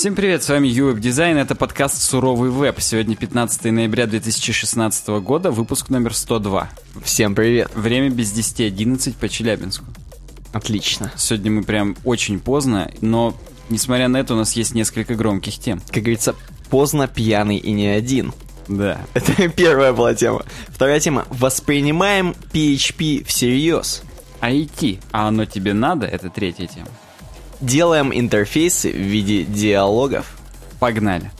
Всем привет, с вами UWeb Design, это подкаст «Суровый веб». Сегодня 15 ноября 2016 года, выпуск номер 102. Всем привет. Время без 10.11 по Челябинску. Отлично. Сегодня мы прям очень поздно, но, несмотря на это, у нас есть несколько громких тем. Как говорится, поздно, пьяный и не один. Да. Это первая была тема. Вторая тема. Воспринимаем PHP всерьез. IT, а оно тебе надо? Это третья тема. Делаем интерфейсы в виде диалогов. Погнали.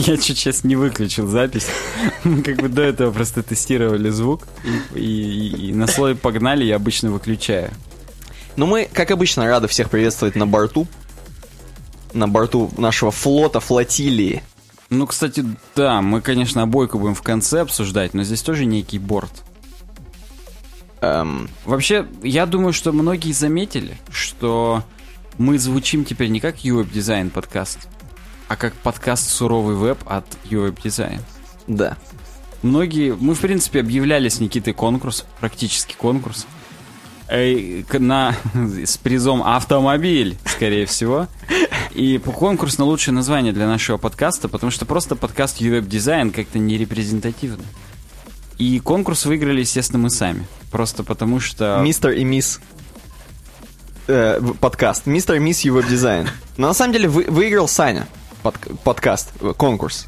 Я чуть сейчас не выключил запись. Мы как бы до этого просто тестировали звук. И, и- и на слове «погнали» я обычно выключаю. Но мы, как обычно, рады всех приветствовать на борту. На борту нашего флота, флотилии. Ну, кстати, да, мы, конечно, обойку будем в конце обсуждать, но здесь тоже некий борт. Эм, Вообще, я думаю, что многие заметили, что мы звучим теперь не как UWeb Design подкаст, а как подкаст «Суровый веб» от UWeb Design. да. Многие... Мы, в принципе, объявляли с Никитой конкурс, практически конкурс, э, на, с призом «Автомобиль», скорее всего. И по- конкурс на лучшее название для нашего подкаста, потому что просто подкаст UWeb Design как-то не репрезентативно. И конкурс выиграли, естественно, мы сами. Просто потому что... Мистер и мисс э, подкаст. Мистер и мисс его дизайн. Но на самом деле вы- выиграл Саня подк- подкаст, э, конкурс.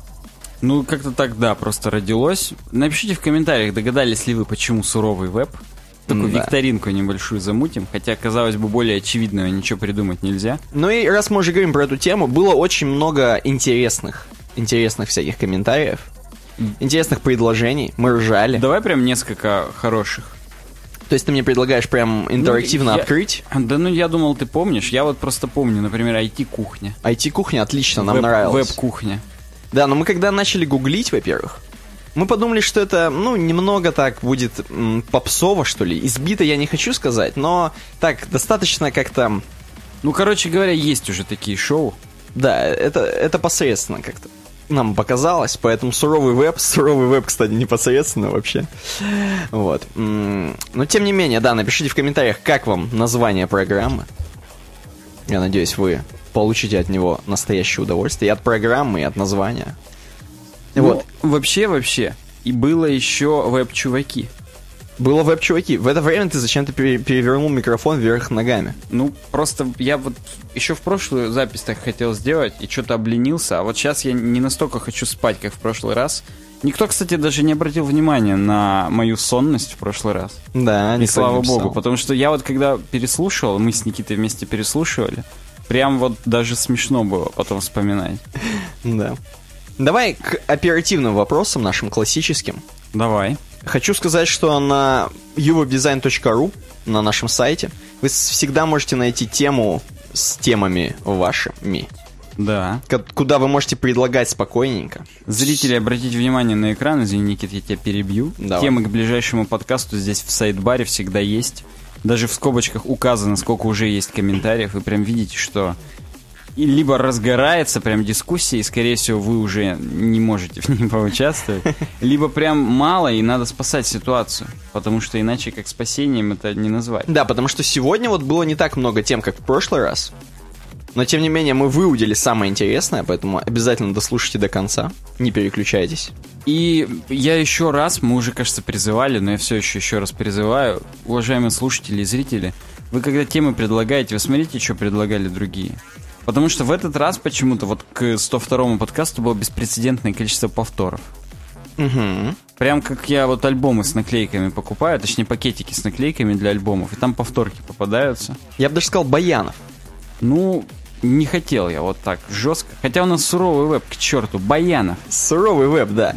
Ну, как-то так, да, просто родилось. Напишите в комментариях, догадались ли вы, почему суровый веб. Такую М-да. викторинку небольшую замутим. Хотя, казалось бы, более очевидного ничего придумать нельзя. Ну и раз мы уже говорим про эту тему, было очень много интересных, интересных всяких комментариев, интересных предложений. Мы ржали. Давай прям несколько хороших. То есть ты мне предлагаешь прям интерактивно Ну, я- открыть. Да ну, я думал, ты помнишь. Я вот просто помню, например, IT-кухня. IT-кухня отлично, нам Веб- нравилось. Веб-кухня. Да, но мы когда начали гуглить, во-первых, мы подумали, что это, ну, немного так будет м, попсово, что ли. Избито я не хочу сказать, но так, достаточно как-то... Ну, короче говоря, есть уже такие шоу. Да, это, это посредственно как-то нам показалось, поэтому суровый веб, суровый веб, кстати, непосредственно вообще. Вот. Но тем не менее, да, напишите в комментариях, как вам название программы. Я надеюсь, вы получите от него настоящее удовольствие. И от программы, и от названия. Вот. Ну, вообще, вообще. И было еще веб-чуваки. Было веб-чуваки. В это время ты зачем-то пере- перевернул микрофон вверх ногами. Ну, просто я вот еще в прошлую запись так хотел сделать и что-то обленился, а вот сейчас я не настолько хочу спать, как в прошлый раз. Никто, кстати, даже не обратил внимания на мою сонность в прошлый раз. Да, И слава богу, потому что я вот когда переслушивал, мы с Никитой вместе переслушивали, прям вот даже смешно было потом вспоминать. Да. Давай к оперативным вопросам нашим классическим. Давай. Хочу сказать, что на uwebdesign.ru, на нашем сайте, вы всегда можете найти тему с темами вашими, Да. куда вы можете предлагать спокойненько. Зрители, обратите внимание на экран, извини, Никит, я тебя перебью. Давай. Темы к ближайшему подкасту здесь в сайт-баре всегда есть. Даже в скобочках указано, сколько уже есть комментариев, и прям видите, что и либо разгорается прям дискуссия, и, скорее всего, вы уже не можете в ней поучаствовать, либо прям мало, и надо спасать ситуацию, потому что иначе как спасением это не назвать. Да, потому что сегодня вот было не так много тем, как в прошлый раз. Но тем не менее мы выудили самое интересное, поэтому обязательно дослушайте до конца. Не переключайтесь. И я еще раз, мы уже, кажется, призывали, но я все еще еще раз призываю, уважаемые слушатели и зрители, вы когда темы предлагаете, вы смотрите, что предлагали другие. Потому что в этот раз почему-то вот к 102 подкасту было беспрецедентное количество повторов. Угу. Прям как я вот альбомы с наклейками покупаю, точнее пакетики с наклейками для альбомов, и там повторки попадаются. Я бы даже сказал Баянов. Ну, не хотел я вот так жестко. Хотя у нас суровый веб, к черту, Баянов. Суровый веб, да.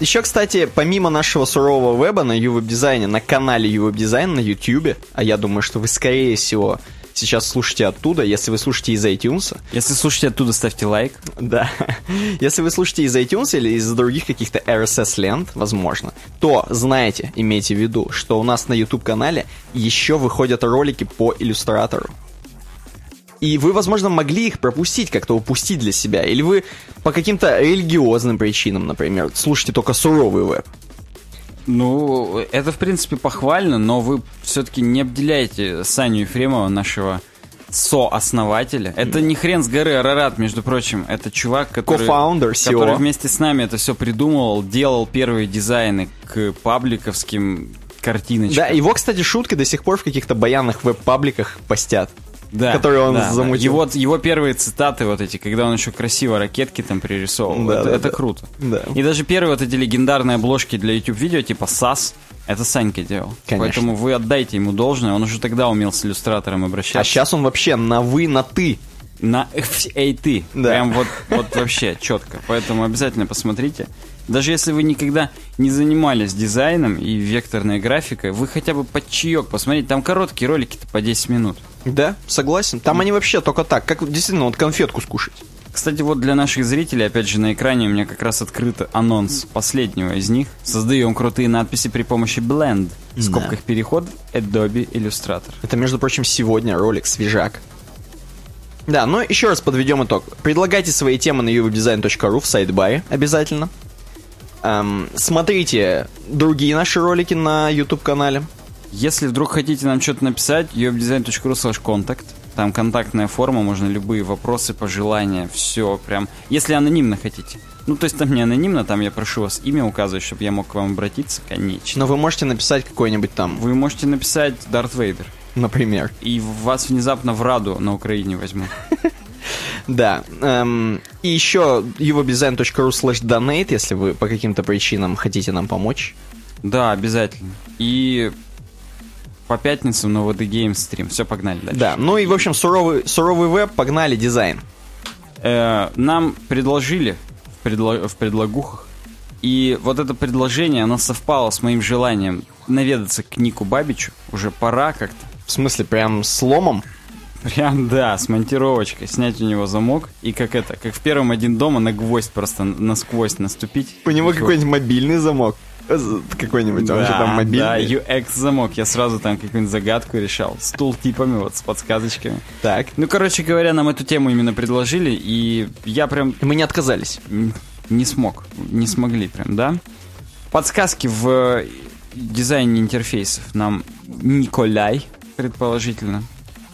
Еще, кстати, помимо нашего сурового веба на UWeb-дизайне, на канале UWeb-дизайн на YouTube, а я думаю, что вы, скорее всего, сейчас слушаете оттуда, если вы слушаете из iTunes, Если слушаете оттуда, ставьте лайк. да, если вы слушаете из iTunes или из других каких-то RSS-лент, возможно, то знаете, имейте в виду, что у нас на YouTube-канале еще выходят ролики по иллюстратору. И вы, возможно, могли их пропустить, как-то упустить для себя. Или вы по каким-то религиозным причинам, например, слушаете только суровый веб. Ну, это, в принципе, похвально, но вы все-таки не обделяете Саню Ефремова, нашего сооснователя. Это не хрен с горы Арарат, между прочим. Это чувак, который, который вместе с нами это все придумывал, делал первые дизайны к пабликовским картиночкам. Да, его, кстати, шутки до сих пор в каких-то баянных веб-пабликах постят. Да, которые он да, замутил. Его, его первые цитаты вот эти, когда он еще красиво ракетки там пририсовывал. Да, это, да, это да. круто. Да. И даже первые вот эти легендарные обложки для YouTube-видео, типа SAS, это Санька делал. Конечно. Поэтому вы отдайте ему должное, он уже тогда умел с иллюстратором обращаться. А сейчас он вообще на вы, на ты. На эй ты. Да. Прям вот, вот вообще четко. Поэтому обязательно посмотрите. Даже если вы никогда не занимались дизайном и векторной графикой, вы хотя бы под чаек посмотрите. Там короткие ролики-то по 10 минут. Да, согласен. Там они вообще только так, как действительно вот конфетку скушать. Кстати, вот для наших зрителей, опять же, на экране у меня как раз открыт анонс последнего из них. Создаем крутые надписи при помощи Blend. В скобках переход Adobe Illustrator. Это, между прочим, сегодня ролик свежак. Да, ну еще раз подведем итог. Предлагайте свои темы на uwebdesign.ru в сайт-баре обязательно. Эм, смотрите другие наши ролики на YouTube-канале. Если вдруг хотите нам что-то написать, webdesign.ru slash contact. Там контактная форма, можно любые вопросы, пожелания, все прям. Если анонимно хотите. Ну, то есть там не анонимно, там я прошу вас имя указывать, чтобы я мог к вам обратиться, конечно. Но вы можете написать какой-нибудь там, Вы можете написать Дарт Вейдер, например. и вас внезапно в Раду на Украине возьмут. Да. эм, и еще uwebdesign.ru slash donate, если вы по каким-то причинам хотите нам помочь. Да, обязательно. И по пятницам на VD Games стрим. Все, погнали дальше. Да, ну и, в общем, суровый, суровый веб, погнали дизайн. Э, нам предложили в, предло- в предлагухах, и вот это предложение, оно совпало с моим желанием наведаться к Нику Бабичу. Уже пора как-то. В смысле, прям с Прям, да, с монтировочкой. Снять у него замок. И как это, как в первом один дома на гвоздь просто насквозь наступить. У него какой-нибудь мобильный замок. Э, Какой-нибудь, он же там Да, мобильный. UX-замок. Я сразу там какую-нибудь загадку решал. С типами вот, с подсказочками. Так. Ну, короче говоря, нам эту тему именно предложили, и я прям И Мы не отказались. не смог, не смогли прям, да? Подсказки в э, дизайне интерфейсов нам Николай, предположительно,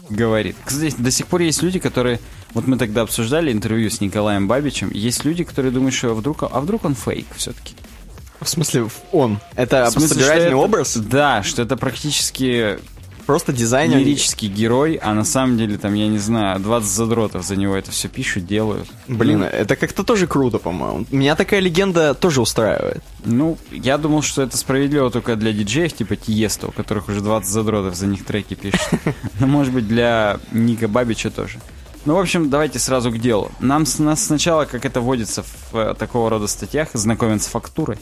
говорит. Кстати, до сих пор есть люди, которые... Вот мы тогда обсуждали интервью с Николаем Бабичем. Есть люди, которые думают, что вдруг, а вдруг он фейк все-таки. В смысле, он. Это собирательный образ? Да, что это практически Просто дизайнер. лирический герой, а на самом деле там, я не знаю, 20 задротов за него это все пишут, делают. Блин, Ну, это как-то тоже круто, по-моему. Меня такая легенда тоже устраивает. Ну, я думал, что это справедливо только для диджеев типа Тиеста, у которых уже 20 задротов за них треки пишут. Но, может быть, для Ника Бабича тоже. Ну, в общем, давайте сразу к делу. Нам нас сначала, как это водится в э, такого рода статьях, знакомят с фактурой.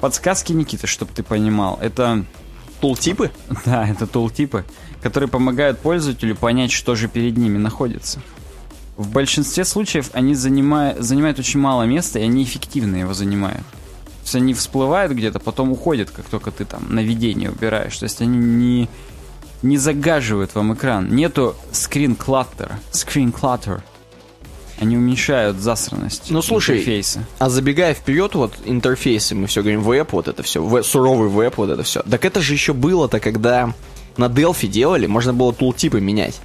Подсказки, Никита, чтобы ты понимал, это, Тултипы? да, это тултипы, которые помогают пользователю понять, что же перед ними находится. В большинстве случаев они занимают, занимают очень мало места, и они эффективно его занимают. То есть они всплывают где-то, потом уходят, как только ты там наведение убираешь. То есть они не, не загаживают вам экран. Нету скрин клаттера. Screen clutter. Они уменьшают засранность Ну, слушай, интерфейса. А забегая вперед, вот интерфейсы, мы все говорим, веб, вот это все, веб- суровый веб, вот это все. Так это же еще было-то, когда на Delphi делали, можно было тултипы менять.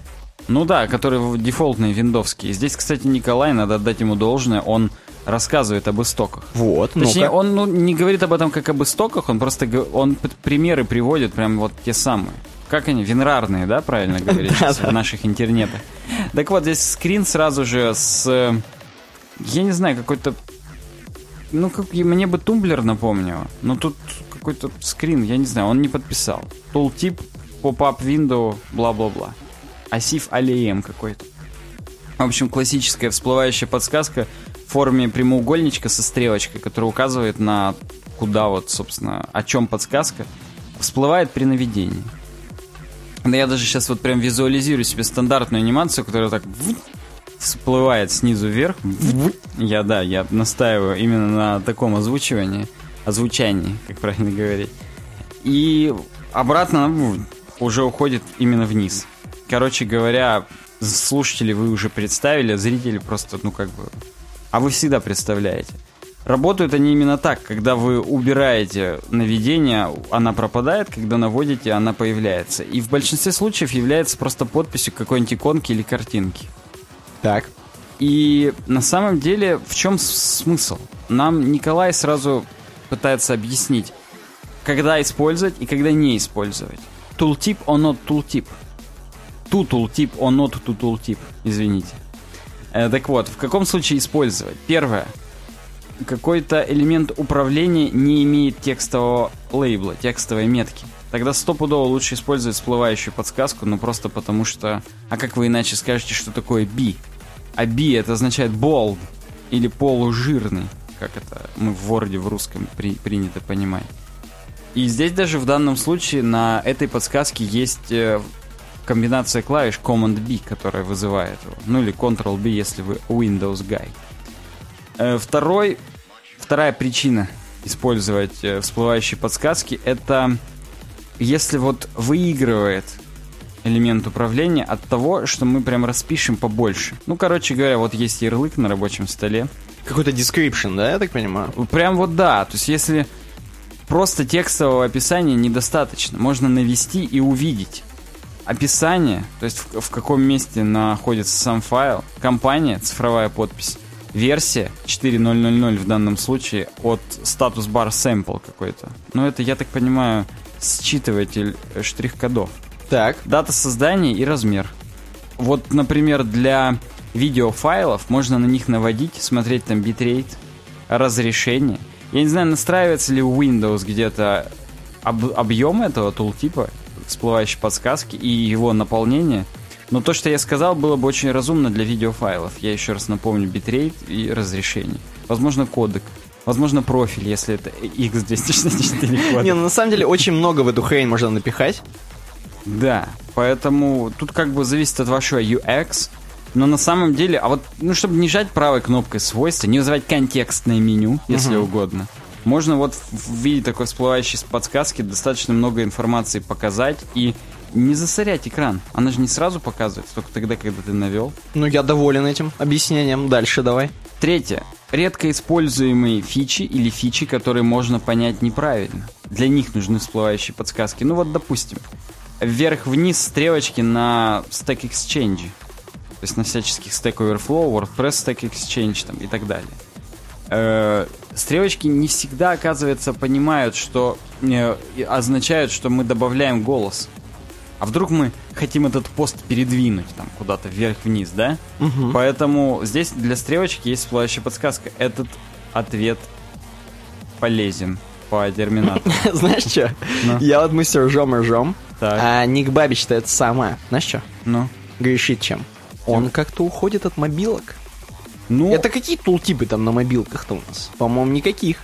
Ну да, которые дефолтные виндовские. Здесь, кстати, Николай, надо отдать ему должное, он рассказывает об истоках. Вот, Точнее, ну-ка. он ну, не говорит об этом как об истоках, он просто он примеры приводит прям вот те самые. Как они? Винрарные, да, правильно говорить сейчас в наших интернетах. Так вот, здесь скрин сразу же с... Я не знаю, какой-то... Ну, как мне бы тумблер напомнил. Но тут какой-то скрин, я не знаю, он не подписал. Tooltip, pop-up window, бла-бла-бла. Асиф алием какой-то. В общем, классическая всплывающая подсказка в форме прямоугольничка со стрелочкой, которая указывает на куда вот, собственно, о чем подсказка, всплывает при наведении. Да я даже сейчас вот прям визуализирую себе стандартную анимацию, которая так всплывает снизу вверх. Я, да, я настаиваю именно на таком озвучивании, озвучании, как правильно говорить. И обратно ну, уже уходит именно вниз. Короче говоря, слушатели вы уже представили, зрители просто, ну как бы... А вы всегда представляете. Работают они именно так, когда вы убираете наведение, она пропадает, когда наводите, она появляется. И в большинстве случаев является просто подписью какой-нибудь иконки или картинки. Так. И на самом деле в чем смысл? Нам Николай сразу пытается объяснить, когда использовать и когда не использовать. Tooltip or not tooltip. To tooltip or not to tooltip. Извините. Э, так вот, в каком случае использовать? Первое – какой-то элемент управления не имеет текстового лейбла, текстовой метки. Тогда стопудово лучше использовать всплывающую подсказку, ну просто потому что... А как вы иначе скажете, что такое B? А B это означает bold или полужирный, как это мы в Word в русском при, принято понимать. И здесь даже в данном случае на этой подсказке есть э, комбинация клавиш Command-B, которая вызывает его. Ну или Ctrl-B, если вы Windows Guy. Э, второй, вторая причина использовать э, всплывающие подсказки это если вот выигрывает элемент управления от того, что мы прям распишем побольше. Ну, короче говоря, вот есть ярлык на рабочем столе. Какой-то description, да, я так понимаю? Прям вот да. То есть если просто текстового описания недостаточно, можно навести и увидеть описание, то есть в, в каком месте находится сам файл, компания, цифровая подпись, версия 4.0.0.0 в данном случае от статус бар sample какой-то. Но это, я так понимаю, считыватель штрих-кодов. Так. Дата создания и размер. Вот, например, для видеофайлов можно на них наводить, смотреть там битрейт, разрешение. Я не знаю, настраивается ли у Windows где-то об, объем этого тултипа, всплывающей подсказки и его наполнение – но то, что я сказал, было бы очень разумно для видеофайлов. Я еще раз напомню, битрейт и разрешение. Возможно, кодек. Возможно, профиль, если это X264 кодек. Не, ну на самом деле очень много в эту хрень можно напихать. Да, поэтому тут как бы зависит от вашего UX. Но на самом деле, а вот, ну, чтобы не жать правой кнопкой свойства, не вызывать контекстное меню, если угу. угодно, можно вот в виде такой всплывающей подсказки достаточно много информации показать и не засорять экран. Она же не сразу показывает, только тогда, когда ты навел. Ну, я доволен этим объяснением. Дальше давай. Третье. Редко используемые фичи или фичи, которые можно понять неправильно. Для них нужны всплывающие подсказки. Ну вот, допустим, вверх-вниз стрелочки на Stack Exchange. То есть на всяческих Stack Overflow, WordPress Stack Exchange там, и так далее. Э, стрелочки не всегда, оказывается, понимают, что э, означают, что мы добавляем голос. А вдруг мы хотим этот пост передвинуть там куда-то вверх-вниз, да? Угу. Поэтому здесь для стрелочки есть всплывающая подсказка. Этот ответ полезен по терминатору. Знаешь что? Ну. Я вот мы с ржем ржем, а Ник Бабич-то это самое. Знаешь что? Ну? Грешит чем? Он как-то уходит от мобилок. Ну, это какие тултипы там на мобилках-то у нас? По-моему, никаких.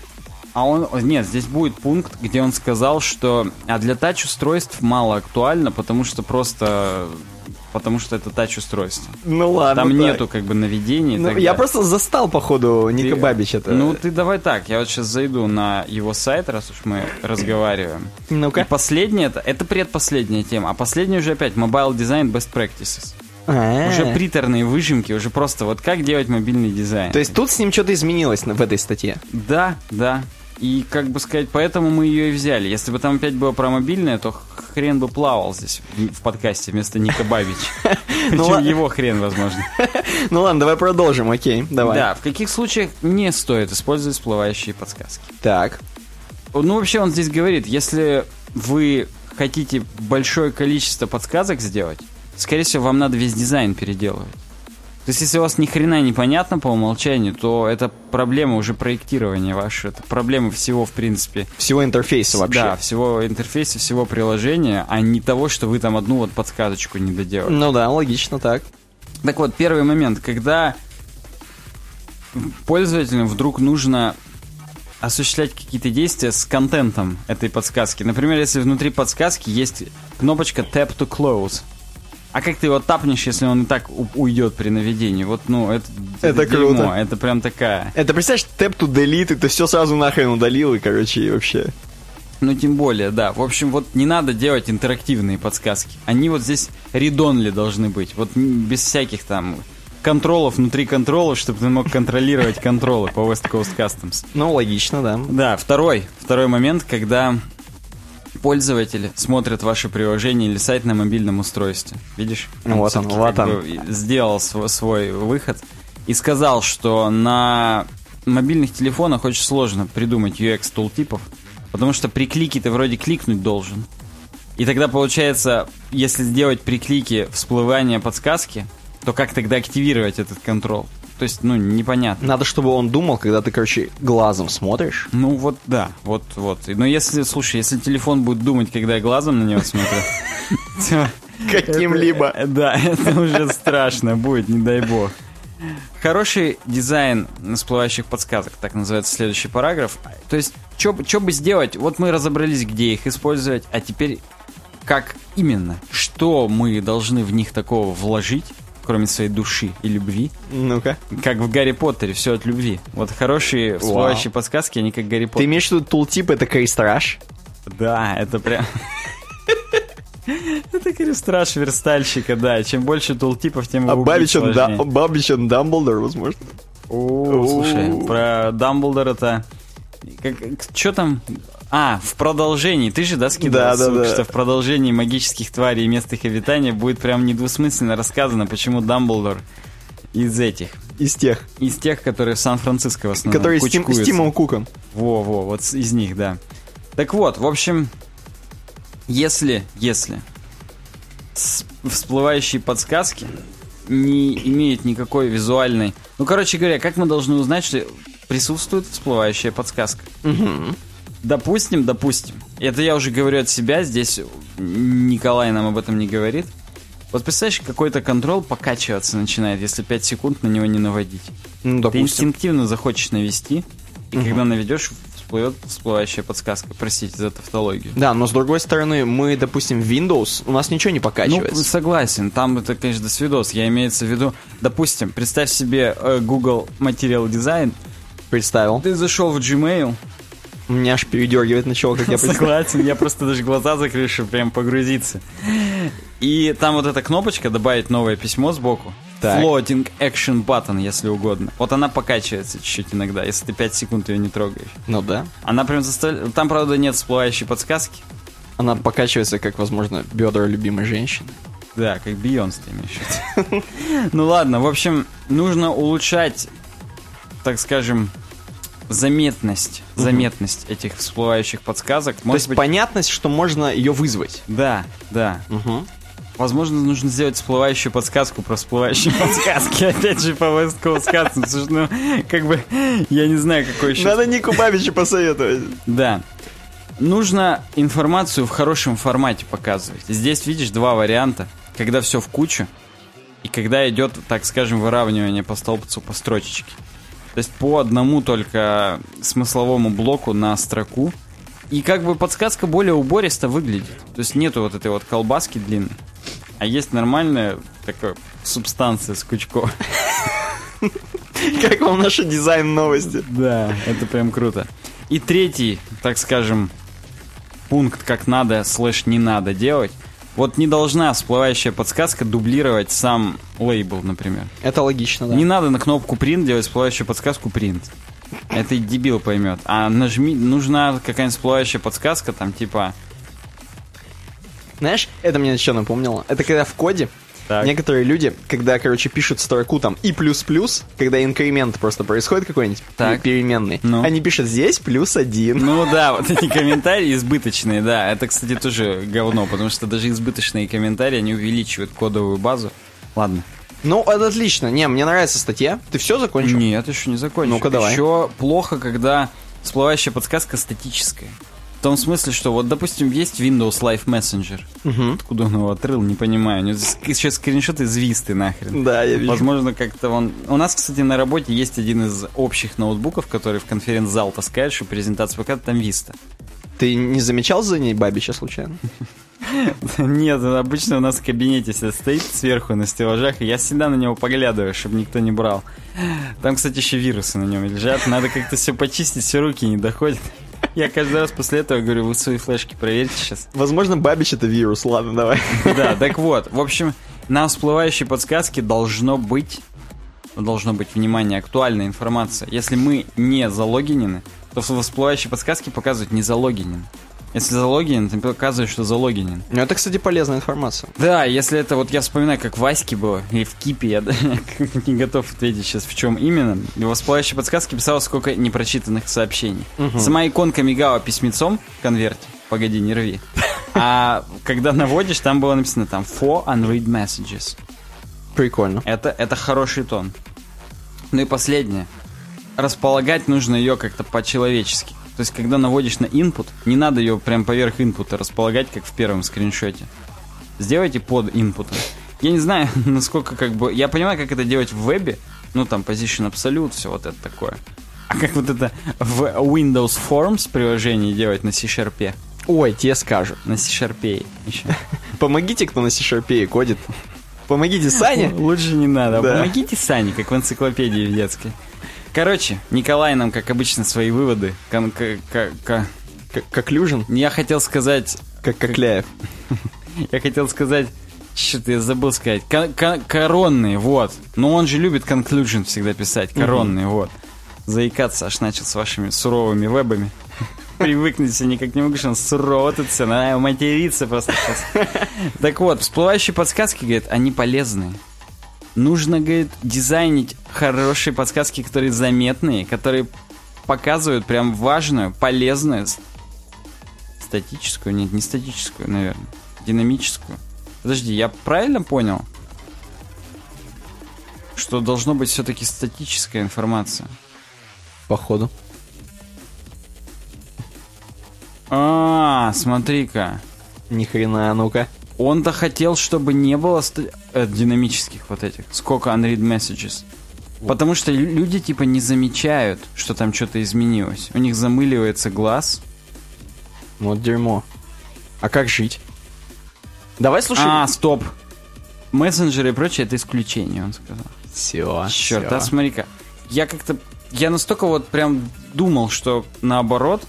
А он... Нет, здесь будет пункт, где он сказал, что... А для тач-устройств мало актуально, потому что просто... Потому что это тач-устройство. Ну ладно. Там так. нету как бы наведений. Ну, я просто застал, походу, Ника ты... Бабич это. Ну, ты давай так. Я вот сейчас зайду на его сайт, раз уж мы разговариваем. Ну-ка. И последняя, это, это предпоследняя тема. А последняя уже опять Mobile Design Best Practices. А-а-а. Уже приторные выжимки, уже просто вот как делать мобильный дизайн. То есть тут с ним что-то изменилось в этой статье? Да, да. И, как бы сказать, поэтому мы ее и взяли. Если бы там опять было про мобильное, то хрен бы плавал здесь в подкасте вместо Ника Бабич. Ну Причем его хрен, возможно. Ну ладно, давай продолжим, окей, давай. Да, в каких случаях не стоит использовать всплывающие подсказки? Так. Ну, вообще он здесь говорит, если вы хотите большое количество подсказок сделать, скорее всего, вам надо весь дизайн переделывать. То есть, если у вас ни хрена непонятно по умолчанию, то это проблема уже проектирования вашего. Это проблема всего, в принципе. Всего интерфейса вообще. Да, всего интерфейса, всего приложения, а не того, что вы там одну вот подсказочку не доделали. Ну да, логично так. Так вот, первый момент, когда пользователям вдруг нужно осуществлять какие-то действия с контентом этой подсказки. Например, если внутри подсказки есть кнопочка Tap to Close. А как ты его тапнешь, если он и так уйдет при наведении? Вот, ну, это, это, это дерьмо, круто. Это прям такая. Это, представляешь, tap to delete, и ты все сразу нахрен удалил, и, короче, и вообще. Ну, тем более, да. В общем, вот не надо делать интерактивные подсказки. Они вот здесь редонли должны быть. Вот без всяких там контролов внутри контролов, чтобы ты мог контролировать контролы по West Coast Customs. Ну, логично, да. Да, второй, второй момент, когда пользователь смотрит ваше приложение или сайт на мобильном устройстве. Видишь? Ну, вот он, вот он. Сделал свой, свой выход и сказал, что на мобильных телефонах очень сложно придумать UX тултипов, потому что при клике ты вроде кликнуть должен. И тогда получается, если сделать при клике всплывание подсказки, то как тогда активировать этот контрол? То есть, ну, непонятно. Надо, чтобы он думал, когда ты, короче, глазом смотришь. Ну вот да, вот вот. Но если, слушай, если телефон будет думать, когда я глазом на него смотрю, Каким-либо. Да, это уже страшно будет, не дай бог. Хороший дизайн всплывающих подсказок, так называется следующий параграф. То есть, что бы сделать? Вот мы разобрались, где их использовать, а теперь как именно? Что мы должны в них такого вложить, кроме своей души и любви? Ну-ка. Как в Гарри Поттере, все от любви. Вот хорошие всплывающие подсказки, они как Гарри Ты Поттер. имеешь в виду тултип это крейстраж? Да, это прям... Это крестраж верстальщика, да. Чем больше тултипов, тем А его Бабич он, убить да, он Дамблдор, возможно. О, слушай, про Дамблдора-то... Как, что там? А, в продолжении. Ты же, да, скидывал Да, да, ссылку, да. что в продолжении магических тварей и мест их обитания будет прям недвусмысленно рассказано, почему Дамблдор из этих. Из тех, Из тех, которые в Сан-Франциско в основном которые с, Тим- с. Тимом Куком. Во-во, вот из них, да. Так вот, в общем, если, если всплывающие подсказки не имеют никакой визуальной... Ну, короче говоря, как мы должны узнать, что присутствует всплывающая подсказка? Допустим, допустим, это я уже говорю от себя, здесь Николай нам об этом не говорит. Вот представляешь, какой-то контроль покачиваться начинает, если 5 секунд на него не наводить. Ну, Ты допустим. инстинктивно захочешь навести, и когда наведешь, всплывет всплывающая подсказка. Простите за тавтологию. Да, но с другой стороны, мы, допустим, Windows, у нас ничего не Ну, покачивается. согласен, там это, конечно, свидос. Я имеется в виду, допустим, представь себе э, Google Material Design, Представил. ты зашел в Gmail, меня аж передергивает начало, как я представил. согласен, я просто даже глаза закрыл, чтобы прям погрузиться. И там вот эта кнопочка «Добавить новое письмо» сбоку. Так. Floating Action Button, если угодно. Вот она покачивается чуть-чуть иногда, если ты 5 секунд ее не трогаешь. Ну да. Она прям заставляет... Там, правда, нет всплывающей подсказки. Она покачивается, как, возможно, бедра любимой женщины. Да, как Бейонс ты имеешь. Ну ладно, в общем, нужно улучшать, так скажем, заметность, заметность этих всплывающих подсказок. То Может есть быть, понятность, что можно ее вызвать. да, да. Угу. Возможно, нужно сделать всплывающую подсказку про всплывающие подсказки. Опять же, по West Coast. Слушай, Ну, как бы, я не знаю, какой еще... Надо Нику Бабичу посоветовать. Да. Нужно информацию в хорошем формате показывать. Здесь видишь два варианта. Когда все в кучу, и когда идет, так скажем, выравнивание по столбцу, по строчечке. То есть по одному только смысловому блоку на строку. И как бы подсказка более убористо выглядит. То есть нету вот этой вот колбаски длинной. А есть нормальная такая субстанция с кучком. Как вам наши дизайн новости? Да, это прям круто. И третий, так скажем, пункт, как надо, слэш не надо делать. Вот не должна всплывающая подсказка дублировать сам лейбл, например. Это логично, да. Не надо на кнопку print делать всплывающую подсказку print. Это и дебил поймет. А нажми, нужна какая-нибудь всплывающая подсказка, там типа... Знаешь, это мне еще напомнило. Это когда в коде Так. некоторые люди, когда, короче, пишут строку там и плюс-плюс, когда инкремент просто происходит какой-нибудь Так. переменный, Ну. они пишут здесь плюс один. Ну да, вот эти комментарии избыточные, да. Это, кстати, тоже говно, потому что даже избыточные комментарии, они увеличивают кодовую базу. Ладно. Ну, это отлично. Не, мне нравится статья. Ты все закончил? Нет, еще не закончил. Ну-ка, давай. Еще плохо, когда всплывающая подсказка статическая. В том смысле, что вот, допустим, есть Windows Live Messenger. Мгм. Откуда он его отрыл, не понимаю. У него сейчас скриншот из Висты нахрен. Да, я вижу. Возможно, как-то он... У нас, кстати, на работе есть один из общих ноутбуков, который в конференц-зал таскает, что презентация показывает, там Виста. Ты не замечал за ней Бабича случайно? Нет, обычно у нас в кабинете стоит сверху на стеллажах, и я всегда на него поглядываю, чтобы никто не брал. Там, кстати, еще вирусы на нем лежат, надо как-то все почистить, все руки не доходят. Я каждый раз после этого говорю, вы свои флешки проверьте сейчас. Возможно, Бабич это вирус. Ладно, давай. Да, так вот, в общем, на всплывающей подсказке должно быть должно быть внимание, актуальная информация. Если мы не залогинены, то всплывающие подсказки показывают не залогинен. Если залогинен, то показывает, что залогинен. Ну, это, кстати, полезная информация. Да, если это, вот я вспоминаю, как в Ваське было, или в Кипе, я не готов ответить сейчас, в чем именно. В всплывающей подсказке писалось сколько непрочитанных сообщений. Мгм. Сама иконка мигала письмецом в конверте. Погоди, не рви. А когда наводишь, там было написано там for unread messages. Прикольно. Это, это хороший тон. Ну и последнее. Располагать нужно ее как-то по-человечески. То есть, когда наводишь на input, не надо ее прям поверх инпута располагать, как в первом скриншоте. Сделайте под инпутом. Я не знаю, насколько как бы... Я понимаю, как это делать в вебе. Ну, там, Position Absolute, все вот это такое. А как вот это в Windows Forms приложении делать на C-Sharp? Ой, тебе скажут. На C-Sharp еще. Помогите, кто на C-Sharp кодит. Помогите Сане. Лучше не надо. Да. Помогите Сане, как в энциклопедии в детской. Короче, Николай нам, как обычно, свои выводы. кон- Как, Люжин, Я хотел сказать... как Кокляев. Я хотел сказать... Что-то я забыл сказать. Коронные, вот. Но он же любит conclusion всегда писать. Коронные, вот. Заикаться аж начал с вашими суровыми вебами. Привыкнуть я никак не могу, что он сурово тут все, материться просто сейчас. Так вот, всплывающие подсказки, говорит, они полезные. Нужно, говорит, дизайнить хорошие подсказки, которые заметные, которые показывают прям важную, полезную, статическую, нет, не статическую, наверное, динамическую. Подожди, я правильно понял? Что должно быть все-таки статическая информация. Походу. А, смотри-ка. Ни хрена, ну-ка. Он-то хотел, чтобы не было э, динамических вот этих. Сколько unread messages. Потому что лю- люди типа не замечают, что там что-то изменилось. У них замыливается глаз. Вот дерьмо. А как жить? Давай слушай. А, стоп. Мессенджеры и прочее это исключение, он сказал. все. Черт, а смотри-ка. Я как-то... Я настолько вот прям думал, что наоборот.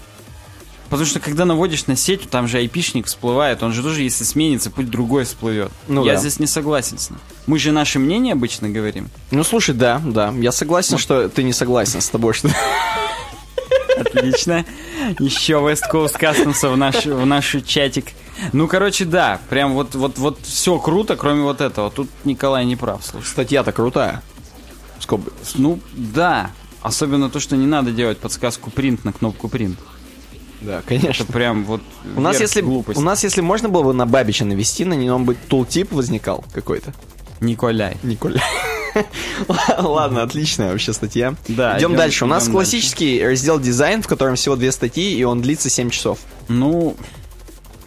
Потому что когда наводишь на сеть, там же айпишник всплывает. Он же тоже, если сменится, путь другой всплывет. Ну я да. здесь не согласен с ним. Мы же наше мнение обычно говорим. Ну слушай, да, да. Я согласен, что ты не согласен с тобой, что. Отлично. Еще West Coast Customs в наш, в наш чатик. Ну, короче, да. Прям вот, вот, вот все круто, кроме вот этого. Тут Николай не прав, слушай. Статья-то крутая. Скоб... Ну, да. Особенно то, что не надо делать подсказку принт на кнопку принт. Да, Это конечно. прям вот У нас, если, глупости. у нас, если можно было бы на Бабича навести, на нем бы tooltip возникал какой-то. Николяй. Николь. Ладно, отличная вообще статья. Да, идем дальше. У нас классический раздел дизайн, в котором всего две статьи, и он длится 7 часов. Ну,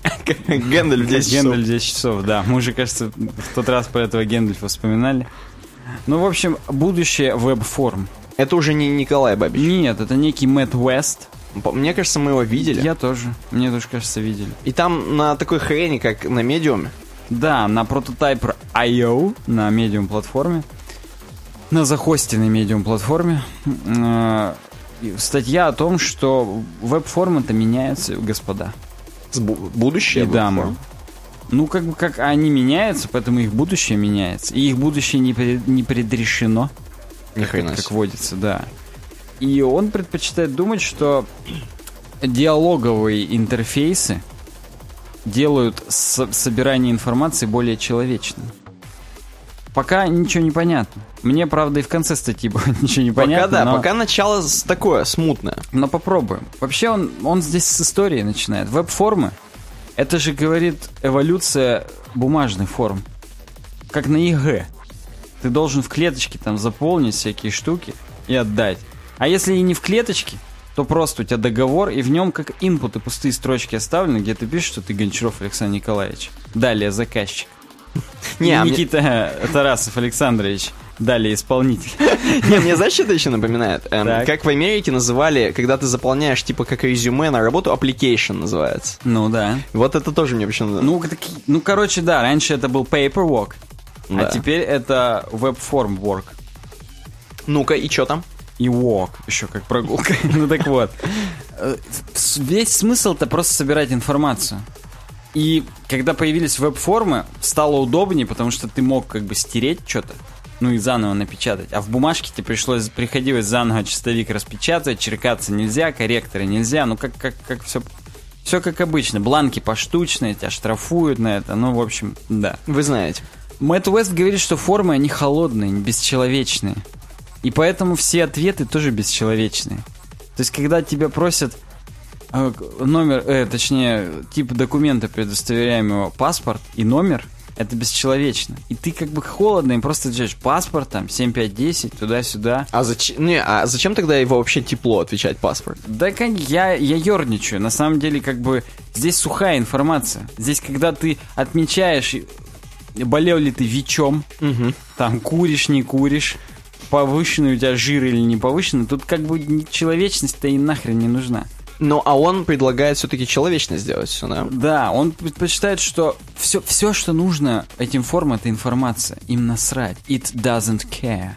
Гэндальф 10 часов. Гендальф 10 часов, да. Мы уже, кажется, в тот раз про этого Гендальфа вспоминали. Ну, в общем, будущее веб-форм. Это уже не Николай Бабич. Нет, это некий Мэтт Уэст. Мне кажется, мы его видели. Я тоже. Мне тоже, кажется, видели. И там на такой хрени, как на медиуме. Да, на Prototype IO, на Medium платформе, на захостенной Medium платформе, э, статья о том, что веб-формы-то меняются, господа. С бу- будущее. и дамы. Ну, как бы как они меняются, поэтому их будущее меняется. И их будущее не, пред- не предрешено, Ни как, как водится, да. И он предпочитает думать, что диалоговые интерфейсы делают со- собирание информации более человечным. Пока ничего не понятно. Мне, правда, и в конце статьи было ничего не Пока понятно. да, но... пока начало такое, смутное. Но попробуем. Вообще он, он здесь с истории начинает. Веб-формы — это же, говорит, эволюция бумажных форм. Как на ЕГЭ. Ты должен в клеточке там заполнить всякие штуки и отдать. А если и не в клеточке, то просто у тебя договор, и в нем как инпуты пустые строчки оставлены, где ты пишешь, что ты Гончаров Александр Николаевич. Далее заказчик. Не, а Никита Тарасов Александрович. Далее исполнитель. Не, мне знаешь, что это еще напоминает? Эм, как в Америке называли, когда ты заполняешь, типа, как резюме на работу, application называется. Ну да. Вот это тоже мне почему-то... Ну, ну, короче, да, раньше это был paperwork, а теперь это web-form work. Ну-ка, и что там? И walk, еще как прогулка. ну так вот. Э, Весь смысл-то просто собирать информацию. И когда появились веб-формы, стало удобнее, потому что ты мог как бы стереть что-то, ну и заново напечатать. А в бумажке тебе пришлось, приходилось заново чистовик распечатать, черкаться нельзя, корректоры нельзя, ну как, как, как все, все как обычно. Бланки поштучные, тебя штрафуют на это, ну, в общем, да. Вы знаете. Мэтт Уэст говорит, что формы, они холодные, бесчеловечные. И поэтому все ответы тоже бесчеловечные. То есть, когда тебя просят э, номер, э, точнее, тип документа, предоставляемого паспорт и номер, это бесчеловечно. И ты как бы холодно им просто отвечаешь паспорт, там, 7510, туда-сюда. А зачем, не, а зачем тогда его вообще тепло отвечать паспорт? Да как я, я ерничаю. На самом деле, как бы, здесь сухая информация. Здесь, когда ты отмечаешь, болел ли ты ВИЧом, Угу. там, куришь, не куришь, повышенный у тебя жир или не повышенный, тут как бы человечность-то и нахрен не нужна. Ну, а он предлагает все-таки человечно сделать все, да? Да, он предпочитает, что все, все, что нужно этим формам, это информация. Им насрать. It doesn't care.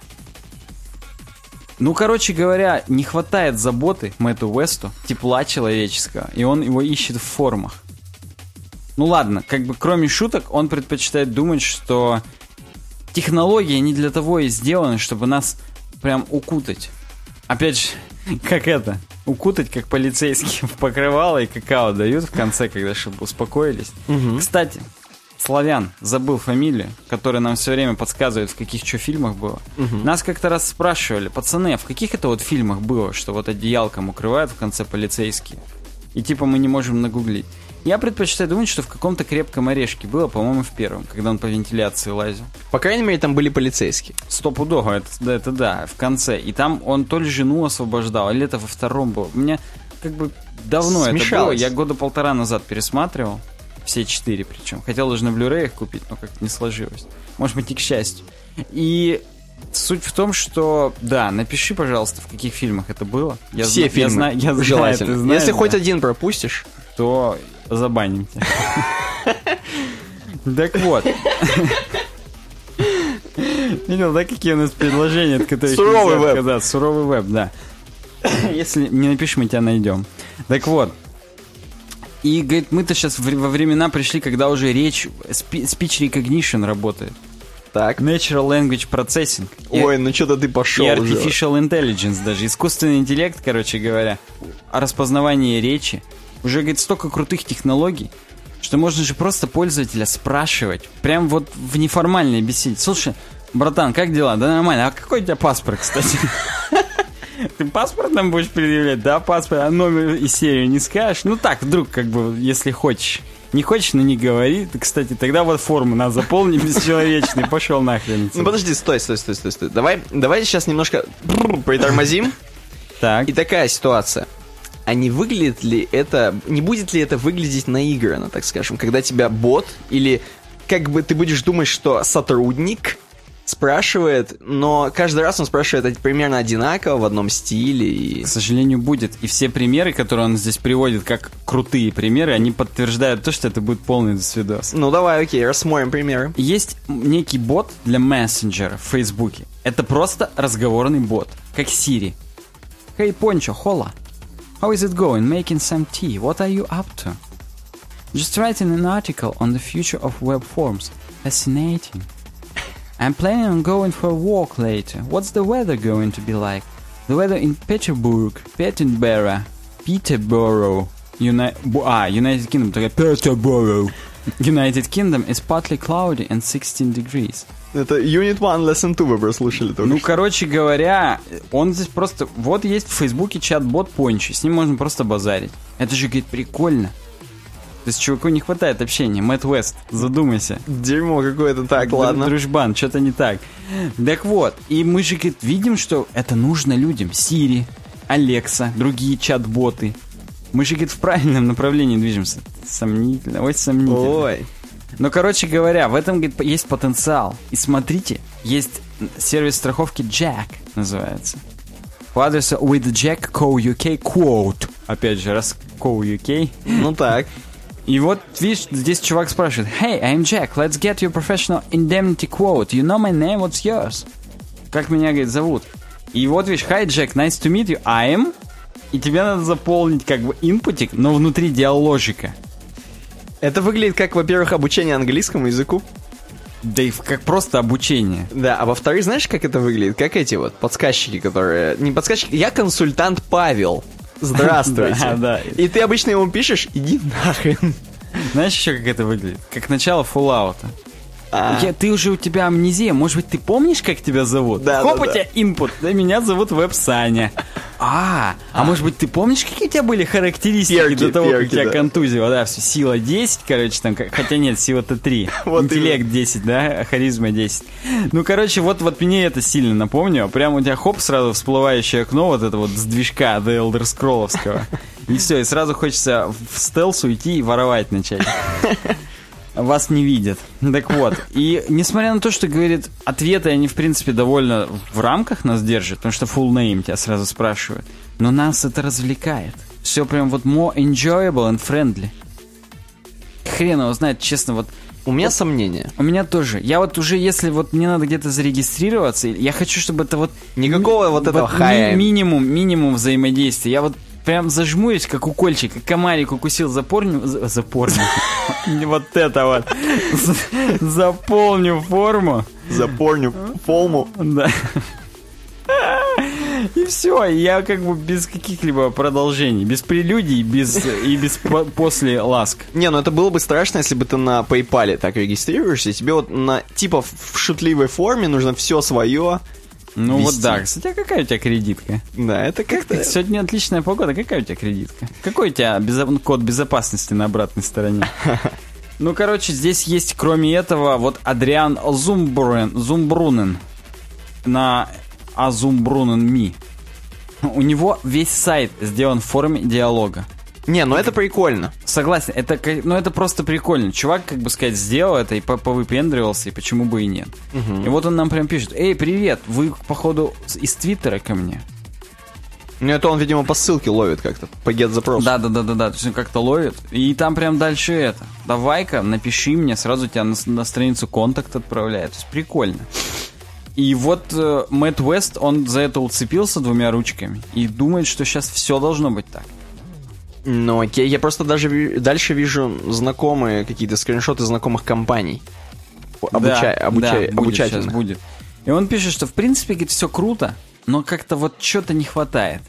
Ну, короче говоря, не хватает заботы Мэтту Уэсту, тепла человеческого, и он его ищет в формах. Ну ладно, как бы кроме шуток, он предпочитает думать, что технологии не для того и сделаны, чтобы нас прям укутать. Опять же, как это? Укутать, как полицейские в покрывало и какао дают в конце, когда чтобы успокоились. Кстати, Славян, забыл фамилию, которая нам все время подсказывает, в каких что фильмах было. Нас как-то раз спрашивали, пацаны, а в каких это вот фильмах было, что вот одеялком укрывают в конце полицейские? И типа мы не можем нагуглить. Я предпочитаю думать, что в каком-то крепком орешке было, по-моему, в первом, когда он по вентиляции лазил. По крайней мере, там были полицейские. Стопудово, это, да, это да, в конце. И там он то ли жену освобождал, или это во втором было. Мне как бы давно это было. Смешалось. Я года полтора назад пересматривал. Все четыре причем. Хотел даже на Blu-ray их купить, но как-то не сложилось. Может быть, и к счастью. И суть в том, что, да, напиши, пожалуйста, в каких фильмах это было. Я Все зна- фильмы. Я знаю, я знаю, желательно. ты знаешь, Если хоть да, один пропустишь. то забаним тебя. Так вот. Видел, да, какие у нас предложения, от которых Суровый веб. отказаться? Суровый веб, да. Если не напишешь, мы тебя найдем. Так вот. И, говорит, мы-то сейчас во времена пришли, когда уже речь, speech recognition работает. Так. Natural Language Processing. И- Ой, ну что-то ты и пошел уже. artificial intelligence даже. Искусственный интеллект, короче говоря. О распознавании речи. Уже, говорит, столько крутых технологий, что можно же просто пользователя спрашивать. Прям вот в неформальной беседе. Слушай, братан, как дела? Да нормально. А какой у тебя паспорт, кстати? Ты паспорт нам будешь предъявлять? Да, паспорт. А номер и серию не скажешь? Ну так, вдруг, как бы, если хочешь. Не хочешь, но не говори. Кстати, тогда вот форму надо заполнить бесчеловечный. Пошел нахрен. Ну подожди, стой, стой, стой, стой, стой. Давай, давай сейчас немножко притормозим. Так. И такая ситуация. А не выглядит ли это, не будет ли это выглядеть наигранно, так скажем, когда тебя бот или как бы ты будешь думать, что сотрудник спрашивает, но каждый раз он спрашивает это примерно одинаково в одном стиле и... К сожалению, будет. И все примеры, которые он здесь приводит, как крутые примеры, они подтверждают то, что это будет полный досвидос. Ну давай, окей, рассмотрим примеры. Есть некий бот для мессенджера в Фейсбуке. Это просто разговорный бот, как Siri. Hey, Poncho, hola. How is it going? Making some tea? What are you up to? Just writing an article on the future of web forms. Fascinating. I'm planning on going for a walk later. What's the weather going to be like? The weather in Petersburg, Peterborough, Peterborough, Uni- ah, United Kingdom, Peterborough, United Kingdom is partly cloudy and 16 degrees. Это Unit 1, Lesson 2 вы прослушали только Ну, что. короче говоря, он здесь просто... Вот есть в Фейсбуке чат-бот Пончи, с ним можно просто базарить. Это же, говорит, прикольно. То есть чуваку не хватает общения. Мэтт Уэст, задумайся. Дерьмо какое-то. Так, Дру- ладно. Дружбан, что-то не так. Так вот, и мы же говорит, видим, что это нужно людям. Сири, Алекса, другие чат-боты. Мы же, говорит, в правильном направлении движемся. Сомнительно, ой, сомнительно. Ой. Ну, короче говоря, в этом говорит, есть потенциал. И смотрите, есть сервис страховки Jack, называется. По адресу withjack.co.uk quote. Опять же, раз co.uk. Ну так. И вот, видишь, здесь чувак спрашивает, Hey, I'm Jack, let's get your professional indemnity quote. You know my name, what's yours? Как меня, говорит, зовут? И вот, видишь, Hi, Jack, nice to meet you, I'm... И тебе надо заполнить как бы инпутик, но внутри диалогика. Это выглядит как, во-первых, обучение английскому языку. Да и как просто обучение. Да, а во-вторых, знаешь, как это выглядит? Как эти вот подсказчики, которые... Не подсказчики, я консультант Павел. Здравствуйте. Да, да. И ты обычно ему пишешь, иди нахрен. Знаешь еще, как это выглядит? Как начало Fallout. А, Я, ты уже у тебя амнезия, может быть, ты помнишь, как тебя зовут? Да, Хоп, да, у да. тебя инпут. Да, меня зовут Веб Саня. А, а может быть, ты помнишь, какие у тебя были характеристики Перки, до того, перки, как тебя да. Вот, да, сила 10, короче, там, хотя нет, сила-то 3. Вот Интеллект 10, да, харизма 10. Ну, короче, вот, вот мне это сильно напомню. Прям у тебя хоп, сразу всплывающее окно, вот это вот с движка The Elder Scroll'овского. И все, и сразу хочется в стелс уйти и воровать начать вас не видят. Так вот, и несмотря на то, что говорит, ответы они, в принципе, довольно в рамках нас держат, потому что full name тебя сразу спрашивают, но нас это развлекает. Все прям вот more enjoyable and friendly. Хрен его знает, честно, вот у меня сомнения. у меня тоже. Я вот уже, если вот мне надо где-то зарегистрироваться, я хочу, чтобы это вот... Никакого вот этого ми- хая. минимум, минимум взаимодействия. Я вот прям зажмурюсь, как укольчик, как комарик укусил запорню... за- Запорню. Вот это вот. За- Заполню форму. Запорню фолму. Да. И все, я как бы без каких-либо продолжений, без прелюдий, без и без по- после ласк. Не, ну это было бы страшно, если бы ты на PayPal так регистрируешься, и тебе вот на типа в шутливой форме нужно все свое. Ну вот Вести. да. Кстати, а какая у тебя кредитка? Да, это как-то... Сегодня отличная погода. Какая у тебя кредитка? Какой у тебя безо- код безопасности на обратной стороне? Ну, короче, здесь есть, кроме этого, вот Адриан Зумбрун, Зумбрунен на Азумбрунен Ми. У него весь сайт сделан в форме диалога. Не, ну это прикольно. Согласен, это, ну, это просто прикольно. Чувак, как бы сказать, сделал это и по- повыпендривался, и почему бы и нет. И вот он нам прям пишет, эй, привет, вы, походу, из Твиттера ко мне? Ну это он, видимо, по ссылке ловит как-то, по get запросу. Да, да, да, да, да. То есть он как-то ловит. И там прям дальше это. Давай-ка, напиши мне, сразу тебя на, на страницу контакт отправляет. То есть прикольно. И вот э, Мэтт Уэст, он за это уцепился двумя ручками и думает, что сейчас все должно быть так. Ну окей, я просто даже дальше вижу знакомые какие-то скриншоты знакомых компаний. Обучай, да, обучай, да, будет, обучательных. сейчас будет. И он пишет, что в принципе, говорит, все круто, но как-то вот что-то не хватает.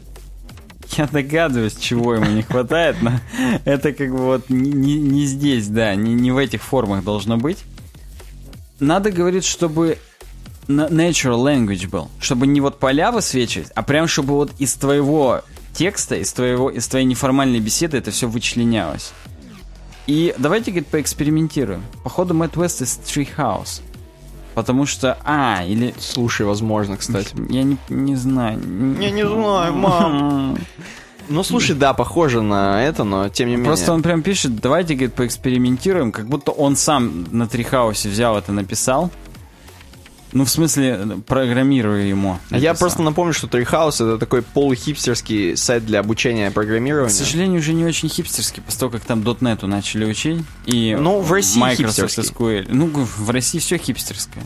Я догадываюсь, чего ему не хватает, но это как бы вот не, не- здесь, да, не, не в этих формах должно быть. Надо, говорит, чтобы natural language был, чтобы не вот поля высвечивать, а прям чтобы вот из твоего текста, из, твоего, из твоей неформальной беседы это все вычленялось. И давайте, говорит, поэкспериментируем. Походу, Мэтт Уэст из Treehouse. Потому что... А, или... Слушай, возможно, кстати. Я не, не знаю. Я не знаю, мам. Ну, слушай, да, похоже на это, но тем не менее. Просто он прям пишет, давайте, говорит, поэкспериментируем, как будто он сам на Трихаусе взял это, написал. Ну, в смысле, программирую ему. А Я написал. просто напомню, что Treehouse это такой полухипстерский сайт для обучения К программирования. сожалению, уже не очень хипстерский, после того, как там .NET начали учить. И Ну, в России Microsoft. SQL. Ну, в России все хипстерское.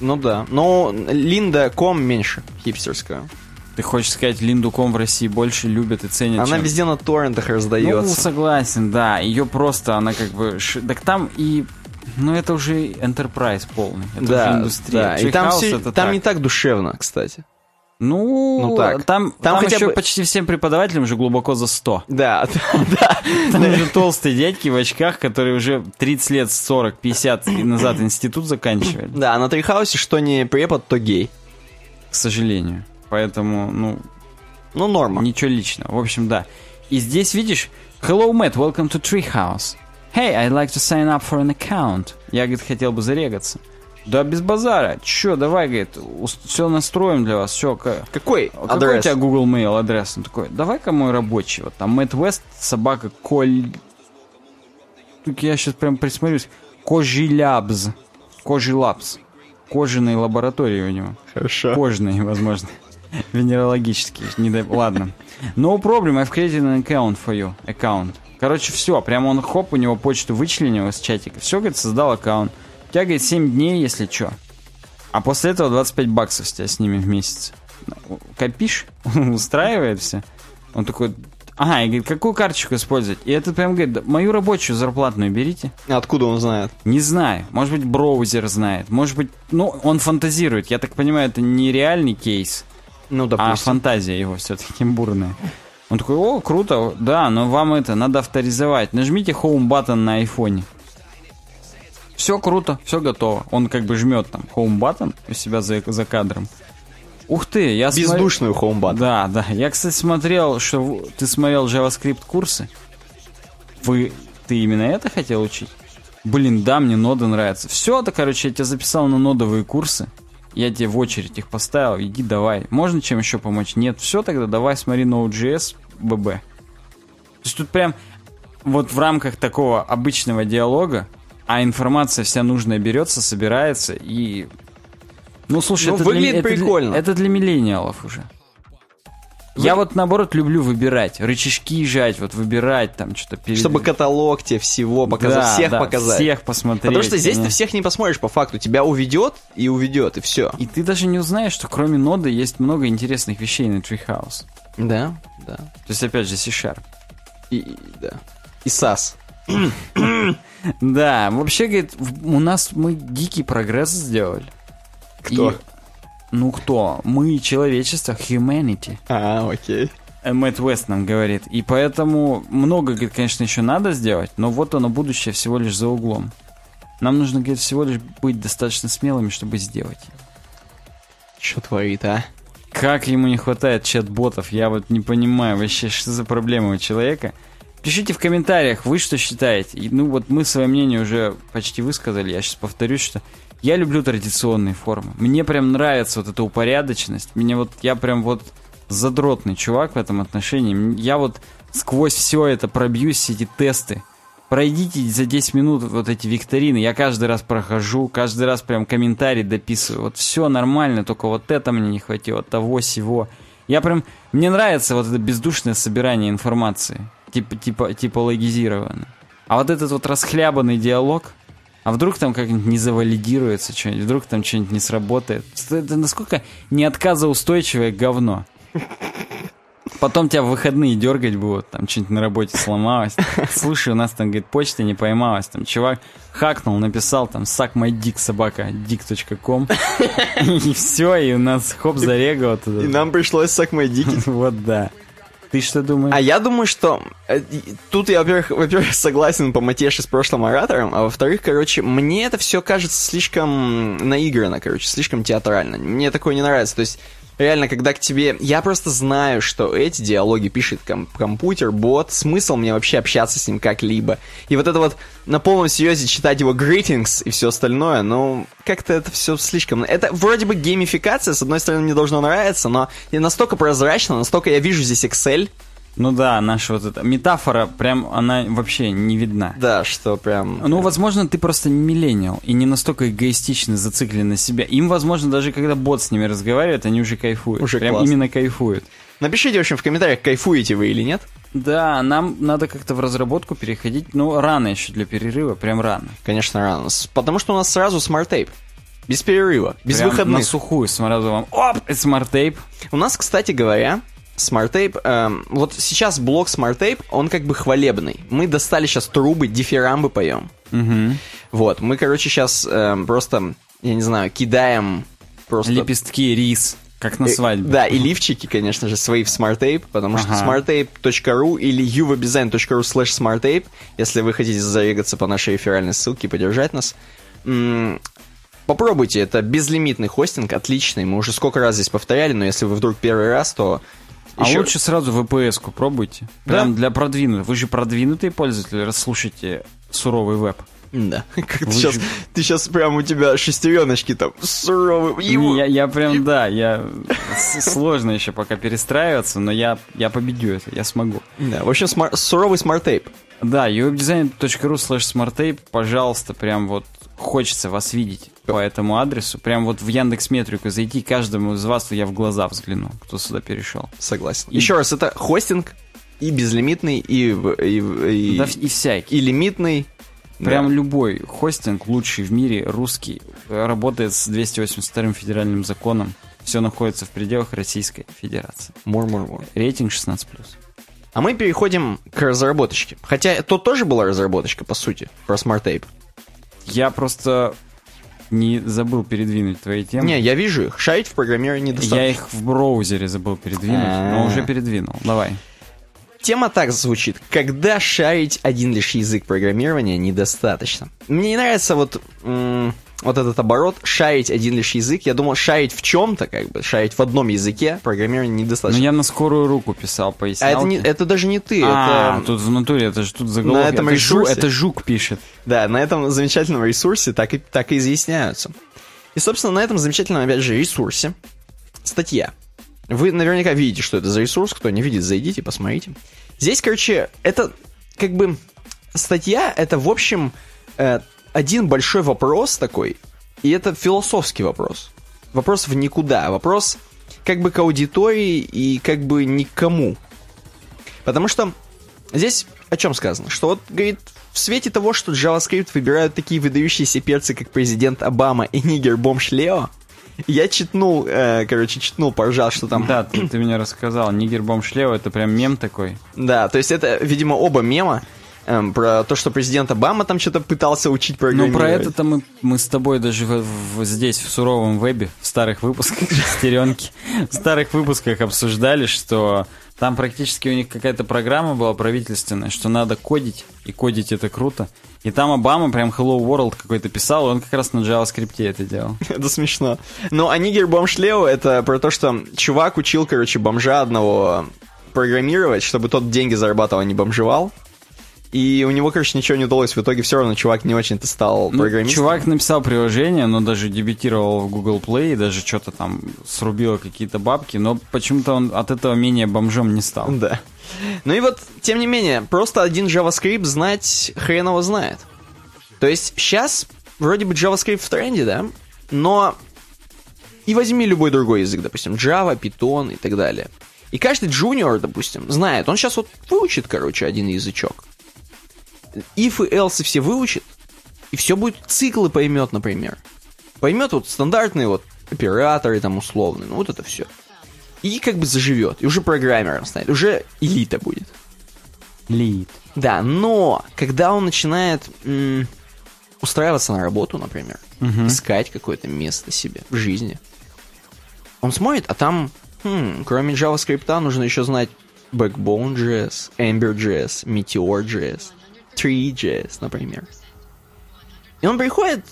Ну да. Но Линда.ком меньше хипстерская. Ты хочешь сказать, Линду.ком в России больше любят и ценят, Она чем- везде на торрентах Ну, раздается. согласен, да. Ее просто, она как бы... Так там и... Ну, это уже enterprise полный. Это уже да, индустрия. да. И там, все- это там так. не так душевно, кстати. Ну, Ну, так. Там, Там там, хотя еще бы- почти всем преподавателям уже глубоко за 100. Да, да. Там уже толстые дядьки в очках, которые уже 30 лет, 40, 50 и назад институт заканчивали, Да, а на Трихаусе что не препод, то гей. к сожалению. Поэтому, ну, Ну, норма. Ничего личного. В общем, да. И здесь видишь, Hello, Matt, welcome to Treehouse. Hey, I'd like to sign up for an account. Я, говорит, хотел бы зарегаться. Да без базара. Че, давай, говорит, все настроим для вас. Все, Какой какой у адрес? тебя Google Mail адрес? Он такой, давай-ка мой рабочий. Вот там Мэтт Вест, собака Коль... Тут я сейчас прям присмотрюсь. Кожилябз. Кожилабс. Кожаные лаборатории у него. Хорошо. Кожные, возможно. Венерологические. Не дай... Ладно. No problem, I've created an account for you. Аккаунт. Короче, все. Прямо он, хоп, у него почту вычленил из чатика. Все, говорит, создал аккаунт. У тебя, говорит, 7 дней, если что. А после этого 25 баксов с тебя снимем в месяц. Копишь? Устраивает все. Он такой, Ага, и говорит, какую карточку использовать? И это прям говорит, «Да мою рабочую зарплатную берите. Откуда он знает? Не знаю. Может быть, браузер знает. Может быть, ну, он фантазирует. Я так понимаю, это не реальный кейс, Ну, а допустим. фантазия его все-таки бурная. Он такой, о, круто, да, но вам это надо авторизовать. Нажмите home button на айфоне. Все круто, все готово. Он как бы жмет там home button у себя за, за кадром. Ух ты, я Бездушную хоумбат. Да, да. Я, кстати, смотрел, что ты смотрел JavaScript курсы. Вы, ты именно это хотел учить? Блин, да, мне ноды нравятся. Все, это, короче, я тебя записал на нодовые курсы. Я тебе в очередь их поставил. Иди давай. Можно чем еще помочь? Нет. Все, тогда давай смотри Node.js BB. То есть тут прям вот в рамках такого обычного диалога, а информация вся нужная берется, собирается и... Ну, слушай, Ну, это, выглядит для, это для- прикольно. это для миллениалов уже. Я вот наоборот люблю выбирать, рычажки жать, вот выбирать там что-то перед... Чтобы каталог тебе всего показать, Да, всех да, показать. Всех посмотреть. Потому что здесь ты всех не посмотришь по факту. Тебя уведет и уведет, и все. И ты даже не узнаешь, что кроме ноды есть много интересных вещей на Treehouse. Да, да. То есть, опять же, C-Sharp. И, и- да. И САС. Да, вообще, говорит, у нас мы дикий прогресс сделали. Кто? И- ну кто? Мы, человечество, humanity. А, окей. Э, Мэтт Уэст нам говорит. И поэтому много, говорит, конечно, еще надо сделать, но вот оно, будущее всего лишь за углом. Нам нужно, говорит, всего лишь быть достаточно смелыми, чтобы сделать. Что творит, а? Как ему не хватает чат-ботов, я вот не понимаю вообще, что за проблема у человека. Пишите в комментариях, вы что считаете. И, ну вот мы свое мнение уже почти высказали, я сейчас повторюсь, что я люблю традиционные формы. Мне прям нравится вот эта упорядоченность. Мне вот, я прям вот задротный чувак в этом отношении. Я вот сквозь все это пробьюсь, эти тесты. Пройдите за 10 минут вот эти викторины. Я каждый раз прохожу, каждый раз прям комментарий дописываю. Вот все нормально, только вот это мне не хватило, того, сего. Я прям... Мне нравится вот это бездушное собирание информации. Типа, типа, типа логизированно. А вот этот вот расхлябанный диалог, а вдруг там как-нибудь не завалидируется что-нибудь, вдруг там что-нибудь не сработает. Это насколько не отказоустойчивое говно. Потом тебя в выходные дергать будут, там что-нибудь на работе сломалось. Слушай, у нас там, говорит, почта не поймалась. Там чувак хакнул, написал там suck my dick собака dick.com и все, и у нас хоп зарегало И туда. нам пришлось сак мои дики. Вот да. Ты что думаешь? А я думаю, что э, тут я, во-первых, во-первых, согласен по Матеше с прошлым оратором, а во-вторых, короче, мне это все кажется слишком наигранно, короче, слишком театрально. Мне такое не нравится. То есть, реально, когда к тебе... Я просто знаю, что эти диалоги пишет ком- компьютер, бот, смысл мне вообще общаться с ним как-либо. И вот это вот на полном серьезе читать его greetings и все остальное, ну, как-то это все слишком... Это вроде бы геймификация, с одной стороны, мне должно нравиться, но настолько прозрачно, настолько я вижу здесь Excel, Ну да, наша вот эта метафора, прям она вообще не видна. Да, что прям... Ну, возможно, ты просто не миллениал и не настолько эгоистично зациклен на себя. Им, возможно, даже когда бот с ними разговаривает, они уже кайфуют. Уже Прям классно. именно кайфуют. Напишите, в общем, в комментариях, кайфуете вы или нет. Да, нам надо как-то в разработку переходить. Ну, рано еще для перерыва, прям рано. Конечно, рано. Потому что у нас сразу SmartTape. Без перерыва, без Прям выходных. на сухую сразу вам. Оп, это SmartTape. У нас, кстати говоря, SmartTape... эм, вот сейчас блок SmartTape, он как бы хвалебный. Мы достали сейчас трубы, дифирамбы поем. Угу. Вот, мы, короче, сейчас просто, я не знаю, кидаем просто... Лепестки, рис, как на Э, свадьбе. Да, и лифчики, конечно же, свои в SmartTape, потому что Ага. smarttape.ru или uwebdesign.ru slash smarttape, если вы хотите зарегаться по нашей реферальной ссылке и поддержать нас. М, Попробуйте, это безлимитный хостинг, отличный. Мы уже сколько раз здесь повторяли, но если вы вдруг первый раз, то... А ещё- лучше сразу VPS-ку пробуйте. Прям для продвинутых. Вы же продвинутые пользователи, раз слушаете суровый веб. Да, как ты сейчас, ты сейчас прям у тебя шестереночки там суровые. Я, я прям, да, я... Сложно еще пока перестраиваться, но я, я победю это, я смогу. Да, в общем, смар- суровый SmartTape. Да, uwebdesign.ru slash smarttape, пожалуйста, прям вот хочется вас видеть по этому адресу. Прям вот в Яндекс Метрику зайти, каждому из вас я в глаза взгляну, кто сюда перешел. Согласен. И- Еще раз, это хостинг и безлимитный, и, и, и, Да, и всякий. и лимитный. Прям Да. любой хостинг, лучший в мире, русский, работает с 282 федеральным законом. Все находится в пределах Российской Федерации. Мур-мур-мур. Рейтинг 16+. А мы переходим к разработочке. Хотя то тоже была разработочка, по сути, про Smart Tape. Я просто не забыл передвинуть твои темы. Не, я вижу их. Шарить в программировании недостаточно. Я их в браузере забыл передвинуть, но А-а-а. уже передвинул. Давай. Тема так звучит. Когда шарить один лишь язык программирования недостаточно. Мне не нравится вот, м, вот этот оборот шарить один лишь язык. Я думал, шарить в чем-то, как бы, шарить в одном языке программирования Ну, недостаточно. я на скорую руку писал, А пояснял. это, не, это даже не ты, А, это... тут в натуре, это же тут заголовок. На этом это, жу- ресурсе? это жук пишет. Да, на этом замечательном ресурсе так и, так и изъясняются. И, собственно, на этом замечательном, опять же, ресурсе статья. Вы наверняка видите, что это за ресурс. Кто не видит, зайдите, посмотрите. Здесь, короче, это как бы статья, это, в общем, э, один большой вопрос такой, и это философский вопрос. Вопрос в никуда, вопрос как бы к аудитории и как бы никому. Потому что здесь о чем сказано? Что вот, говорит, в свете того, что JavaScript выбирают такие выдающиеся перцы, как президент Обама и нигер Бомж Лео, я читнул, э, короче, читнул, поржал, что там... Да, ты, ты мне рассказал. Нигер Бомж Лео, это прям мем такой. Да, то есть это, видимо, оба мема эм, про то, что президент Обама там что-то пытался учить Ну, программировать. про это-то мы, мы с тобой даже в- в- здесь, в суровом вебе, в старых выпусках шестеренки, в старых выпусках обсуждали, что там практически у них какая-то программа была правительственная, что надо кодить, и кодить это круто. И там Обама прям Hello World какой-то писал, и он как раз на JavaScript это делал. Это смешно. Ну, а Нигер Бомж Лео это про то, что чувак учил, короче, бомжа одного программировать, чтобы тот деньги зарабатывал, а не бомжевал. И у него, короче, ничего не удалось. В итоге все равно чувак не очень-то стал Ну, программистом. чувак написал приложение, но даже дебютировал в Google Play, и даже что-то там срубило какие-то бабки, но почему-то он от этого менее бомжом не стал. Да. Ну и вот, тем не менее, просто один JavaScript знать хрен его знает. То есть сейчас вроде бы JavaScript в тренде, да? Но и возьми любой другой язык, допустим, Java, Python и так далее. И каждый джуниор, допустим, знает, он сейчас вот выучит, короче, один язычок. If и else все выучит, и все будет, циклы поймет, например. Поймет вот стандартные вот операторы там условные, ну вот это все. И как бы заживет, и уже программером станет, уже элита будет. Лид. Да, но когда он начинает м, устраиваться на работу, например, искать какое-то место себе в жизни, он смотрит, а там, хм, кроме JavaScript, нужно еще знать Backbone.js, Ember.js, Meteor.js, Tree.js, например. И он приходит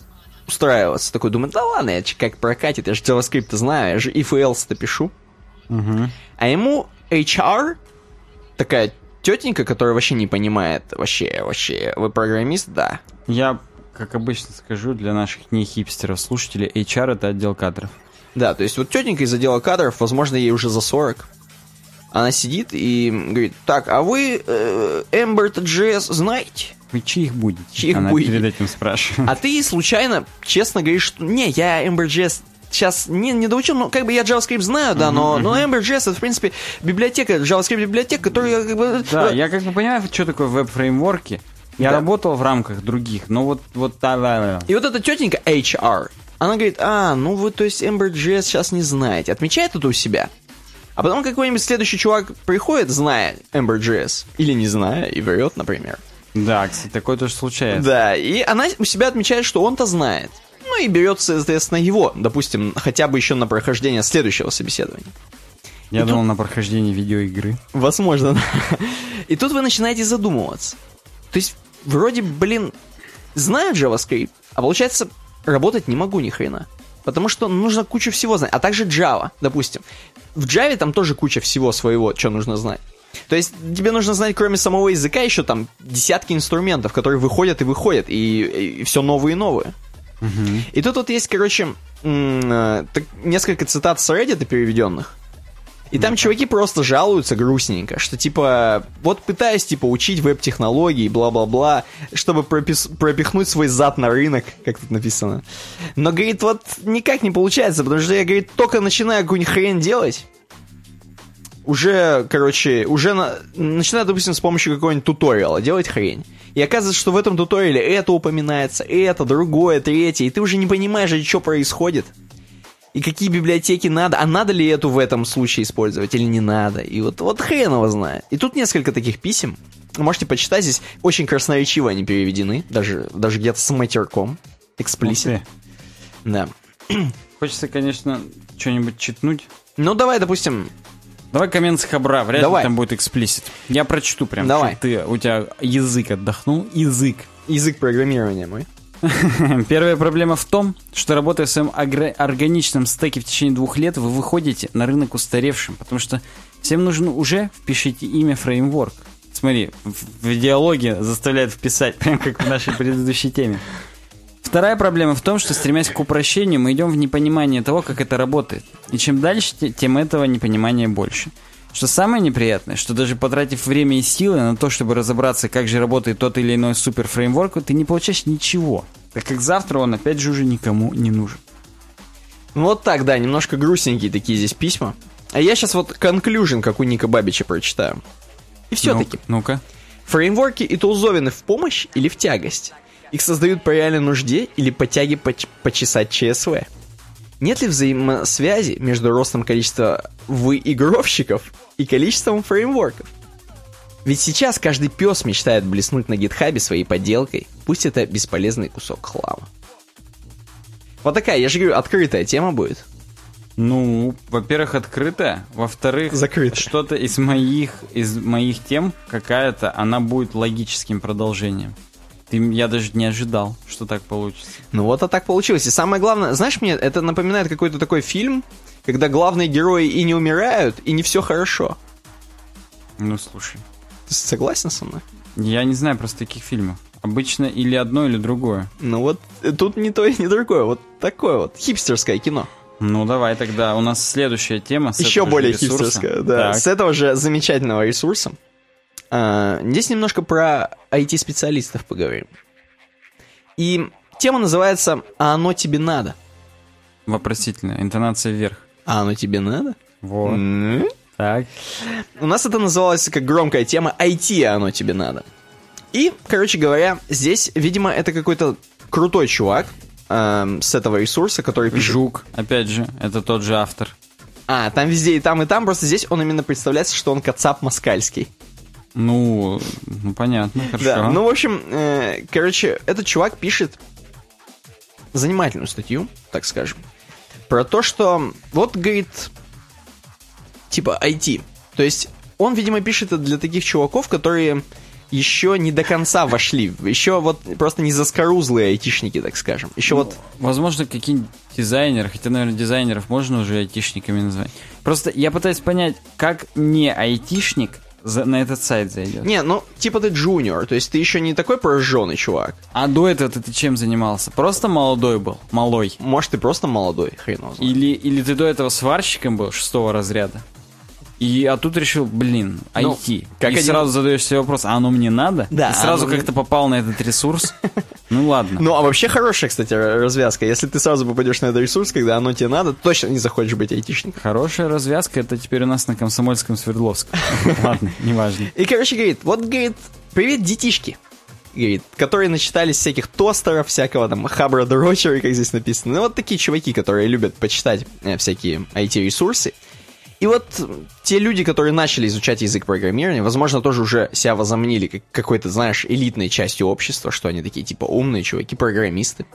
устраиваться, такой думает, да ладно, я как прокатит, я же JavaScript знаю, я же if else-то пишу. А ему HR, такая тетенька, которая вообще не понимает, вообще, вообще, вы программист, да. Я, как обычно скажу, для наших не хипстеров слушателей, HR это отдел кадров. Да, то есть вот тетенька из отдела кадров, возможно, ей уже за 40. Она сидит и говорит, так, а вы э, Ember.js знаете? Вы чьих будете? Чьих Она будете? перед этим спрашивает. А ты случайно, честно говоришь, что не, я Ember.js сейчас не, не доучил, ну, как бы я JavaScript знаю, да, но, но Ember.js это, в принципе, библиотека, JavaScript библиотека, которую я как бы... Да, я как бы понимаю, что такое веб-фреймворки. Я Да. работал в рамках других, но вот, вот да, да, да. И вот эта тетенька HR, она говорит, а, ну вы, то есть, Ember.js сейчас не знаете. Отмечает это у себя. А потом какой-нибудь следующий чувак приходит, зная Ember.js, или не зная, и врет, например. Да, кстати, такое тоже случается. Да, и она у себя отмечает, что он-то знает. Ну и берет, соответственно, его, допустим, хотя бы еще на прохождение следующего собеседования. Я И думал на прохождение видеоигры. Возможно, да. И тут вы начинаете задумываться. То есть, вроде, блин, знаю JavaScript, а получается, работать не могу ни хрена. Потому что нужно кучу всего знать. А также Java, допустим. В Java там тоже куча всего своего, что нужно знать. То есть тебе нужно знать, кроме самого языка, еще там десятки инструментов, которые выходят и выходят, и, все новые и новые. И тут вот есть, короче, э, несколько цитат с Reddit переведенных. И там чуваки просто жалуются грустненько, что типа, вот пытаюсь типа учить веб-технологии, бла-бла-бла, чтобы пропис- пропихнуть свой зад на рынок, как тут написано. Но, говорит, вот никак не получается, потому что я, говорит, только начинаю какую-нибудь хрень делать, уже, короче, уже на- начинаю, допустим, с помощью какого-нибудь туториала делать хрень. И оказывается, что в этом туториале это упоминается, это, другое, третье, и ты уже не понимаешь, что происходит. И какие библиотеки надо, а надо ли эту в этом случае использовать или не надо. И вот, вот хрен его знает. И тут несколько таких писем. Можете почитать, здесь очень красноречиво они переведены, даже, даже где-то с матерком. Эксплисит. Да. Хочется, конечно, что-нибудь читнуть. Ну, давай, допустим, Давай коммент с хабра, вряд Давай. ли там будет эксплисит. Я прочту прям. Давай. Ты, у тебя язык отдохнул. Язык. язык программирования мой. Первая проблема в том, что работая в своем органичном стеке в течение двух лет, вы выходите на рынок устаревшим, потому что всем нужно уже впишите имя фреймворк. Смотри, в, диалоге заставляет вписать, прям как в нашей предыдущей теме. Вторая проблема в том, что стремясь к упрощению, мы идем в непонимание того, как это работает. И чем дальше, те- тем этого непонимания больше. Что самое неприятное, что даже потратив время и силы на то, чтобы разобраться, как же работает тот или иной суперфреймворк, ты не получаешь ничего, так как завтра он опять же уже никому не нужен. Ну, Вот так, да, немножко грустненькие такие здесь письма. А я сейчас вот conclusion, как у Ника Бабича, прочитаю. И все-таки, Ну- Ну-ка. фреймворки и тулзовины в помощь или в тягость? Их создают по реальной нужде или по тяге поч- почесать ЧСВ? Нет ли взаимосвязи между ростом количества выигровщиков и количеством фреймворков? Ведь сейчас каждый пес мечтает блеснуть на гитхабе своей подделкой, пусть это бесполезный кусок хлама. Вот такая, я же говорю, открытая тема будет. Ну, во-первых, открытая, во-вторых, Закрытая. что-то из моих, из моих тем, какая-то, она будет логическим продолжением. Ты, я даже не ожидал, что так получится. Ну вот а так получилось. И самое главное, знаешь, мне это напоминает какой-то такой фильм, когда главные герои и не умирают, и не все хорошо. Ну, слушай. Ты согласен со мной? Я не знаю просто таких фильмов. Обычно или одно, или другое. Ну вот э, тут не то и не другое. Вот такое вот хипстерское кино. Ну, давай тогда. У нас следующая тема. Еще более ресурса. хипстерское, да. Так. С этого же замечательного ресурса. А, здесь немножко про IT-специалистов поговорим. И тема называется «А оно тебе надо». Вопросительная. Интонация вверх. А оно тебе надо? Вот. Так. У нас это называлось как громкая тема IT, а оно тебе надо. И, короче говоря, здесь, видимо, это какой-то крутой чувак эм, с этого ресурса, который пишет... Жук. Опять же, это тот же автор. А, там везде и там, и там, просто здесь он именно представляется, что он Кацап Москальский. Ну, ну понятно, хорошо. Да, ну, в общем, э, короче, этот чувак пишет занимательную статью, так скажем, про то, что вот, говорит, типа IT. То есть он, видимо, пишет это для таких чуваков, которые еще не до конца вошли, еще вот просто не заскорузлые айтишники, так скажем. Еще вот... Возможно, какие-нибудь дизайнеры, хотя, наверное, дизайнеров можно уже айтишниками назвать. Просто я пытаюсь понять, как не айтишник за- на этот сайт зайдет. Не, ну, типа ты джуниор, то есть ты еще не такой прожженный чувак. А до этого ты, чем занимался? Просто молодой был? Малой? Может, ты просто молодой, хрен его знает. Или, или ты до этого сварщиком был шестого разряда? И, а тут решил, блин, Ну, IT. как и один- сразу задаешь себе вопрос, а оно мне надо? Да, И сразу оно как-то попал на этот ресурс. Ну ладно. Ну, а вообще хорошая, кстати, развязка. Если ты сразу попадешь на этот ресурс, когда оно тебе надо, точно не захочешь быть айтишником. Хорошая развязка, это теперь у нас на Комсомольском Свердловском. Ладно, неважно. И, короче, говорит, вот, говорит, привет, детишки. Говорит, которые начитались всяких тостеров, всякого там хабра дрочера, как здесь написано. Ну, вот такие чуваки, которые любят почитать э, всякие IT-ресурсы. И вот те люди, которые начали изучать язык программирования, возможно, тоже уже себя возомнили как какой-то, знаешь, элитной частью общества, что они такие, типа, умные чуваки-программисты.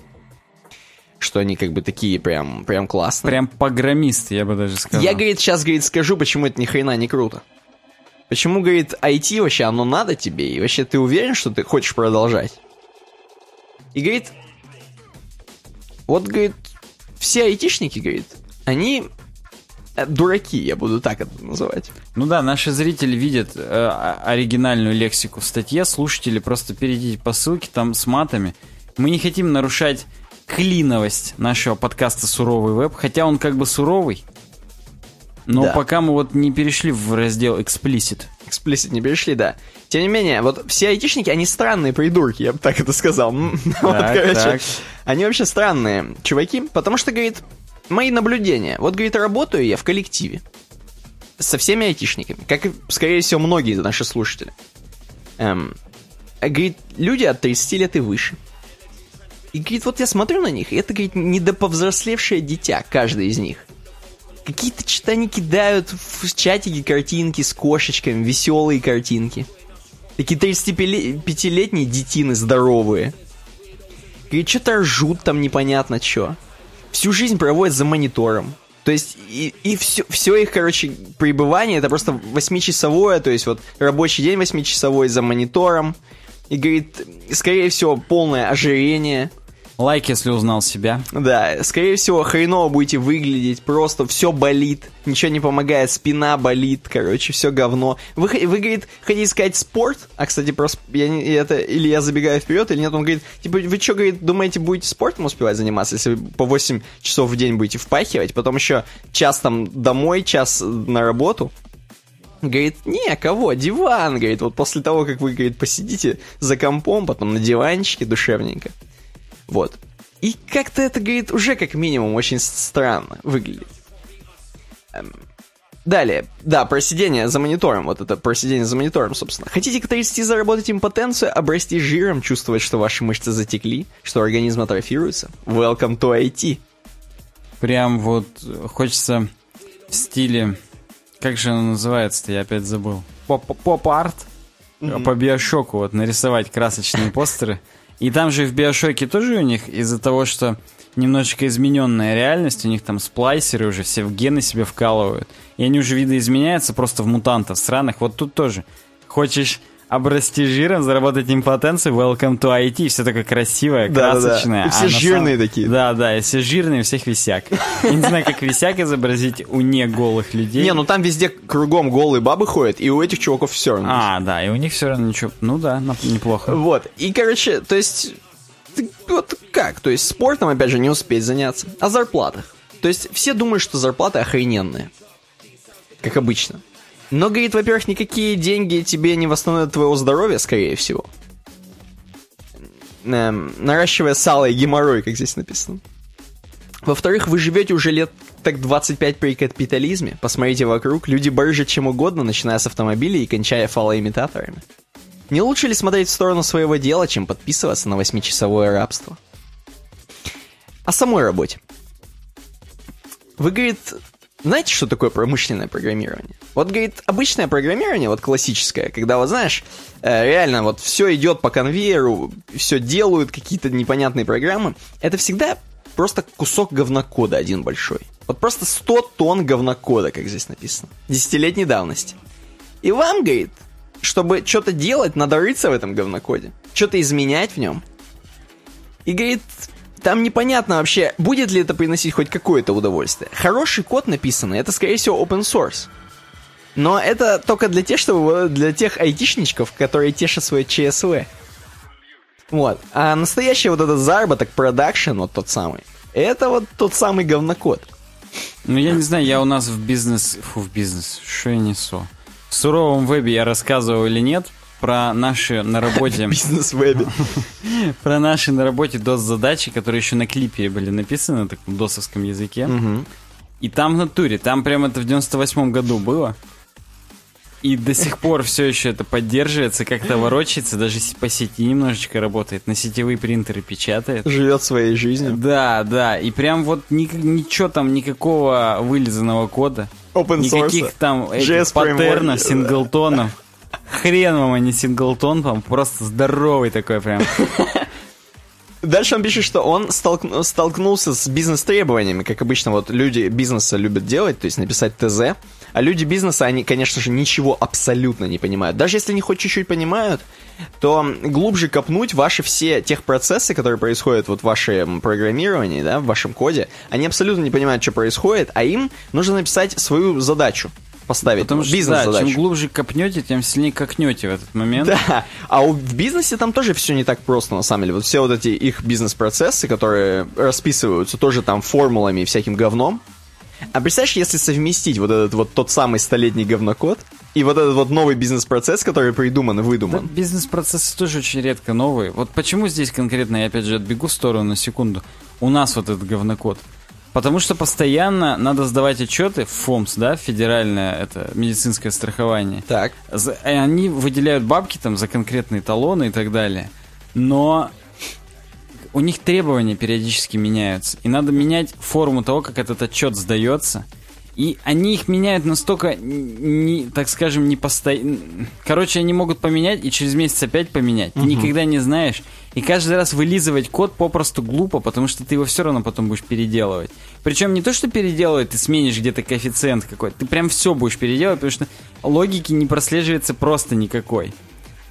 Что они как бы такие прям, прям классные. Прям погромист, я бы даже сказал. Я, говорит, сейчас, говорит, скажу, почему это ни хрена не круто. Почему, говорит, IT вообще, оно надо тебе? И вообще ты уверен, что ты хочешь продолжать? И, говорит, вот, говорит, все айтишники, говорит, они дураки, я буду так это называть. Ну да, наши зрители видят э, оригинальную лексику в статье, слушатели просто перейдите по ссылке там с матами. Мы не хотим нарушать клиновость нашего подкаста «Суровый веб», хотя он как бы суровый, но Да. пока мы вот не перешли в раздел «Explicit». Эксплисит не перешли, да. Тем не менее, вот все айтишники, они странные придурки, я бы так это сказал. М, Вот, Так, короче, так. они вообще странные чуваки, потому что, говорит, мои наблюдения. Вот, говорит, работаю я в коллективе со всеми айтишниками, как скорее всего, многие наши слушатели. Эм, говорит, люди от 30 лет и выше. И говорит, вот я смотрю на них, и это, говорит, недоповзрослевшее дитя, каждый из них. Какие-то что-то кидают в чатике картинки с кошечками, веселые картинки. Такие 35-летние детины здоровые. Говорит, что-то ржут там непонятно что. Всю жизнь проводят за монитором. То есть, и, и все, все их, короче, пребывание, это просто восьмичасовое, то есть вот рабочий день восьмичасовой за монитором. И говорит, скорее всего, полное ожирение. Лайк, если узнал себя. Да, скорее всего, хреново будете выглядеть, просто все болит, ничего не помогает, спина болит, короче, все говно. Вы, вы говорит, хотите сказать спорт? А, кстати, просто я не, это, или я забегаю вперед, или нет, он говорит, типа, вы что, говорит, думаете, будете спортом успевать заниматься, если вы по 8 часов в день будете впахивать, потом еще час там домой, час на работу? Говорит, не, кого? Диван, говорит, вот после того, как вы, говорит, посидите за компом, потом на диванчике душевненько. Вот. И как-то это, говорит, уже как минимум очень странно выглядит. Эм, далее, да, про сидение за монитором, вот это про сидение за монитором, собственно. Хотите к 30 заработать импотенцию, обрасти жиром, чувствовать, что ваши мышцы затекли, что организм атрофируется? Welcome to IT. Прям вот хочется в стиле... Как же оно называется-то, я опять забыл. Поп-арт? Mm-hmm. По биошоку вот нарисовать красочные постеры и там же в Биошоке тоже у них из-за того, что немножечко измененная реальность, у них там сплайсеры уже все в гены себе вкалывают. И они уже видоизменяются просто в мутантов странных. Вот тут тоже. Хочешь обрасти жиром, заработать импотенцию, welcome to IT, все такое красивое, да, красочное. Да, да. И все а жирные самом... такие. Да, да, и все жирные, всех висяк. Я не знаю, как висяк изобразить у не голых людей. Не, ну там везде кругом голые бабы ходят, и у этих чуваков все равно. А, да, и у них все равно ничего, ну да, неплохо. Вот, и, короче, то есть, вот как, то есть спортом, опять же, не успеть заняться. О зарплатах. То есть все думают, что зарплаты охрененные. Как обычно. Но, говорит, во-первых, никакие деньги тебе не восстановят твоего здоровья, скорее всего. Эм, наращивая сало и геморрой, как здесь написано. Во-вторых, вы живете уже лет так 25 при капитализме. Посмотрите вокруг, люди барыжат чем угодно, начиная с автомобилей и кончая фалоимитаторами. Не лучше ли смотреть в сторону своего дела, чем подписываться на восьмичасовое рабство? О самой работе. Вы, говорит, знаете, что такое промышленное программирование? Вот, говорит, обычное программирование, вот классическое, когда, вот знаешь, э, реально вот все идет по конвейеру, все делают какие-то непонятные программы, это всегда просто кусок говнокода один большой. Вот просто 100 тонн говнокода, как здесь написано. Десятилетней давности. И вам, говорит, чтобы что-то делать, надо рыться в этом говнокоде. Что-то изменять в нем. И, говорит, там непонятно вообще, будет ли это приносить хоть какое-то удовольствие. Хороший код написанный, это, скорее всего, open source. Но это только для тех, чтобы, для тех айтишничков, которые тешат свое ЧСВ. Вот. А настоящий вот этот заработок, продакшн, вот тот самый, это вот тот самый говнокод. Ну, я не знаю, я у нас в бизнес... Фу, в бизнес. Что я несу? В суровом вебе я рассказывал или нет, про наши на работе... Бизнес-вебе. Про наши на работе DOS-задачи, которые еще на клипе были написаны на таком досовском языке. И там в натуре, там прямо это в 98 году было. И до сих пор все еще это поддерживается, как-то ворочается, даже по сети немножечко работает, на сетевые принтеры печатает. Живет своей жизнью. Да, да, и прям вот ни, ничего там, никакого вылизанного кода. Open Никаких там этих паттернов, синглтонов. Хрен вам, а не синглтон, там просто здоровый такой прям. Дальше он пишет, что он столк... столкнулся с бизнес-требованиями, как обычно вот люди бизнеса любят делать, то есть написать ТЗ. А люди бизнеса, они, конечно же, ничего абсолютно не понимают. Даже если они хоть чуть-чуть понимают, то глубже копнуть ваши все тех процессы, которые происходят вот в вашем программировании, да, в вашем коде, они абсолютно не понимают, что происходит, а им нужно написать свою задачу поставить Потому что, бизнес да, чем глубже копнете, тем сильнее кокнете в этот момент. Да, а у, в бизнесе там тоже все не так просто, на самом деле. Вот все вот эти их бизнес-процессы, которые расписываются тоже там формулами и всяким говном. А представляешь, если совместить вот этот вот тот самый столетний говнокод и вот этот вот новый бизнес-процесс, который придуман и выдуман. Да, бизнес-процессы тоже очень редко новые. Вот почему здесь конкретно, я опять же отбегу в сторону на секунду, у нас вот этот говнокод – Потому что постоянно надо сдавать отчеты в ФОМС, да, федеральное это медицинское страхование. Так. И они выделяют бабки там за конкретные талоны и так далее. Но у них требования периодически меняются. И надо менять форму того, как этот отчет сдается. И они их меняют настолько, не, так скажем, не постоянно. Короче, они могут поменять и через месяц опять поменять. Ты Мгм. никогда не знаешь. И каждый раз вылизывать код попросту глупо, потому что ты его все равно потом будешь переделывать. Причем не то, что переделывать, ты сменишь где-то коэффициент какой-то. Ты прям все будешь переделывать, потому что логики не прослеживается просто никакой.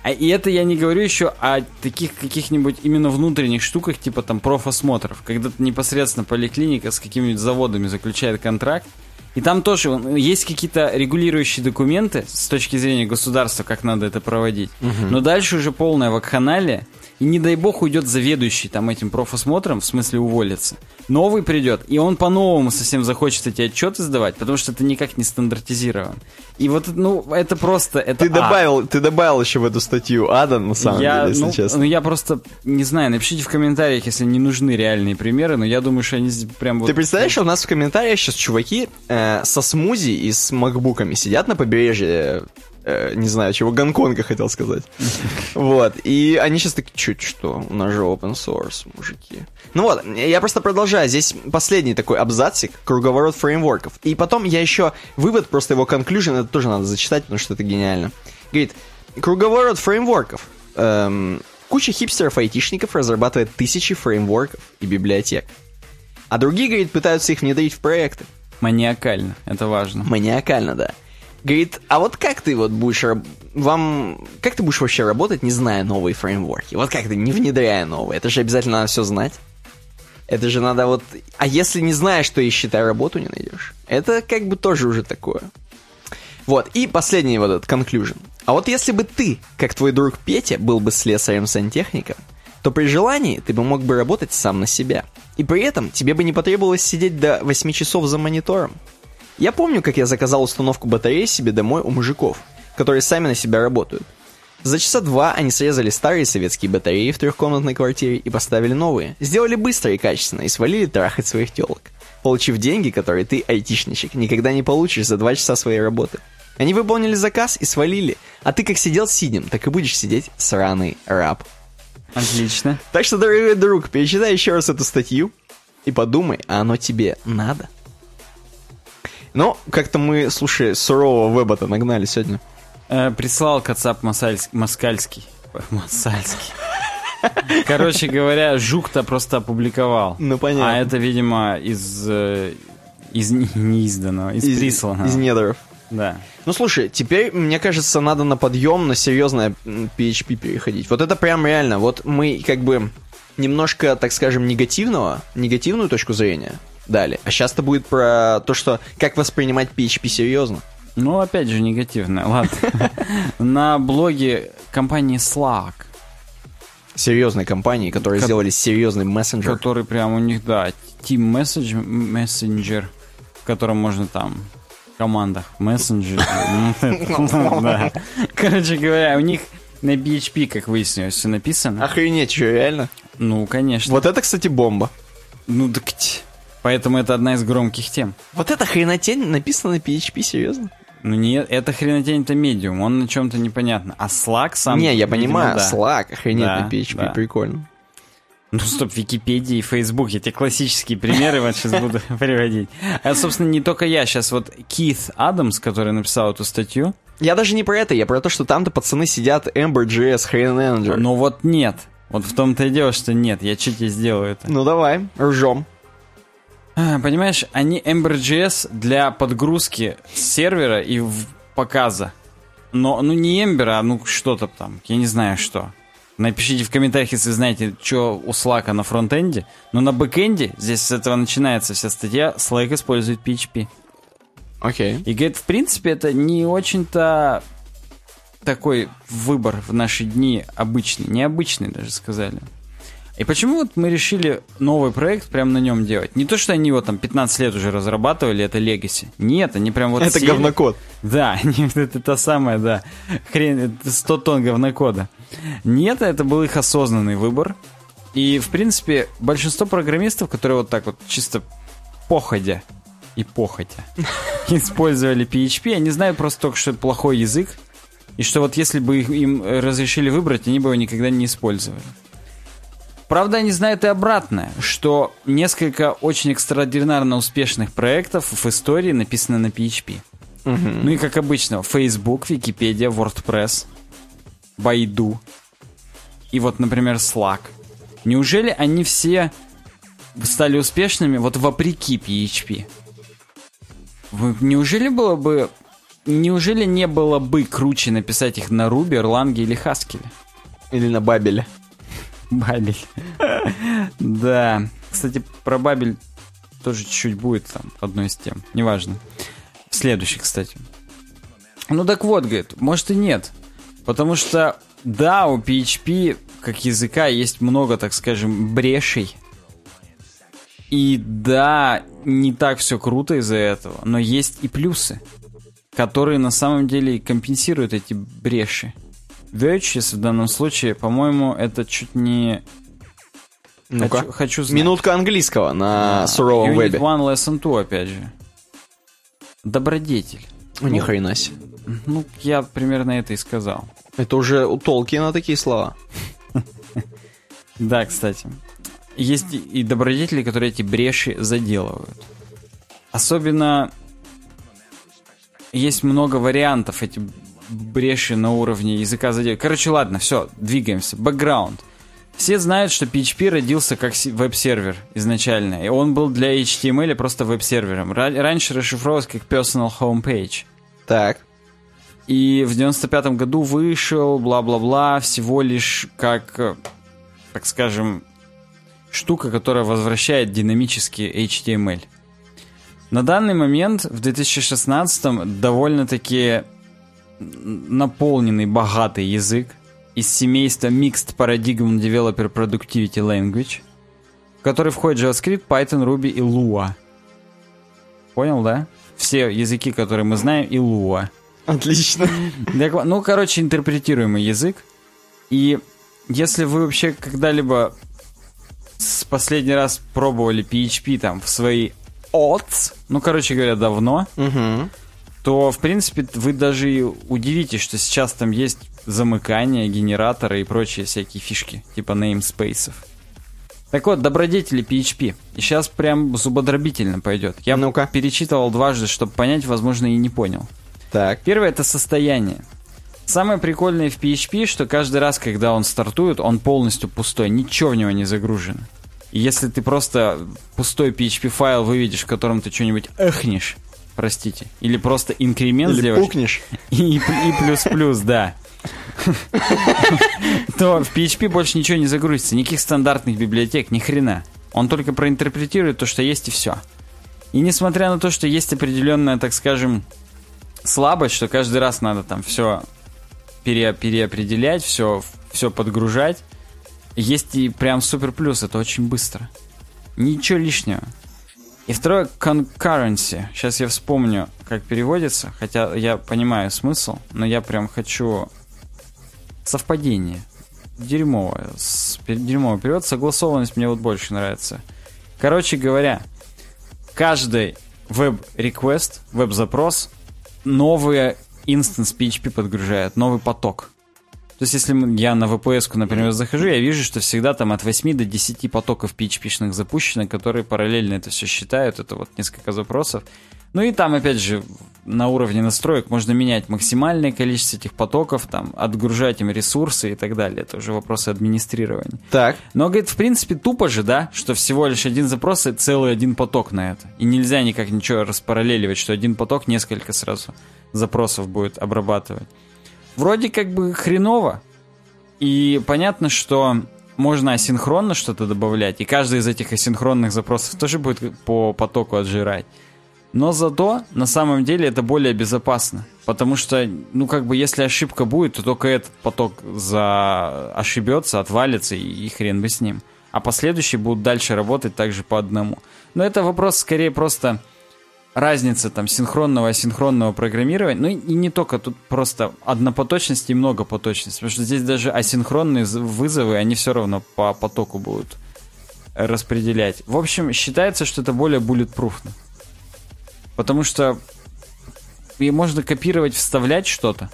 А и это я не говорю еще о таких каких-нибудь именно внутренних штуках, типа там профосмотров, когда ты непосредственно поликлиника с какими-нибудь заводами заключает контракт, и там тоже есть какие-то регулирующие документы с точки зрения государства, как надо это проводить. Но дальше уже полная вакханалия, и не дай бог уйдет заведующий там этим профосмотром, в смысле уволится. Новый придет, и он по-новому совсем захочет эти отчеты сдавать, потому что это никак не стандартизирован. И вот, ну, это просто... Это Ты ад. добавил, ты добавил еще в эту статью ада, на самом я, деле, если ну, честно. ну, я просто не знаю, напишите в комментариях, если не нужны реальные примеры, но я думаю, что они здесь прям вот... Ты представляешь, у нас в комментариях сейчас чуваки э, со смузи и с макбуками сидят на побережье, э, не знаю чего, Гонконга хотел сказать. Вот, и они сейчас такие, чуть что, у нас же open source, мужики. Ну вот, я просто продолжаю, здесь последний такой абзацик, круговорот фреймворков. И потом я еще вывод, просто его conclusion, это тоже надо зачитать, потому что это гениально. Говорит, круговорот фреймворков. Эм, куча хипстеров-айтишников разрабатывает тысячи фреймворков и библиотек. А другие, говорит, пытаются их внедрить в проекты. Маниакально, это важно. Маниакально, да. Говорит, а вот как ты вот будешь... Вам... Как ты будешь вообще работать, не зная новые фреймворки? Вот как ты, не внедряя новые? Это же обязательно надо все знать. Это же надо вот... А если не знаешь, то и считай работу не найдешь. Это как бы тоже уже такое. Вот, и последний вот этот conclusion. А вот если бы ты, как твой друг Петя, был бы слесарем-сантехником, то при желании ты бы мог бы работать сам на себя. И при этом тебе бы не потребовалось сидеть до 8 часов за монитором. Я помню, как я заказал установку батареи себе домой у мужиков, которые сами на себя работают. За часа два они срезали старые советские батареи в трехкомнатной квартире и поставили новые. Сделали быстро и качественно и свалили трахать своих телок. Получив деньги, которые ты, айтишничек, никогда не получишь за два часа своей работы. Они выполнили заказ и свалили, а ты как сидел сидим, так и будешь сидеть сраный раб. Отлично. Так что, дорогой друг, перечитай еще раз эту статью и подумай, а оно тебе надо? Ну, как-то мы, слушай, сурового веба-то нагнали сегодня. Э, прислал Кацап Масальс- Москальский. Ой, Масальский. Короче говоря, Жук-то просто опубликовал. Ну, понятно. А это, видимо, из... э, из не- неизданного, из, присланного. Из недров. Да. Ну, слушай, теперь, мне кажется, надо на подъем, на серьезное PHP переходить. Вот это прям реально. Вот мы как бы немножко, так скажем, негативного, негативную точку зрения дали. А сейчас-то будет про то, что как воспринимать PHP серьезно. Ну, опять же, негативно. Ладно. На блоге компании Slack, Серьезной компании, которые Ко- сделали серьезный мессенджер. который прям у них, да, Team Message, Messenger, в котором можно там в командах мессенджер. ну. Короче говоря, у них на PHP, как выяснилось, все написано. Охренеть, что, реально? Ну, конечно. Вот это, кстати, бомба. Ну, так. Поэтому это одна из громких тем. Вот эта хренотень написана на PHP, серьезно? Ну, не, это хренотень, это медиум, он на чем-то непонятно. А Slack сам... Не, я видимо, понимаю, да. Slack, охренеть Да, на PHP, да. прикольно. Ну, стоп, Википедия и я тебе классические примеры вот сейчас буду приводить. А, собственно, не только я, сейчас вот Кит Адамс, который написал эту статью, Я даже не про это, я про то, что там-то пацаны сидят Ember.js, хрен Manager. но вот нет. Вот в том-то и дело, что нет, я чуть тебе сделаю это. Ну давай, ржем. А, Понимаешь, они Ember.js для подгрузки сервера и показа. Но, ну не Ember, а ну что-то там, я не знаю что. Напишите в комментариях, если знаете, что у Slack на фронтенде. Но на бэкенде, здесь с этого начинается вся статья, Slack использует PHP. Окей. И говорит, в принципе, это не очень-то такой выбор в наши дни обычный, необычный даже сказали. И почему вот мы решили новый проект прям на нем делать? Не то, что они его там 15 лет уже разрабатывали, это Legacy. Нет, они прям вот это сели- говнокод. Да, это та самая, да. Хрен, это 100 тонн говнокода. Нет, это был их осознанный выбор. И, в принципе, большинство программистов, которые вот так вот чисто походя и похотя использовали PHP, они знают просто только, что это плохой язык, и что вот если бы им разрешили выбрать, они бы его никогда не использовали. Правда, они знают и обратное, что несколько очень экстраординарно успешных проектов в истории написаны на PHP. Ну и как обычно, Facebook, Википедия, WordPress, Baidu и вот, например, Slack. Неужели они все стали успешными вот вопреки PHP? Неужели было бы... Неужели не было бы круче написать их на Ruby, Erlang или Haskell? Или на Бабеле? Бабель. Да. Кстати, про Бабель тоже чуть-чуть будет там одной из тем. Неважно. Следующий, кстати. Ну так вот, говорит, может и нет. Потому что, да, у PHP как языка есть много, так скажем, брешей. И да, не так все круто из-за этого, но есть и плюсы, которые на самом деле компенсируют эти бреши. Virtues в данном случае, по-моему, это чуть не... Ну-ка. Хочу, хочу знать. Минутка английского на суровом Unit вебе. One Lesson 2, опять же. Добродетель. Ну, Ни хрена себе. Ну, я примерно это и сказал. Это уже у Толкина такие слова. Да, кстати. Есть и- и добродетели, которые эти бреши заделывают. Особенно есть много вариантов эти бреши на уровне языка заделывают. Короче, ладно, все, двигаемся. Бэкграунд. Все знают, что PHP родился как веб-сервер изначально, и он был для HTML просто веб-сервером. Ра- раньше расшифровывался как personal homepage. Так. И в 95-м году вышел, бла-бла-бла, всего лишь как, э, так скажем, штука, которая возвращает динамический HTML. На данный момент, в 2016-м, довольно-таки наполненный, богатый язык из семейства Mixed Paradigm Developer Productivity Language, в который входит JavaScript, Python, Ruby и Lua. Понял, да? Все языки, которые мы знаем, и Lua. Отлично. Ну, короче, интерпретируемый язык. И если вы вообще когда-либо с последний раз пробовали PHP там в свои odds, ну, короче говоря, давно, Угу. То, в принципе, вы даже и удивитесь, что сейчас там есть замыкание, генераторы и прочие всякие фишки, типа namespace'ов. Так вот, добродетели PHP. И сейчас прям зубодробительно пойдет. Я Ну-ка. перечитывал дважды, чтобы понять, возможно, и не понял. Так. Первое это состояние. Самое прикольное в PHP, что каждый раз, когда он стартует, он полностью пустой, ничего в него не загружено. И если ты просто пустой PHP файл выведешь, в котором ты что-нибудь эхнешь, простите, или просто инкремент Или сделаешь, пукнешь. и, и плюс-плюс, да, то в PHP больше ничего не загрузится, никаких стандартных библиотек, ни хрена. Он только проинтерпретирует то, что есть, и все. И несмотря на то, что есть определенная, так скажем, слабость, что каждый раз надо там все пере, переопределять, все, все подгружать, есть и прям супер плюс, это очень быстро. Ничего лишнего. И второе, concurrency. Сейчас я вспомню, как переводится, хотя я понимаю смысл, но я прям хочу совпадение. Дерьмовое. Дерьмовый перевод. Согласованность мне вот больше нравится. Короче говоря, каждый веб-реквест, веб-запрос, новый инстанс PHP подгружает, новый поток. То есть, если я на VPS, например, захожу, я вижу, что всегда там от 8 до 10 потоков PHP-шных запущено, которые параллельно это все считают. Это вот несколько запросов. Ну и там, опять же, на уровне настроек можно менять максимальное количество этих потоков, там, отгружать им ресурсы и так далее. Это уже вопросы администрирования. Так. Но, говорит, в принципе, тупо же, да, что всего лишь один запрос и целый один поток на это. И нельзя никак ничего распараллеливать, что один поток несколько сразу запросов будет обрабатывать. Вроде как бы хреново. И понятно, что можно асинхронно что-то добавлять, и каждый из этих асинхронных запросов тоже будет по потоку отжирать. Но зато на самом деле это более безопасно. Потому что, ну как бы, если ошибка будет, то только этот поток за... ошибется, отвалится, и, и хрен бы с ним. А последующие будут дальше работать также по одному. Но это вопрос скорее просто разницы там синхронного и асинхронного программирования. Ну и не только, тут просто однопоточность и многопоточность. Потому что здесь даже асинхронные вызовы, они все равно по потоку будут распределять. В общем, считается, что это более bulletproofно. Потому что и можно копировать, вставлять что-то,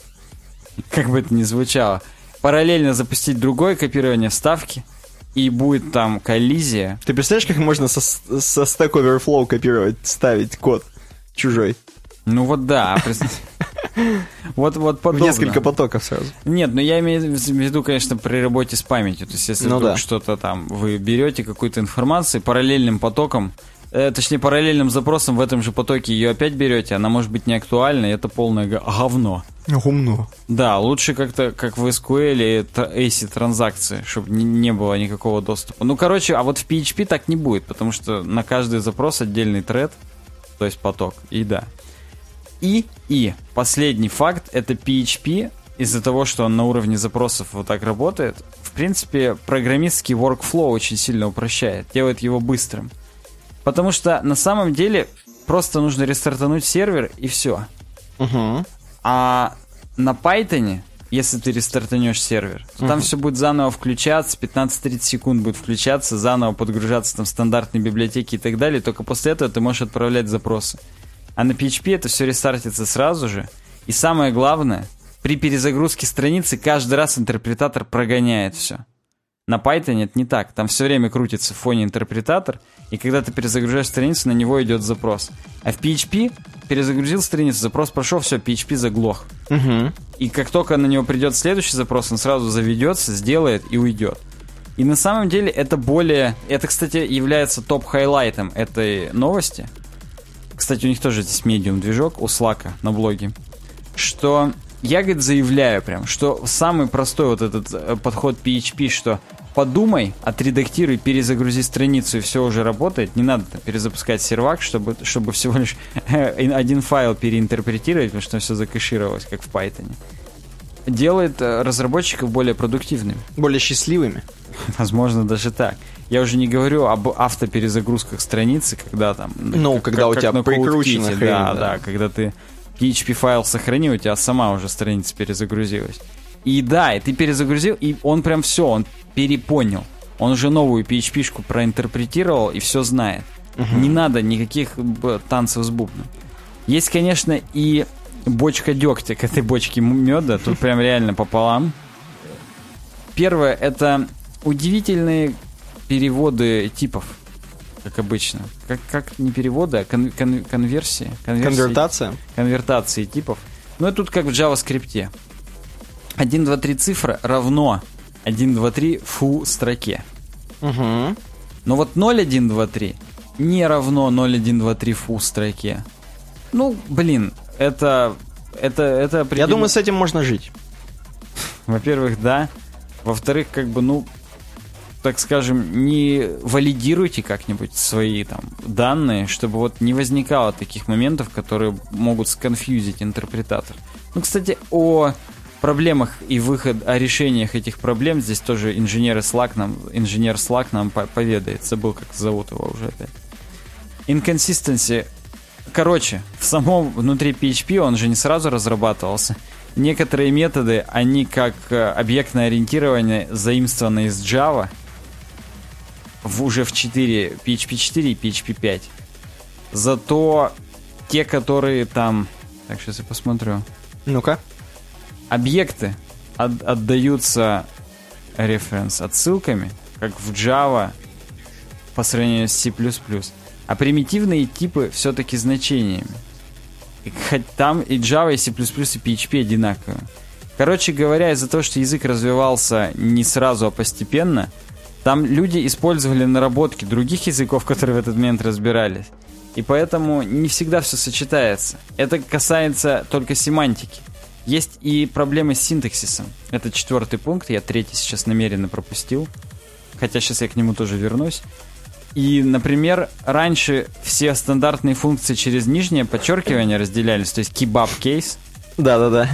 как бы это ни звучало. Параллельно запустить другое копирование вставки. И будет там коллизия. Ты представляешь, как можно со, со Stack Overflow копировать, ставить код чужой? Ну вот да. Вот, вот В подобно. несколько потоков сразу. Нет, ну я имею в виду, конечно, при работе с памятью. То есть, если Ну да. что-то там, вы берете какую-то информацию параллельным потоком, э, точнее, параллельным запросом в этом же потоке ее опять берете, она может быть не актуальна, и это полное говно. Умно. Да, лучше как-то, как в SQL ACI транзакции, чтобы не, не было никакого доступа. Ну, короче, а вот в PHP так не будет, потому что на каждый запрос отдельный тред, то есть поток, и да. И, и, последний факт, это PHP, из-за того, что он на уровне запросов вот так работает, в принципе, программистский workflow очень сильно упрощает, делает его быстрым. Потому что на самом деле просто нужно рестартануть сервер и все. Угу. А на Python, если ты рестартанешь сервер, то там все будет заново включаться, 15-30 секунд будет включаться, заново подгружаться там стандартные библиотеки и так далее. Только после этого ты можешь отправлять запросы. А на PHP это все рестартится сразу же. И самое главное, при перезагрузке страницы каждый раз интерпретатор прогоняет все. На Python это не так. Там все время крутится в фоне интерпретатор, и когда ты перезагружаешь страницу, на него идет запрос. А в PHP перезагрузил страницу, запрос прошел, все, PHP заглох. Угу. И как только на него придет следующий запрос, он сразу заведется, сделает и уйдет. И на самом деле это более... Это, кстати, является топ-хайлайтом этой новости. Кстати, у них тоже здесь медиум-движок у Slack на блоге. Что я, говорит, заявляю прям, что самый простой вот этот э, подход PHP, что подумай, отредактируй, перезагрузи страницу, и все уже работает. Не надо там перезапускать сервак, чтобы, чтобы всего лишь э, один файл переинтерпретировать, потому что все закэшировалось, как в Python. Делает э, разработчиков более продуктивными. Более счастливыми. Возможно, даже так. Я уже не говорю об автоперезагрузках страницы, когда там... Ну, когда у тебя CodeKit, хрень, да, да. да, когда ты PHP файл сохранил, у тебя сама уже страница перезагрузилась. И да, и ты перезагрузил, и он прям все, он перепонял. Он уже новую PHP-шку проинтерпретировал и все знает. Не надо никаких танцев с бубном. Есть, конечно, и бочка дегтя к этой бочке меда. Тут прям реально пополам. Первое, это удивительные переводы типов, как обычно. Как, как не переводы, а кон- кон- конверсии. конверсии Конвертация. конвертации типов. Ну, это тут как в JavaScript. 1, 2, 3 цифра равно 1, 2, 3 фу строке. Угу. Но вот 0, 1, 2, 3 не равно 0, 1, 2, 3 фу строке. Ну, блин, это... Это, это Я определенно- думаю, с этим можно жить. Во-первых, да. Во-вторых, как бы, ну, так скажем, не валидируйте как-нибудь свои там данные, чтобы вот не возникало таких моментов, которые могут сконфьюзить интерпретатор. Ну, кстати, о проблемах и выход, о решениях этих проблем здесь тоже инженер Slack нам, инженер Slack нам по- поведает. Забыл, как зовут его уже опять. Inconsistency. Короче, в самом внутри PHP он же не сразу разрабатывался. Некоторые методы, они как э, объектное ориентирование заимствованы из Java в, уже в 4, PHP 4 и PHP 5. Зато те, которые там... Так, сейчас я посмотрю. Ну-ка. Объекты от- отдаются референс отсылками, как в Java по сравнению с C++. А примитивные типы все-таки значениями. И хоть там и Java, и C++, и PHP одинаковые. Короче говоря, из-за того, что язык развивался не сразу, а постепенно, там люди использовали наработки других языков, которые в этот момент разбирались. И поэтому не всегда все сочетается. Это касается только семантики. Есть и проблемы с синтаксисом. Это четвертый пункт, я третий сейчас намеренно пропустил. Хотя сейчас я к нему тоже вернусь. И, например, раньше все стандартные функции через нижнее подчеркивание разделялись, то есть kebab кейс, Да-да-да.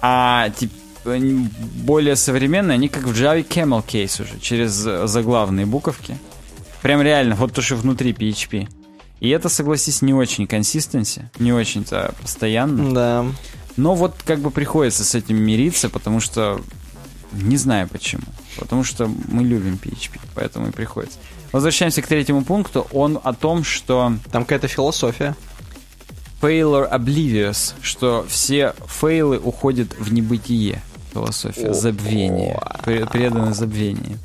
а тип- н- более современные, они как в Java camel case уже, через заглавные буковки. Прям реально, вот то, что внутри PHP. И это, согласись, не очень консистенси, не очень-то постоянно. Да. Но вот как бы приходится с этим мириться, потому что не знаю почему. Потому что мы любим PHP, поэтому и приходится. Возвращаемся к третьему пункту. Он о том, что Там какая-то философия. failure oblivious, что все фейлы уходят в небытие. Философия, О, забвение, о. пре- преданы забвению.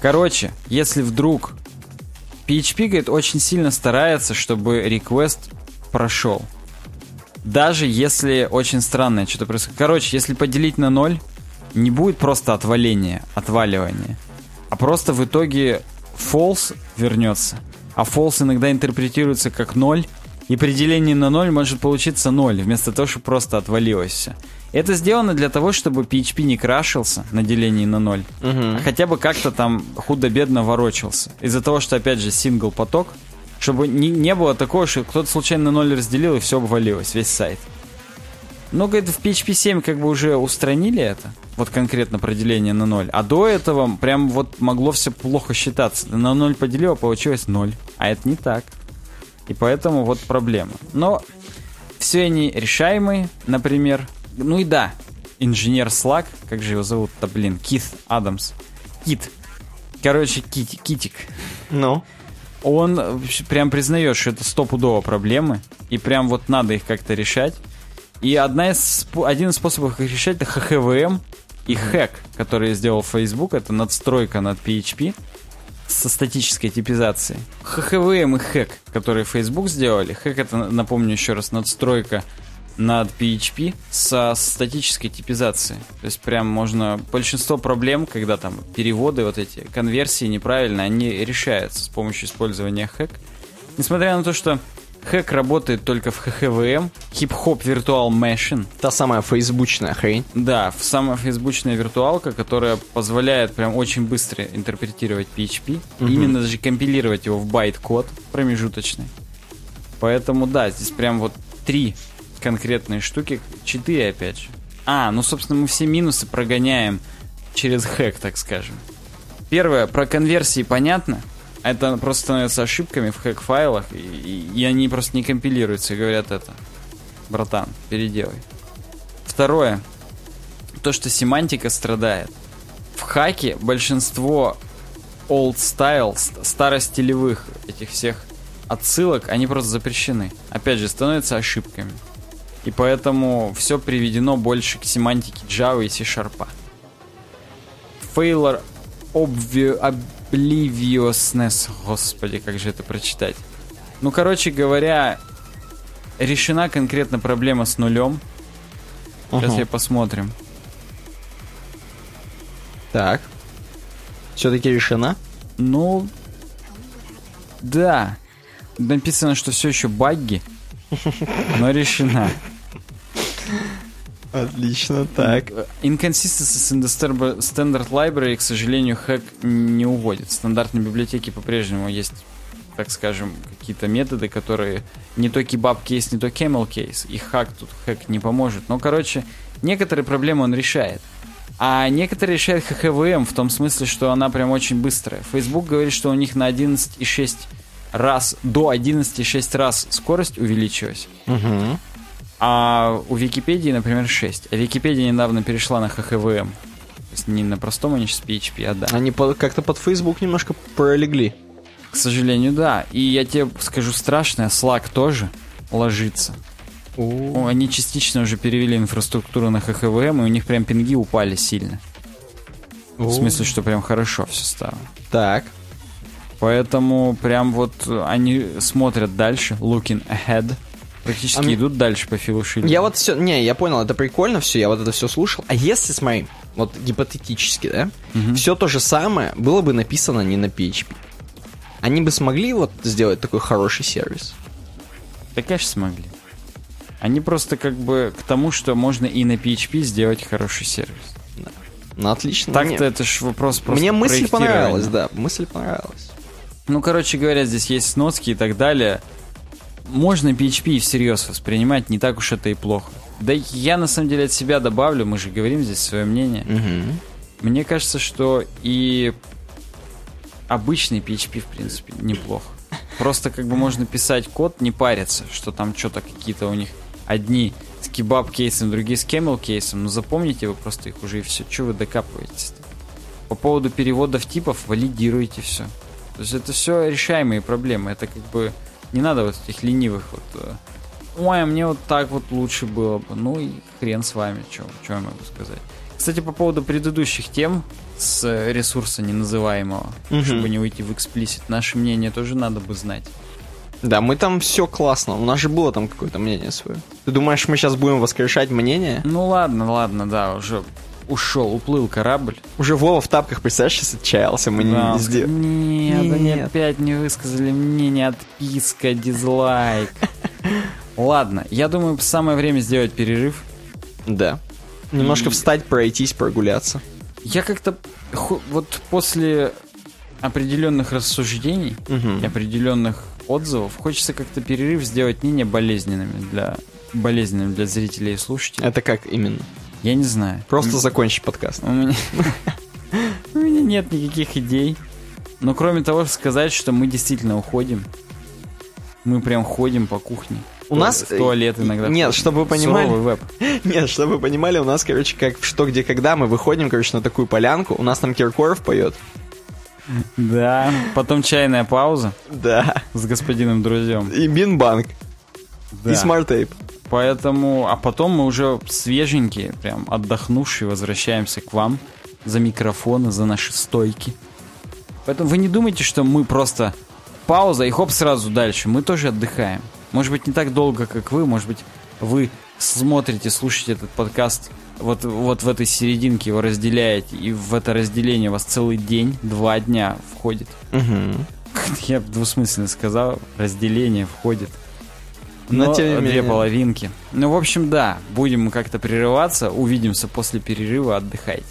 Короче, если вдруг PHP, говорит, очень сильно старается, чтобы request прошел. Даже если очень странное что-то происходит. Короче, если поделить на ноль, не будет просто отваления, отваливания, а просто в итоге false вернется. А false иногда интерпретируется как ноль, и при делении на ноль может получиться ноль, вместо того, чтобы просто отвалилось все. Это сделано для того, чтобы PHP не крашился на делении на ноль, Угу. а хотя бы как-то там худо-бедно ворочался. Из-за того, что, опять же, сингл поток, чтобы не, не было такого, что кто-то случайно ноль разделил и все обвалилось, весь сайт. Ну, говорит, в PHP 7 как бы уже устранили это, вот конкретно про деление на ноль. А до этого прям вот могло все плохо считаться. Ты на ноль а получилось ноль. А это не так. И поэтому вот проблема. Но все они решаемые, например. Ну и да, инженер Slack, как же его зовут-то, блин, Кит Адамс. Кит. Короче, Кит, Китик. Ну, Он э, прям признает, что это стопудово проблемы, и прям вот надо их как-то решать. И одна из, один из способов их решать это ХХВМ и хэк, который сделал Facebook, это надстройка над PHP со статической типизацией. ХХВМ и хэк, которые Facebook сделали. Хэк это, напомню еще раз, надстройка над PHP со статической типизацией. То есть прям можно... Большинство проблем, когда там переводы, вот эти конверсии неправильно, они решаются с помощью использования хэк. Несмотря на то, что Hack работает только в HHVM, HipHop Virtual Machine, та самая фейсбучная хрень. да, самая фейсбучная виртуалка, которая позволяет прям очень быстро интерпретировать PHP, именно даже компилировать его в байт-код промежуточный. Поэтому да, здесь прям вот три конкретные штуки, четыре опять же. А, ну собственно мы все минусы прогоняем через Hack, так скажем. Первое, про конверсии понятно. Это просто становится ошибками в хэк-файлах, и, и- и они просто не компилируются и говорят это. Братан, переделай. Второе, то, что семантика страдает. В хаке большинство old style, ст- старостилевых этих всех отсылок, они просто запрещены. Опять же, становятся ошибками. И поэтому все приведено больше к семантике Java и C-Sharp. Failure obvi- Obliviousness, господи, как же это прочитать. Ну, короче говоря, решена конкретно проблема с нулем. Сейчас Ага. я посмотрим. Так. Все-таки решена? Ну, да. Написано, что все еще багги, но решена. Отлично, так. Inconsistencies in the standard library, к сожалению, хэк не уводит. В стандартной библиотеке по-прежнему есть, так скажем, какие-то методы, которые не то kebab кейс, не то camel кейс. И хак тут хэк не поможет. Но, короче, некоторые проблемы он решает. А некоторые решают ХХВМ в том смысле, что она прям очень быстрая. Facebook говорит, что у них на 11,6 раз, до 11,6 раз скорость увеличилась. Угу. А у Википедии, например, 6. А Википедия недавно перешла на ХХВМ. То есть не на простом они сейчас PHP, а да. Они по- как-то под Facebook немножко пролегли. К сожалению, да. И я тебе скажу страшное, Slack тоже ложится. О, Они частично уже перевели инфраструктуру на ХХВМ, и у них прям пинги упали сильно. В смысле, что прям хорошо все стало. Так. Поэтому прям вот они смотрят дальше, looking ahead. Практически А идут дальше по Филу Шиллеру. Я вот все, не, я понял, это прикольно все, я вот это все слушал. А если, смотри, вот гипотетически, да, все то же самое было бы написано не на PHP. Они бы смогли вот сделать такой хороший сервис. Да, конечно, смогли. Они просто как бы к тому, что можно и на PHP сделать хороший сервис. Ну, отлично. Так-то Мне- это ж вопрос просто Мне мысль понравилась, да, мысль понравилась. Ну, короче говоря, здесь есть сноски и так далее. Можно PHP всерьез воспринимать, не так уж это и плохо. Да я на самом деле от себя добавлю, мы же говорим здесь свое мнение. Мгм. Мне кажется, что и обычный PHP, в принципе, неплохо. Просто как бы можно писать код, не париться, что там что-то какие-то у них одни с кебаб кейсом, другие с camel кейсом. Но запомните вы просто их уже и все. Чего вы докапываетесь -то? По поводу переводов типов валидируйте все. То есть это все решаемые проблемы. Это как бы не надо вот этих ленивых вот э, ой, а мне вот так вот лучше было бы. Ну и хрен с вами, что я могу сказать. Кстати, по поводу предыдущих тем с э, ресурса неназываемого, Мгм. чтобы не уйти в эксплисит, наше мнение тоже надо бы знать. Да, мы там все классно. У нас же было там какое-то мнение свое. Ты думаешь, мы сейчас будем воскрешать мнение? Ну ладно, ладно, да, уже ушел, уплыл корабль. Уже Вова в тапках, представляешь, сейчас отчаялся. Мы не- Да, не он сделали. сказал, Нет, они Нет. опять не высказали мнение, отписка, дизлайк. Ладно, я думаю, самое время сделать перерыв. Да. Немножко И- встать, пройтись, прогуляться. Я как-то вот после определенных рассуждений и определенных отзывов хочется как-то перерыв сделать не болезненными для болезненным для зрителей и слушателей. Это как именно? Я не знаю. Просто закончить подкаст. У меня... У меня нет никаких идей. Но кроме того, сказать, что мы действительно уходим. Мы прям ходим по кухне. У нас, В туалет э, иногда. нет, ходим. чтобы вы понимали- Суровый веб. Нет, чтобы вы понимали, у нас, короче, как в «Что, где, когда» мы выходим, короче, на такую полянку. У нас там Киркоров поет. Да. Потом чайная пауза Да. с господином друзьем. И Бинбанк. Да. И SmartTape. Поэтому, а потом мы уже свеженькие, прям отдохнувшие, возвращаемся к вам за микрофоны, за наши стойки. Поэтому вы не думайте, что мы просто пауза и хоп, сразу дальше. Мы тоже отдыхаем. Может быть, не так долго, как вы, может быть, вы смотрите, слушаете этот подкаст вот, вот в этой серединке его разделяете, и в это разделение у вас целый день, два дня входит. Мгм. Я двусмысленно сказал, разделение входит. Но Но тем не две менее. половинки. Ну, в общем, да, будем как-то прерываться. Увидимся после перерыва. Отдыхайте.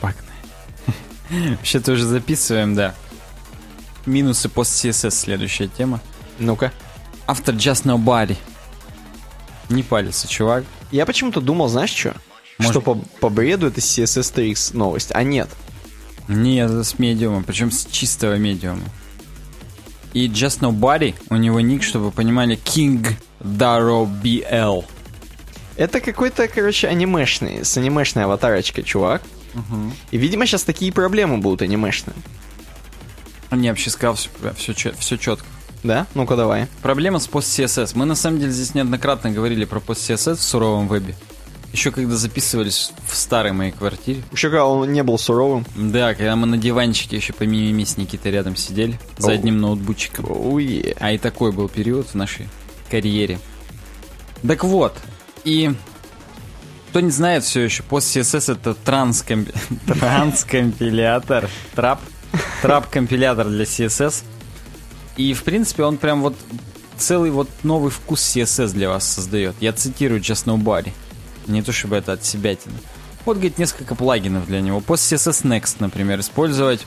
Погнали. Вообще-то уже записываем, да. Минусы пост CSS следующая тема. Ну-ка. Автор Just Nobody. Не палится, чувак. Я почему-то думал, знаешь что? Может- Что по, по бреду это CSS 3X новость. А нет. Нет, это с медиума, причем с чистого медиума. И Just Nobody, у него ник, чтобы вы понимали, King Darrow BL. Это какой-то, короче, анимешный, с анимешной аватарочкой, чувак. И, видимо, сейчас такие проблемы будут анимешные. Он мне вообще сказал все, все, все четко. Да? Ну-ка давай. Проблема с пост-CSS. Мы на самом деле здесь неоднократно говорили про пост-CSS в суровом вебе. Еще когда записывались в старой моей квартире. Еще когда он не был суровым. Да, когда мы на диванчике еще помимо с Никитой рядом сидели, за Оу. одним ноутбучиком. Уе. А и такой был период в нашей карьере. Так вот, и кто не знает все еще, PostCSS это транскомпи... транскомпилятор, трап, трап-компилятор для CSS. И, в принципе, он прям вот целый вот новый вкус CSS для вас создает. Я цитирую Just Nobody. Не то чтобы это от себя тяну. Вот, говорит, несколько плагинов для него. PostCSS Next, например, использовать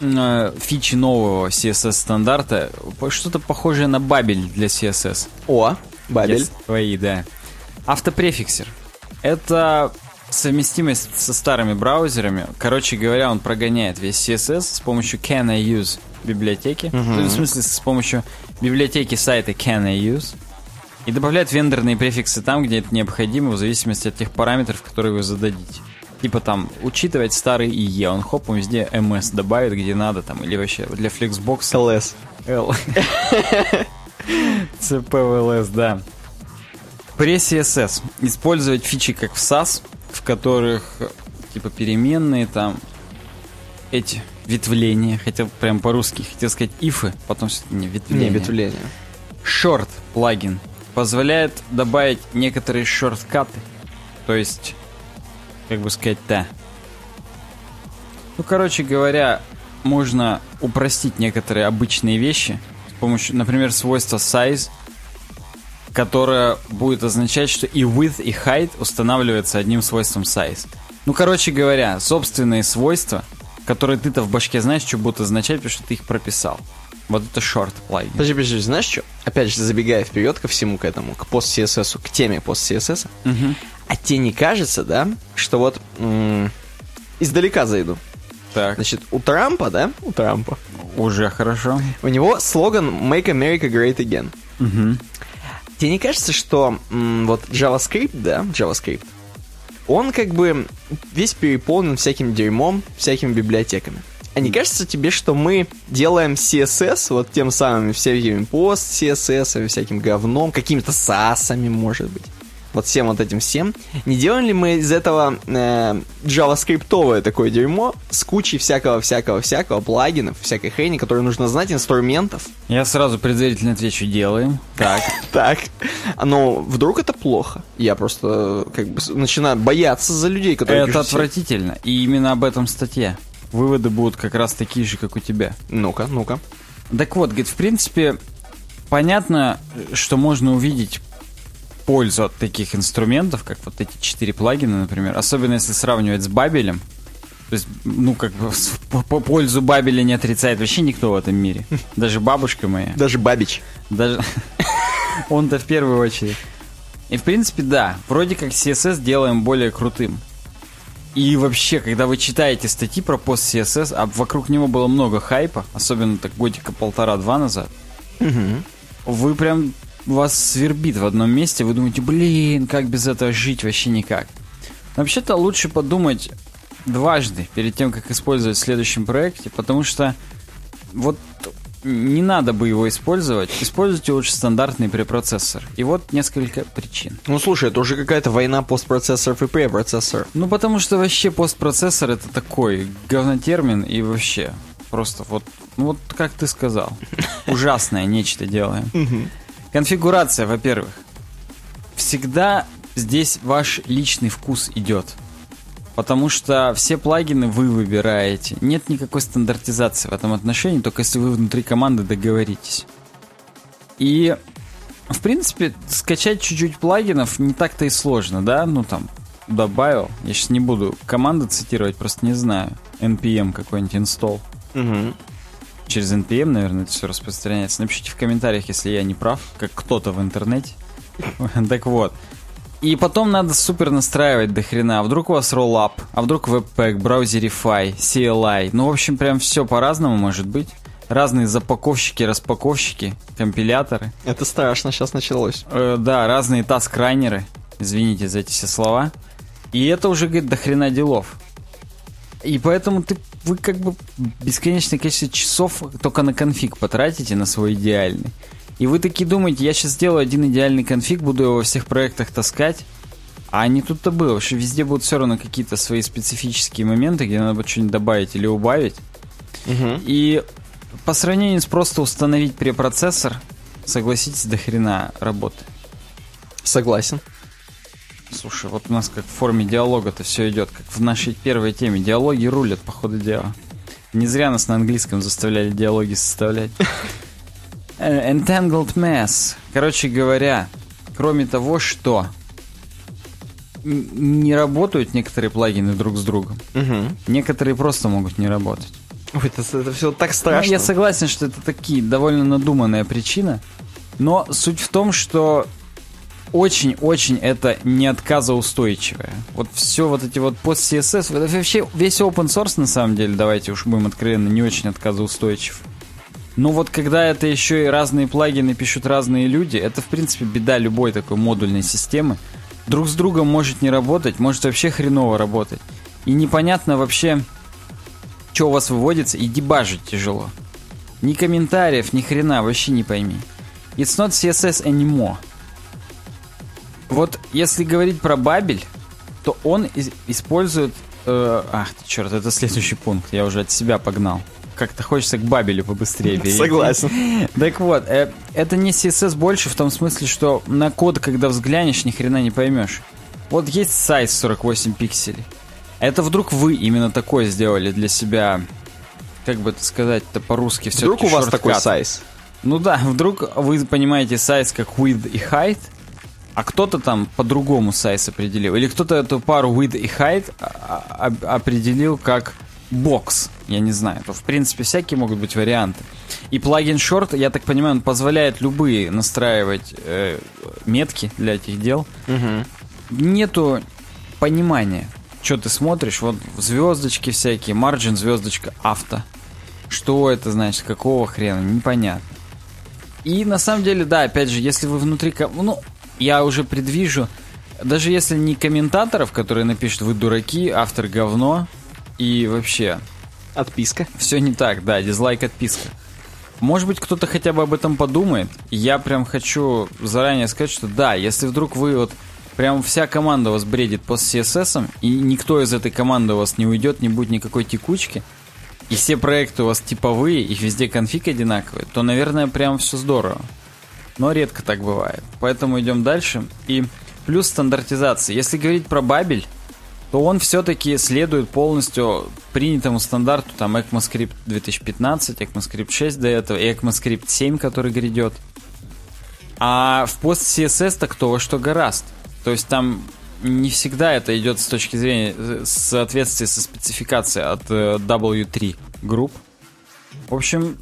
э, фичи нового CSS стандарта, что-то похожее на бабель для CSS. О, Бабель. Yes, Твои, да. Автопрефиксер. Это совместимость со старыми браузерами. Короче говоря, он прогоняет весь CSS с помощью Can I Use библиотеки. Ну, в смысле, с помощью библиотеки сайта Can I Use. И добавляет вендорные префиксы там, где это необходимо, в зависимости от тех параметров, которые вы зададите. Типа там, учитывать старый IE, он хоп, он везде MS добавит, где надо, там, или вообще для Flexbox ЛС. Л. CPVLS, да. При CSS использовать фичи как в SAS, в которых типа переменные там эти ветвления, хотел прям по-русски, хотел сказать ифы, потом все-таки не ветвления. Не, ветвление. Short плагин позволяет добавить некоторые шорткаты. То есть, как бы сказать, да. Ну, короче говоря, можно упростить некоторые обычные вещи с помощью, например, свойства size, которое будет означать, что и width, и height устанавливается одним свойством size. Ну, короче говоря, собственные свойства, которые ты-то в башке знаешь, что будут означать, потому что ты их прописал. Вот это short плагин. Подожди, подожди, знаешь что? Опять же, забегая вперед ко всему к этому, к пост CSS, к теме пост CSS. Мгм. А тебе не кажется, да, что вот м, издалека зайду. Так. Значит, у Трампа, да, у Трампа, Уже хорошо. у него слоган Make America Great Again. Мгм. Тебе не кажется, что м, вот JavaScript, да, JavaScript, он как бы весь переполнен всяким дерьмом, всякими библиотеками. А не кажется тебе, что мы делаем CSS вот тем самым всякими пост CSS, всяким говном, какими-то сасами, может быть? Вот всем вот этим всем. Не делаем ли мы из этого э, JavaScript такое дерьмо с кучей всякого-всякого-всякого плагинов, всякой хрени, которые нужно знать, инструментов? Я сразу предварительно отвечу, делаем. Так. Так. Но вдруг это плохо? Я просто как бы начинаю бояться за людей, которые... Это отвратительно. И именно об этом статья выводы будут как раз такие же, как у тебя. Ну-ка, ну-ка. Так вот, говорит, в принципе, понятно, что можно увидеть пользу от таких инструментов, как вот эти четыре плагина, например, особенно если сравнивать с Бабелем. То есть, ну, как бы по, по пользу Бабеля не отрицает вообще никто в этом мире. Даже бабушка моя. Даже Бабич. Даже... Он-то в первую очередь. И, в принципе, да, вроде как CSS делаем более крутым. И вообще, когда вы читаете статьи про пост CSS, а вокруг него было много хайпа, особенно так годика полтора-два назад, угу. вы прям вас свербит в одном месте, вы думаете, блин, как без этого жить вообще никак. Вообще-то лучше подумать дважды перед тем, как использовать в следующем проекте, потому что вот не надо бы его использовать. Используйте лучше стандартный препроцессор. И вот несколько причин. Ну, слушай, это уже какая-то война постпроцессоров и препроцессоров. Ну, потому что вообще постпроцессор это такой говнотермин и вообще просто вот, ну вот как ты сказал, ужасное нечто делаем. Конфигурация, во-первых. Всегда здесь ваш личный вкус идет. Потому что все плагины вы выбираете. Нет никакой стандартизации в этом отношении, только если вы внутри команды договоритесь. И, в принципе, скачать чуть-чуть плагинов не так-то и сложно, да? Ну, там, добавил. Я сейчас не буду команды цитировать, просто не знаю. npm какой-нибудь install. Угу. Через npm, наверное, это все распространяется. Напишите в комментариях, если я не прав, как кто-то в интернете. Так вот. И потом надо супер настраивать до хрена. А вдруг у вас роллап, а вдруг Webpack, Browserify, CLI. Ну, в общем, прям все по-разному может быть. Разные запаковщики, распаковщики, компиляторы. Это страшно, сейчас началось. Э, да, разные таск-райнеры. Извините за эти все слова. И это уже, говорит, до хрена делов. И поэтому ты, вы как бы бесконечное количество часов только на конфиг потратите, на свой идеальный. И вы такие думаете, я сейчас сделаю один идеальный конфиг, буду его во всех проектах таскать. А не тут-то было, что везде будут все равно какие-то свои специфические моменты, где надо будет что-нибудь добавить или убавить. Угу. И по сравнению с просто установить препроцессор, согласитесь, до хрена работы. Согласен. Слушай, вот у нас как в форме диалога-то все идет, как в нашей первой теме. Диалоги рулят, по ходу дела. Не зря нас на английском заставляли диалоги составлять. Э, entangled Mess. Короче говоря, кроме того, что не работают некоторые плагины друг с другом, угу. некоторые просто могут не работать. Ой, это, это все так страшно. Ну, я согласен, что это такие довольно надуманная причина, но суть в том, что очень-очень это не отказоустойчивое. Вот все вот эти вот пост CSS, это вообще весь open source на самом деле, давайте уж будем откровенны, не очень отказоустойчив. Ну вот когда это еще и разные плагины пишут разные люди, это в принципе беда любой такой модульной системы. Друг с другом может не работать, может вообще хреново работать. И непонятно вообще, что у вас выводится, и дебажить тяжело. Ни комментариев, ни хрена, вообще не пойми. It's not CSS anymore. Вот если говорить про Бабель, то он использует... Э, ах, черт, это следующий пункт, я уже от себя погнал как-то хочется к Бабелю побыстрее перейти. Согласен. Так вот, э, это не CSS больше в том смысле, что на код, когда взглянешь, ни хрена не поймешь. Вот есть сайз 48 пикселей. Это вдруг вы именно такое сделали для себя, как бы это сказать-то по-русски все Вдруг у вас такой сайз? Ну да, вдруг вы понимаете сайз как width и height, а кто-то там по-другому сайз определил. Или кто-то эту пару width и height а, а, определил как бокс, я не знаю. То, в принципе, всякие могут быть варианты. И плагин Short, я так понимаю, он позволяет любые настраивать э, метки для этих дел. Угу. Нету понимания, что ты смотришь. Вот звездочки всякие, марджин, звездочка, авто. Что это значит, какого хрена, непонятно. И на самом деле, да, опять же, если вы внутри... Ну, я уже предвижу даже если не комментаторов, которые напишут «Вы дураки», «Автор говно» и вообще Отписка. все не так, да, дизлайк, отписка. Может быть, кто-то хотя бы об этом подумает. Я прям хочу заранее сказать, что да, если вдруг вы вот прям вся команда вас бредит по CSS, и никто из этой команды у вас не уйдет, не будет никакой текучки, и все проекты у вас типовые, их везде конфиг одинаковый, то, наверное, прям все здорово. Но редко так бывает. Поэтому идем дальше. И плюс стандартизация. Если говорить про Бабель, то он все-таки следует полностью принятому стандарту, там, ECMAScript 2015, ECMAScript 6 до этого, и ECMAScript 7, который грядет. А в пост CSS так то, что гораст. То есть там не всегда это идет с точки зрения соответствия со спецификацией от э, W3 групп. В общем,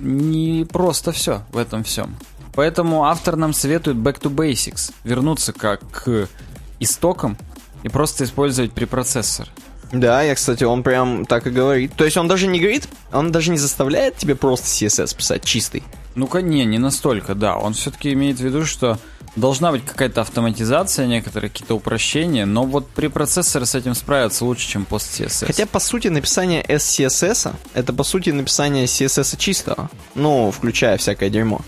не просто все в этом всем. Поэтому автор нам советует back to basics, вернуться как к истокам и просто использовать препроцессор. Да, я, кстати, он прям так и говорит. То есть он даже не говорит, он даже не заставляет тебе просто CSS писать чистый. Ну-ка, не, не настолько, да. Он все-таки имеет в виду, что должна быть какая-то автоматизация, некоторые какие-то упрощения, но вот препроцессоры с этим справятся лучше, чем пост CSS. Хотя, по сути, написание SCSS это, по сути, написание CSS чистого. Ну, включая всякое дерьмо.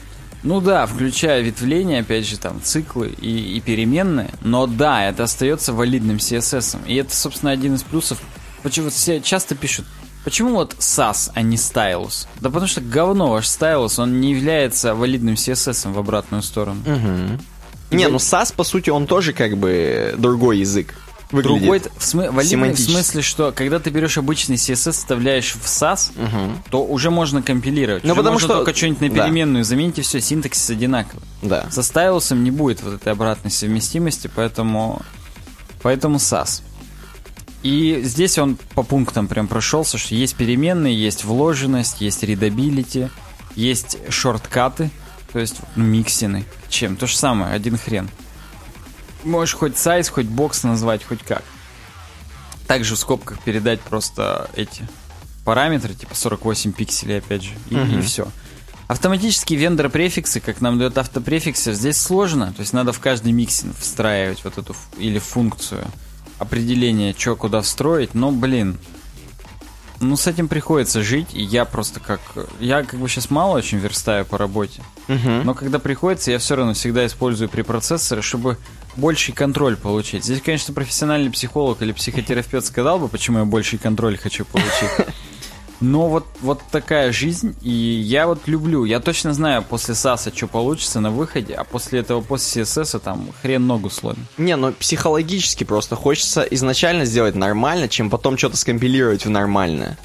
Ну да, включая ветвления, опять же, там, циклы и, и переменные. Но да, это остается валидным CSS. И это, собственно, один из плюсов. Почему все часто пишут, почему вот SAS, а не Stylus? Да потому что говно ваш Stylus, он не является валидным CSS в обратную сторону. Не, ну SAS, по сути, он тоже как бы другой язык. Выглядит. Другой, в, смы- валидный в смысле, что когда ты берешь обычный CSS, вставляешь в SAS, то уже можно компилировать. Ну, потому можно что- только что-нибудь на да. переменную заменить, и все, синтаксис одинаковый. Да. Со стайлусом не будет вот этой обратной совместимости, поэтому, поэтому Sass. И здесь он по пунктам прям прошелся, что есть переменные, есть вложенность, есть readability, есть шорткаты, то есть ну, миксины. Чем? То же самое, один хрен. Можешь хоть size, хоть бокс назвать, хоть как. Также в скобках передать просто эти параметры, типа 48 пикселей, опять же, и, все. Автоматические вендор-префиксы, как нам дает Autoprefixer, здесь сложно. То есть надо в каждый миксин встраивать вот эту или функцию определения, что куда встроить. Но, блин, ну с этим приходится жить. И я просто как... Я как бы сейчас мало очень верстаю по работе. Но когда приходится, я все равно всегда использую препроцессоры, чтобы больший контроль получить. Здесь, конечно, профессиональный психолог или психотерапевт сказал бы, почему я больший контроль хочу получить. Но вот, вот такая жизнь, и я вот люблю. Я точно знаю после САСа, что получится на выходе, а после этого, после CSS, там хрен ногу сломит. Не, ну психологически просто хочется изначально сделать нормально, чем потом что-то скомпилировать в нормальное.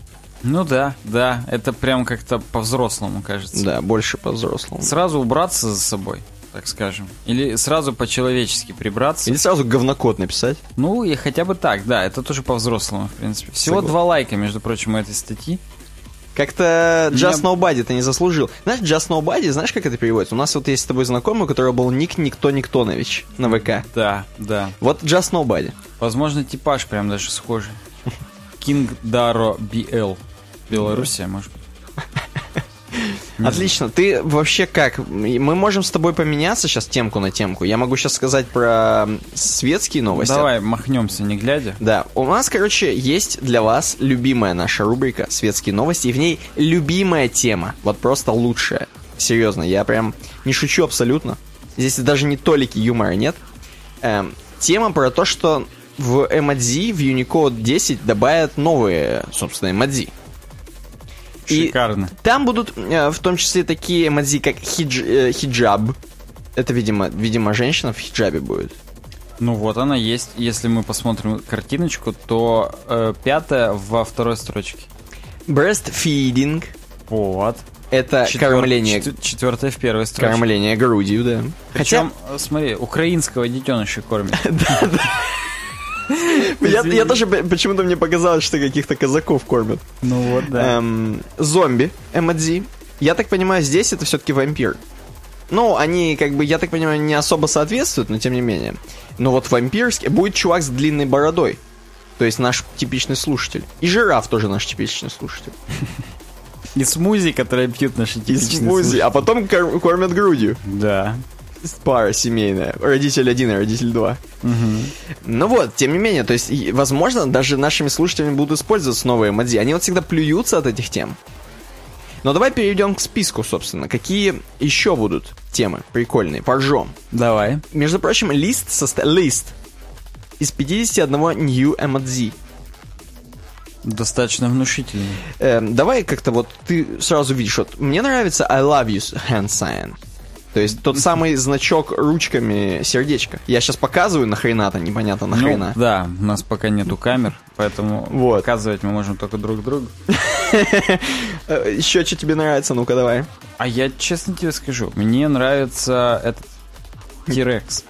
Ну да, да, это прям как-то по-взрослому кажется. Да, больше по-взрослому. Сразу убраться за собой, так скажем. Или сразу по-человечески прибраться. Или сразу говнокод написать. Ну, и хотя бы так, да, это тоже по-взрослому, в принципе. Всего Согласен. два лайка, между прочим, у этой статьи. Как-то Just Меня- Nobody ты не заслужил. Знаешь, Just Nobody, знаешь, как это переводится? У нас вот есть с тобой знакомый, у которого был ник Никто Никтонович на ВК. Да, да. Вот Just Nobody. Возможно, типаж прям даже схожий. King Daro BL. Белоруссия, может быть. Отлично. Ты вообще как? Мы можем с тобой поменяться сейчас темку на темку. Я могу сейчас сказать про светские новости. Давай махнемся, не глядя. Да, у нас, короче, есть для вас любимая наша рубрика «Светские новости», и в ней любимая тема, вот просто лучшая. Серьезно, я прям не шучу абсолютно. Здесь даже не толики юмора нет. Эм, тема про то, что в эмодзи, в Unicode 10 добавят новые, собственно, эмодзи. И Шикарно. там будут э, в том числе такие эмодзи, как хидж- э, хиджаб. Это, видимо, видимо, женщина в хиджабе будет. Ну вот она есть. Если мы посмотрим картиночку, то э, пятая во второй строчке. Breastfeeding. Вот. Это Четвер- кормление, чет- Четвертая в первой строчке. кормление грудью, да. Хотя, Причем, э, смотри, украинского детеныша кормят. я, я тоже почему-то мне показалось, что каких-то казаков кормят. Ну вот, да. Эм, зомби, эмодзи. Я так понимаю, здесь это все-таки вампир. Ну, они, как бы, я так понимаю, не особо соответствуют, но тем не менее. Но вот вампирский... Будет чувак с длинной бородой. То есть наш типичный слушатель. И жираф тоже наш типичный слушатель. И смузи, которые пьют наши И типичные смузи, слушатели. а потом кор- кормят грудью. Да. Пара семейная. Родитель один и родитель два. Ну вот, тем не менее, то есть, возможно, даже нашими слушателями будут использоваться новые эмодзи. Они вот всегда плюются от этих тем. Но давай перейдем к списку, собственно. Какие еще будут темы прикольные? Поржем. Давай. Между прочим, лист, состо... лист из 51 new эмодзи. Достаточно внушительный. Эм, давай как-то вот ты сразу видишь, вот мне нравится I love you hand sign. То есть тот самый значок ручками сердечко. Я сейчас показываю нахрена-то, непонятно нахрена. Ну, да, у нас пока нету камер, поэтому Вот. показывать мы можем только друг другу. Еще что тебе нравится, ну-ка давай. А я честно тебе скажу, мне нравится этот T-Rex.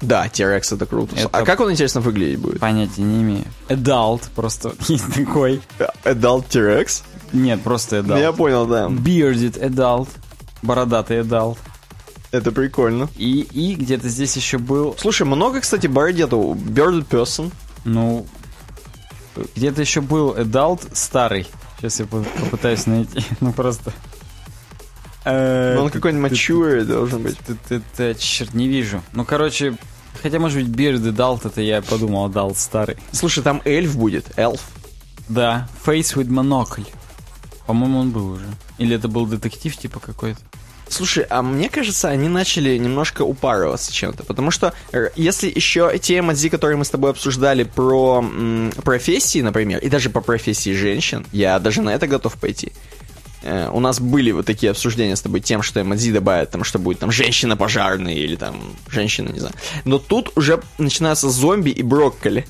Да, T-Rex это круто. Это- А как он, интересно, выглядеть будет? Понятия не имею. Adult, просто есть такой. Adult T-Rex? Нет, просто Ну, я Adult. понял, да. Bearded Adult. Бородатый Adult. Это прикольно. И, и где-то здесь еще был, Слушай, много, кстати, бородетов. Bearded Person. ну, где-то еще был Adult старый. Сейчас я по- попытаюсь найти. Ну, просто... Э, Но он какой-нибудь mature должен быть. Это, черт, не вижу. Ну, короче, хотя, может быть, Beard Adult, это я подумал, Adult старый. Слушай, там эльф будет. Эльф. Да, Face with Monocle. По-моему, он был уже. Или это был детектив типа какой-то. Слушай, а мне кажется, они начали немножко упарываться чем-то, потому что э, если еще те эмодзи, которые мы с тобой обсуждали про м, профессии, например, и даже по профессии женщин, я даже на это готов пойти. Э, у нас были вот такие обсуждения с тобой тем, что эмодзи добавят, там, что будет там женщина пожарная или там женщина, не знаю. Но тут уже начинаются зомби и брокколи.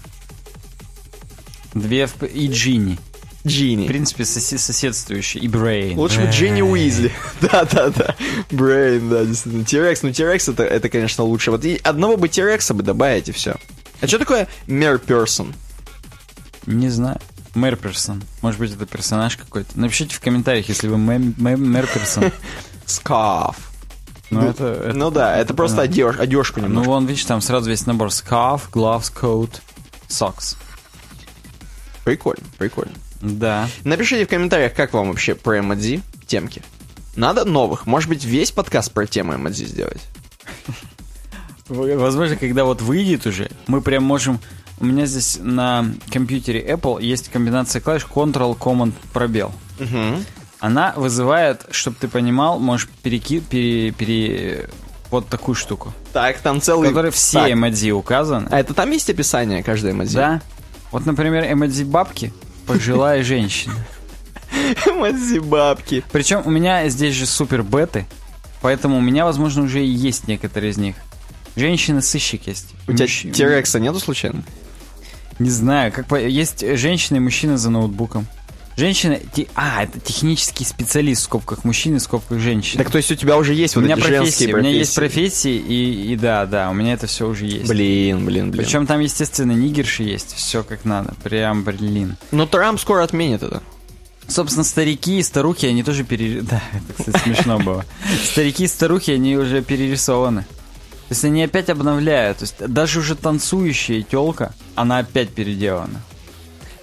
Две FP и Джинни. В Джинни. принципе, соси- соседствующие. И Брейн. Лучше бы Джинни Уизли. Да-да-да. Брейн, да, действительно. Тирекс, ну Тирекс это, это, конечно, лучше. Вот и одного бы Тирекса бы добавить, и все. А что такое Мэр Персон? Не знаю. Мэр Персон. Может быть, это персонаж какой-то. Напишите в комментариях, если вы Мэр Персон. Скаф. Ну, это, это- Ну да, это просто да. одеж, одежку Ну, немножко. вон, видишь, там сразу весь набор. Scarf, gloves, coat, socks. Прикольно, прикольно. Да. Напишите в комментариях, как вам вообще про эмодзи темки. Надо новых. Может быть, весь подкаст про тему эмодзи сделать? Возможно, когда вот выйдет уже, мы прям можем... У меня здесь на компьютере Apple есть комбинация клавиш Ctrl, Command, пробел. Угу. Она вызывает, чтобы ты понимал, можешь переки... пере... пере... вот такую штуку, Так, там в целый... которой все Так, эмодзи указаны. А это там есть описание каждой эмодзи? Да. Вот, например, эмодзи бабки, пожилая женщина. Эмодзи бабки. Причем у меня здесь же супер беты, поэтому у меня, возможно, уже и есть некоторые из них. Женщины-сыщик есть. У тебя Мужч- Тирекса нету случайно? Не знаю, как по... есть женщина и мужчина за ноутбуком. Женщина, те- а, это технический специалист в скобках мужчины, в скобках женщины. Так то есть у тебя уже есть у вот меня эти профессии, женские у меня есть профессии? профессии, и, и да, да, у меня это все уже есть. Блин, блин, блин. Причем там, естественно, нигерши есть, все как надо, прям блин. Но Трамп скоро отменит это. Собственно, старики и старухи, они тоже пере... Да, это, кстати, смешно было. Старики и старухи, они уже перерисованы. То есть они опять обновляют. То есть даже уже танцующая телка, она опять переделана.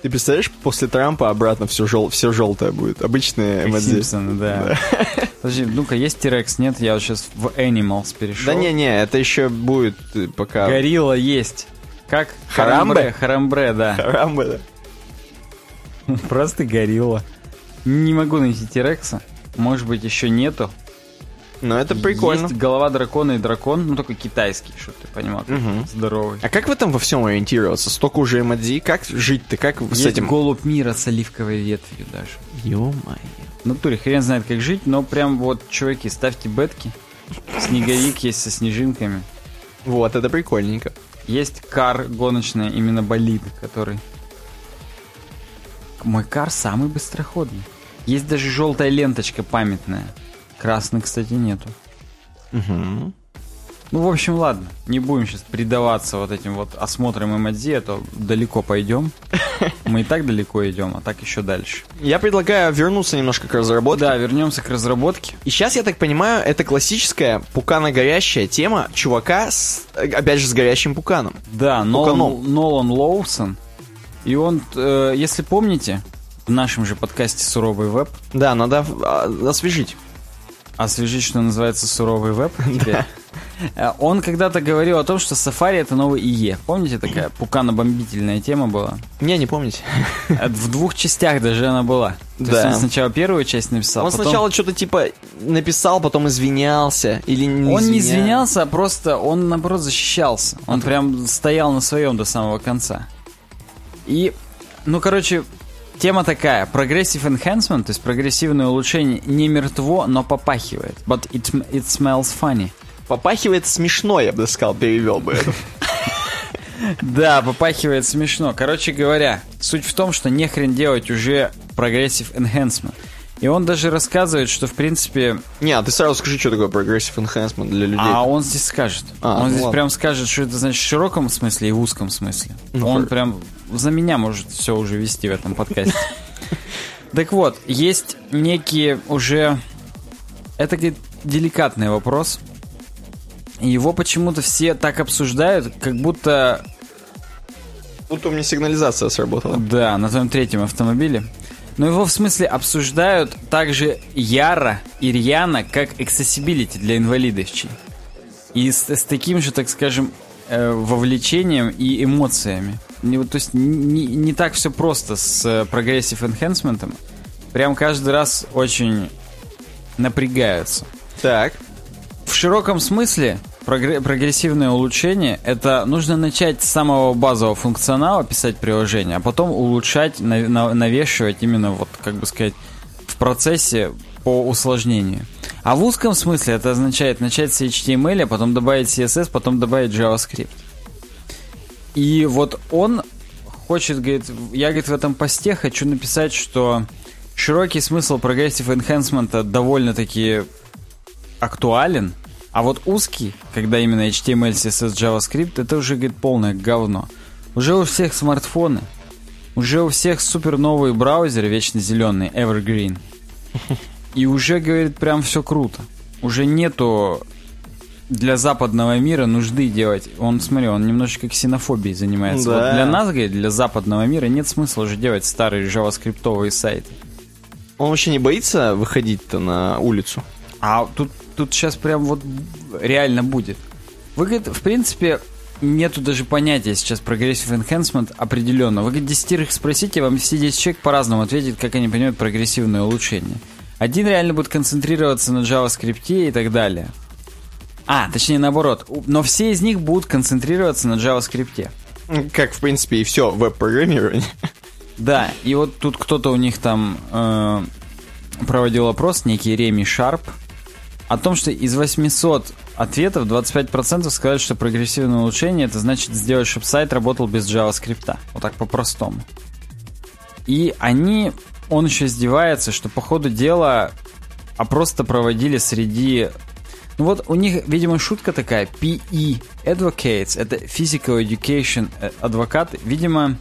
Ты представляешь, после Трампа обратно все, жел... все желтое будет. Обычные эмодзи. Симпсоны, да. Подожди, ну-ка, есть Тирекс? Нет, я сейчас в Animals перешел. Да не-не, это еще будет э, пока... Горилла есть. Как? Харамбе? Харамбре, да. Харамбе, да. Просто горилла. Не могу найти Тирекса. Может быть, еще нету. Но это прикольно. Есть голова дракона и дракон, ну такой китайский, чтобы ты понимал, Мгм. здоровый. А как в этом во всем ориентироваться? Столько уже эмодзи. Как жить-то? Как с Есть этим? голубь мира с оливковой ветвью даже. Ё-моё. В натуре хрен знает, как жить, но прям вот, чуваки, ставьте бетки. Снеговик есть со снежинками. Вот, это прикольненько. Есть кар гоночная, именно болид, который... Мой кар самый быстроходный. Есть даже желтая ленточка памятная. Красной, кстати, нету. Мгм. Ну, в общем, ладно. Не будем сейчас предаваться вот этим вот осмотрам эмодзи, а то далеко пойдем. Мы и так далеко идем, а так еще дальше. Я предлагаю вернуться немножко к разработке. Да, вернемся к разработке. И сейчас, я так понимаю, это классическая пукано-горящая тема чувака, с, опять же, с горящим пуканом. Да. Нолан, Нолан Лоусон. И он, э, если помните, в нашем же подкасте «Суровый веб» Да, надо а, освежить. Освежить, что называется «Суровый веб» теперь. Э, Он когда-то говорил о том, что Safari это новый IE. Помните, такая пукано-бомбительная тема была? Не, не помните. Э, В двух частях даже она была. То есть Да. он сначала первую часть написал, Он потом- сначала что-то типа написал, потом извинялся. Или не Он не извиня- извинялся, а просто он, наоборот, защищался. Он прям стоял на своем до самого конца. И, ну, короче, тема такая. Progressive enhancement, то есть прогрессивное улучшение, не мертво, но попахивает. But it, it smells funny. Попахивает смешно, я бы сказал, перевел бы это. Да, попахивает смешно. Короче говоря, суть в том, что нехрен делать уже progressive enhancement. И он даже рассказывает, что в принципе... Не, а ты сразу скажи, что такое progressive enhancement для людей. А он здесь скажет. А, он ну здесь ладно. прям скажет, что это значит в широком смысле и в узком смысле. Ну, он прям за меня может все уже вести в этом подкасте. Так вот, есть некие уже... Это, деликатный вопрос. Его почему-то все так обсуждают, как будто Будто у меня сигнализация сработала. Да, на твоем третьем автомобиле. Но его в смысле обсуждают так же яро и рьяно, как accessibility для инвалидовчей. И с, с таким же, так скажем, э, вовлечением и эмоциями. Не, вот, то есть не, не так все просто с э, progressive enhancement. Прям каждый раз очень напрягаются. Так. В широком смысле прогре- прогрессивное улучшение это нужно начать с самого базового функционала писать приложение, а потом улучшать, на- на- навешивать именно вот, как бы сказать, в процессе по усложнению. А в узком смысле это означает начать с HTML, а потом добавить CSS, потом добавить JavaScript. И вот он хочет, говорит, я, говорит, в этом посте хочу написать, что широкий смысл Progressive Enhancement довольно-таки актуален, а вот узкий, когда именно HTML, CSS, JavaScript, это уже, говорит, полное говно. Уже у всех смартфоны, уже у всех супер новые браузеры, вечно зеленые, Evergreen. И уже, говорит, прям все круто. Уже нету для западного мира нужды делать. Он, смотри, он немножечко ксенофобией занимается. Да. Вот для нас, говорит, для западного мира нет смысла уже делать старые JavaScript сайты. Он вообще не боится выходить-то на улицу? А тут, тут сейчас прям вот реально будет. Вы, говорит, в принципе, нету даже понятия сейчас progressive enhancement определенно. Вы, говорит, десятерых спросите, вам все 10 человек по-разному ответят, как они понимают прогрессивное улучшение. Один реально будет концентрироваться на JavaScript и так далее. А, точнее наоборот. Но все из них будут концентрироваться на JavaScript. Как, в принципе, и все веб-программирование. Да, и вот тут кто-то у них там э, проводил опрос, некий Реми Шарп, о том, что из 800 ответов 25% сказали, что прогрессивное улучшение это значит сделать, чтобы сайт работал без JavaScript. Вот так по-простому. И они, он еще издевается, что по ходу дела а просто проводили среди... Ну вот у них, видимо, шутка такая, PE Advocates, это Physical Education э, адвокаты, видимо,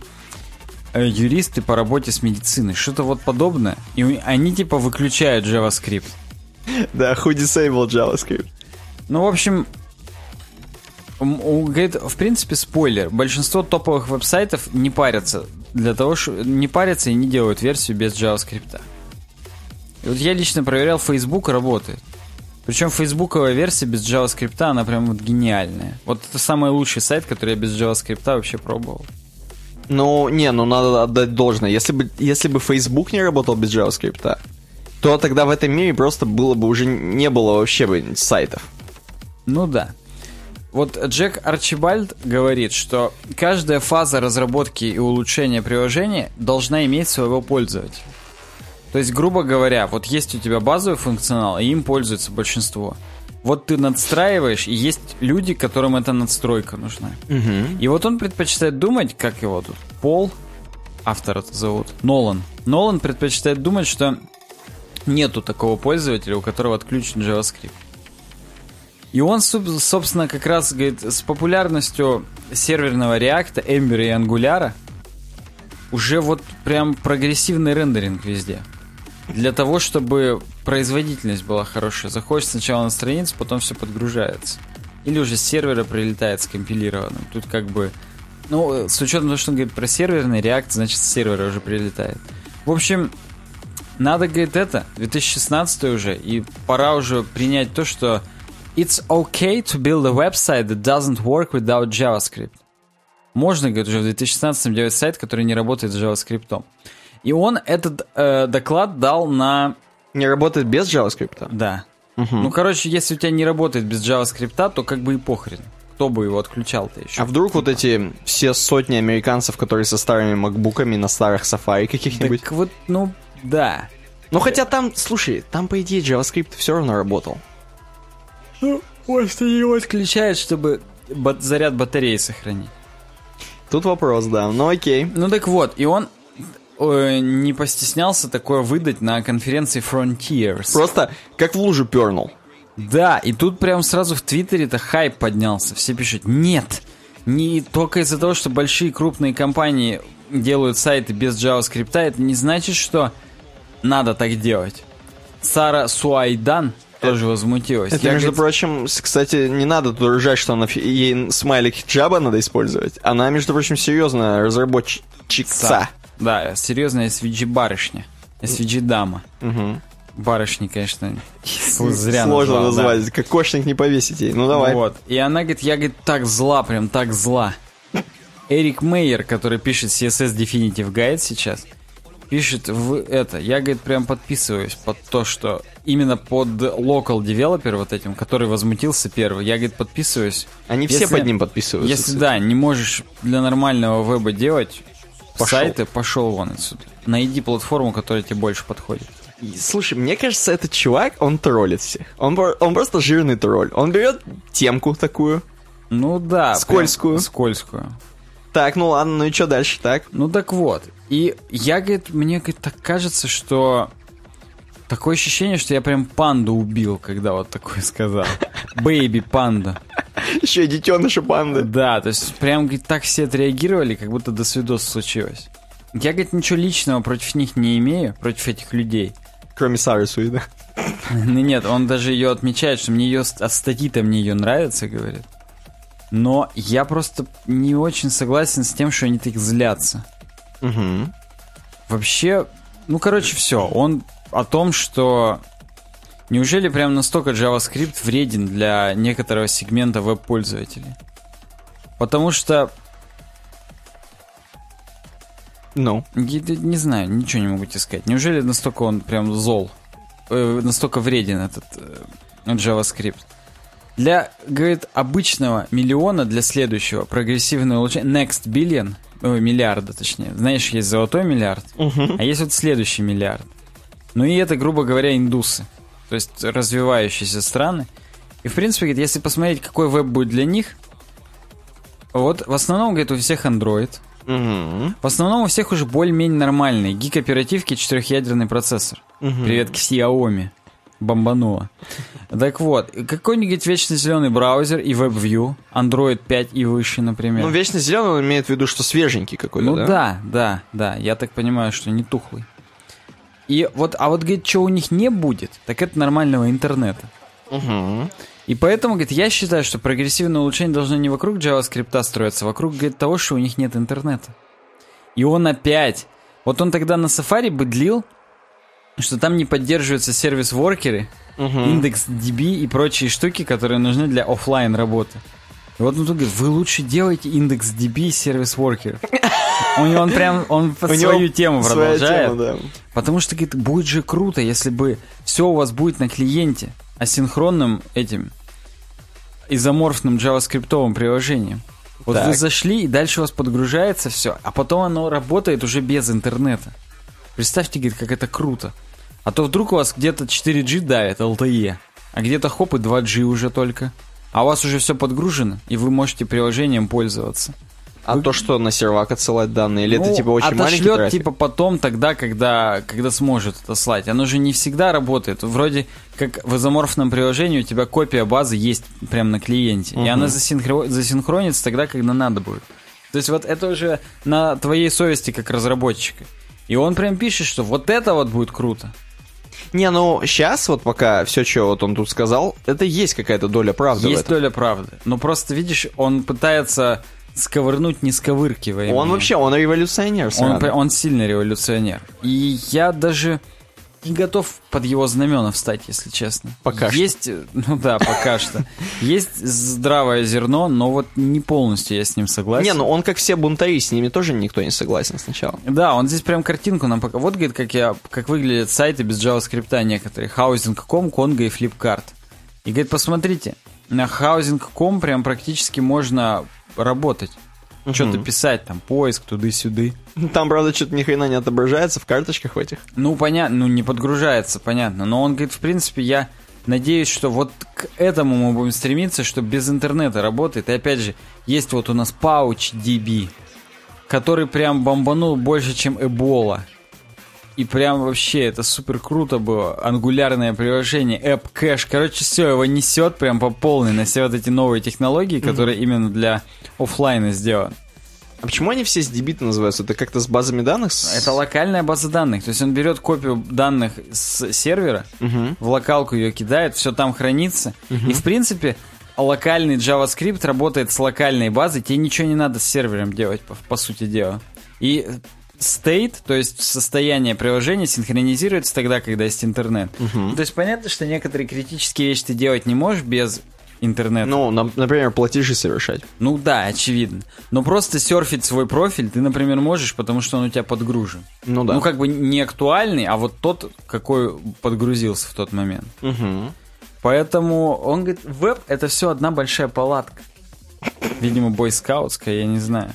э, юристы по работе с медициной, что-то вот подобное. И они типа выключают JavaScript. Да, who disabled JavaScript? Ну, в общем, говорит, в принципе, спойлер. Большинство топовых веб-сайтов не парятся для того, что не парятся и не делают версию без JavaScript. И вот я лично проверял, Facebook работает. Причем фейсбуковая версия без JavaScript, она прям вот гениальная. Вот это самый лучший сайт, который я без JavaScript вообще пробовал. Ну, не, ну надо отдать должное. Если бы, если бы Facebook не работал без JavaScript, то тогда в этом мире просто было бы уже не было вообще бы сайтов. Ну да. Вот Джек Арчибальд говорит, что каждая фаза разработки и улучшения приложения должна иметь своего пользователя. То есть, грубо говоря, вот есть у тебя базовый функционал, и им пользуется большинство. Вот ты надстраиваешь, и есть люди, которым эта надстройка нужна. И вот он предпочитает думать, как его тут, Пол, автор это зовут, Нолан. Нолан предпочитает думать, что нету такого пользователя, у которого отключен JavaScript. И он, соб- собственно, как раз говорит, с популярностью серверного реакта, Ember и Angular уже вот прям прогрессивный рендеринг везде. Для того, чтобы производительность была хорошая. Заходишь сначала на страницу, потом все подгружается. Или уже с сервера прилетает скомпилированным. Тут как бы... Ну, с учетом того, что он говорит про серверный реакт, значит, с сервера уже прилетает. В общем, надо, говорит, это, 2016 уже, и пора уже принять то, что It's okay to build a website that doesn't work without JavaScript. Можно, говорит, уже в 2016 делать сайт, который не работает с JavaScript. И он этот э, доклад дал на... Не работает без JavaScript? Да. Ну, короче, если у тебя не работает без JavaScript, то как бы и похрен. Кто бы его отключал-то еще? А вдруг вот эти все сотни американцев, которые со старыми макбуками на старых Safari каких-нибудь? Так вот, ну, да. Ну хотя там, слушай, там по идее JavaScript все равно работал. Ну, просто его отключают, чтобы бат- заряд батареи сохранить. Тут вопрос, да. Ну окей. Ну так вот, и он э, не постеснялся такое выдать на конференции Frontiers. Просто как в лужу пернул. Да, и тут прям сразу в Твиттере-то хайп поднялся. Все пишут, нет, не только из-за того, что большие крупные компании делают сайты без JavaScript, это не значит, что надо так делать. Сара Суайдан тоже возмутилась. Это, Я, между говорит, прочим, кстати, не надо тут ржать, что она, ей смайлик Java надо использовать. Она, между прочим, серьезная разработчица. Да, серьезная SVG-барышня. SVG-дама. Барышни, конечно, зря Сложно назвал, да. назвать. Кокошник не повесить ей. Ну давай. Вот. И она говорит, я, говорит, так зла, прям так зла. Эрик Мейер, который пишет CSS Definitive Guide сейчас, пишет в это. Я, говорит, прям подписываюсь под то, что именно под local developer вот этим, который возмутился первый, я, говорит, подписываюсь. Они все Если- под ним подписываются. Если кстати. да, не можешь для нормального веба делать Пошел. сайты, пошел вон отсюда. Найди платформу, которая тебе больше подходит. Слушай, мне кажется, этот чувак, он троллит всех. Он, он просто жирный тролль. Он берет темку такую. Ну да. Скользкую. Скользкую. Так, ну ладно, ну и что дальше, так? Ну так вот. И я, говорит, мне говорит, так кажется, что такое ощущение, что я прям панду убил, когда вот такое сказал. Бэйби панда. Еще и детеныша панды. Да, то есть прям, говорит, так все отреагировали, как будто до свидос случилось. Я, говорит, ничего личного против них не имею, против этих людей. Кроме Сары Суида. Ну нет, он даже ее отмечает, что мне ее от статьи-то мне ее нравится, говорит. Но я просто не очень согласен с тем, что они так злятся. Угу. Вообще, ну, короче, все. Он о том, что неужели прям настолько JavaScript вреден для некоторого сегмента веб-пользователей? Потому что, Ну. я д- не знаю, ничего не могу тебе сказать. Неужели настолько он прям зол? Э, настолько вреден этот э, JavaScript? Для, говорит, обычного миллиона, для следующего прогрессивного улучшения, next billion, ой, миллиарда точнее. Знаешь, есть золотой миллиард, а есть вот следующий миллиард. Ну и это, грубо говоря, индусы. То есть развивающиеся страны. И, в принципе, говорит, если посмотреть, какой веб будет для них, вот в основном, говорит, у всех Android. Угу. В основном у всех уже более-менее нормальные. Гиг-оперативки, четырехъядерный процессор. Привет к Xiaomi. Бомбануло. Так вот, какой-нибудь вечно зеленый браузер и WebView, Android 5 и выше, например. Ну, вечно зеленый он имеет в виду, что свеженький какой-то, Ну да? да, да, да. Я так понимаю, что не тухлый. И вот, а вот, говорит, что у них не будет, так это нормального интернета. Угу. И поэтому, говорит, я считаю, что прогрессивное улучшение должно не вокруг JavaScript строиться, а вокруг, говорит, того, что у них нет интернета. И он опять... Вот он тогда на Safari бы длил, что там не поддерживаются сервис-воркеры, индекс DB и прочие штуки, которые нужны для оффлайн работы. И вот он тут говорит, вы лучше делайте индекс DB и сервис-воркеров. У него он прям, он свою тему продолжает. тема, да. Потому что, говорит, будет же круто, если бы все у вас будет на клиенте, асинхронным этим изоморфным JavaScript приложением. Вот Так. вы зашли, и дальше у вас подгружается все, а потом оно работает уже без интернета. Представьте, говорит, как это круто. А то вдруг у вас где-то 4G давит, LTE, а где-то хоп и 2G уже только. А у вас уже все подгружено, и вы можете приложением пользоваться. А то, что на сервак отсылать данные, или это Ну, типа очень маленький отошлет, трафик? типа потом тогда, когда, когда сможет отослать. Оно же не всегда работает. Вроде как в изоморфном приложении у тебя копия базы есть прямо на клиенте. И она засинхро- засинхронится тогда, когда надо будет. То есть вот это уже на твоей совести как разработчика. И он прям пишет, что вот это вот будет круто. Не, ну сейчас вот пока все, что вот он тут сказал, это есть какая-то доля правды есть доля правды. Но просто, видишь, он пытается сковырнуть, не сковыркивая. Он меня. вообще, он революционер Он, он сильный революционер. И я даже... не готов под его знамена встать, если честно. Пока что. Есть, ну да, пока что. Есть здравое зерно, но вот не полностью я с ним согласен. Не, ну он как все бунтари, с ними тоже никто не согласен сначала. Да, он здесь прям картинку нам пока. Вот, говорит, как, я, как выглядят сайты без JavaScript некоторые. Housing.com, Congo и Flipkart. И говорит, посмотрите, на Housing.com прям практически можно работать. Что-то писать, там, поиск туды-сюды. Там, правда, что-то ни хрена не отображается в карточках этих. Ну, понятно, ну, не подгружается, понятно. Но он говорит, в принципе, я надеюсь, что вот к этому мы будем стремиться, что без интернета работает. И опять же, есть вот у нас PouchDB, который прям бомбанул больше, чем Эбола. И прям вообще это супер круто было. Ангулярное приложение, App Cache. Короче, все, его несет прям по полной на все вот эти новые технологии, которые именно для оффлайна сделаны. А почему они все с DB называются? Это как-то с базами данных? Это локальная база данных. То есть он берет копию данных с сервера, Мгм. в локалку ее кидает, все там хранится. И в принципе локальный JavaScript работает с локальной базой, тебе ничего не надо с сервером делать, по, по сути дела. И state, то есть состояние приложения, синхронизируется тогда, когда есть интернет. То есть понятно, что некоторые критические вещи ты делать не можешь без интернета. Ну, например, платежи совершать. Ну да, очевидно. Но просто серфить свой профиль ты, например, можешь, потому что он у тебя подгружен. Ну да. Ну, как бы не актуальный, а вот тот, какой подгрузился в тот момент. Мгм. Поэтому он говорит, веб это все одна большая палатка. Видимо, бойскаутская, я не знаю.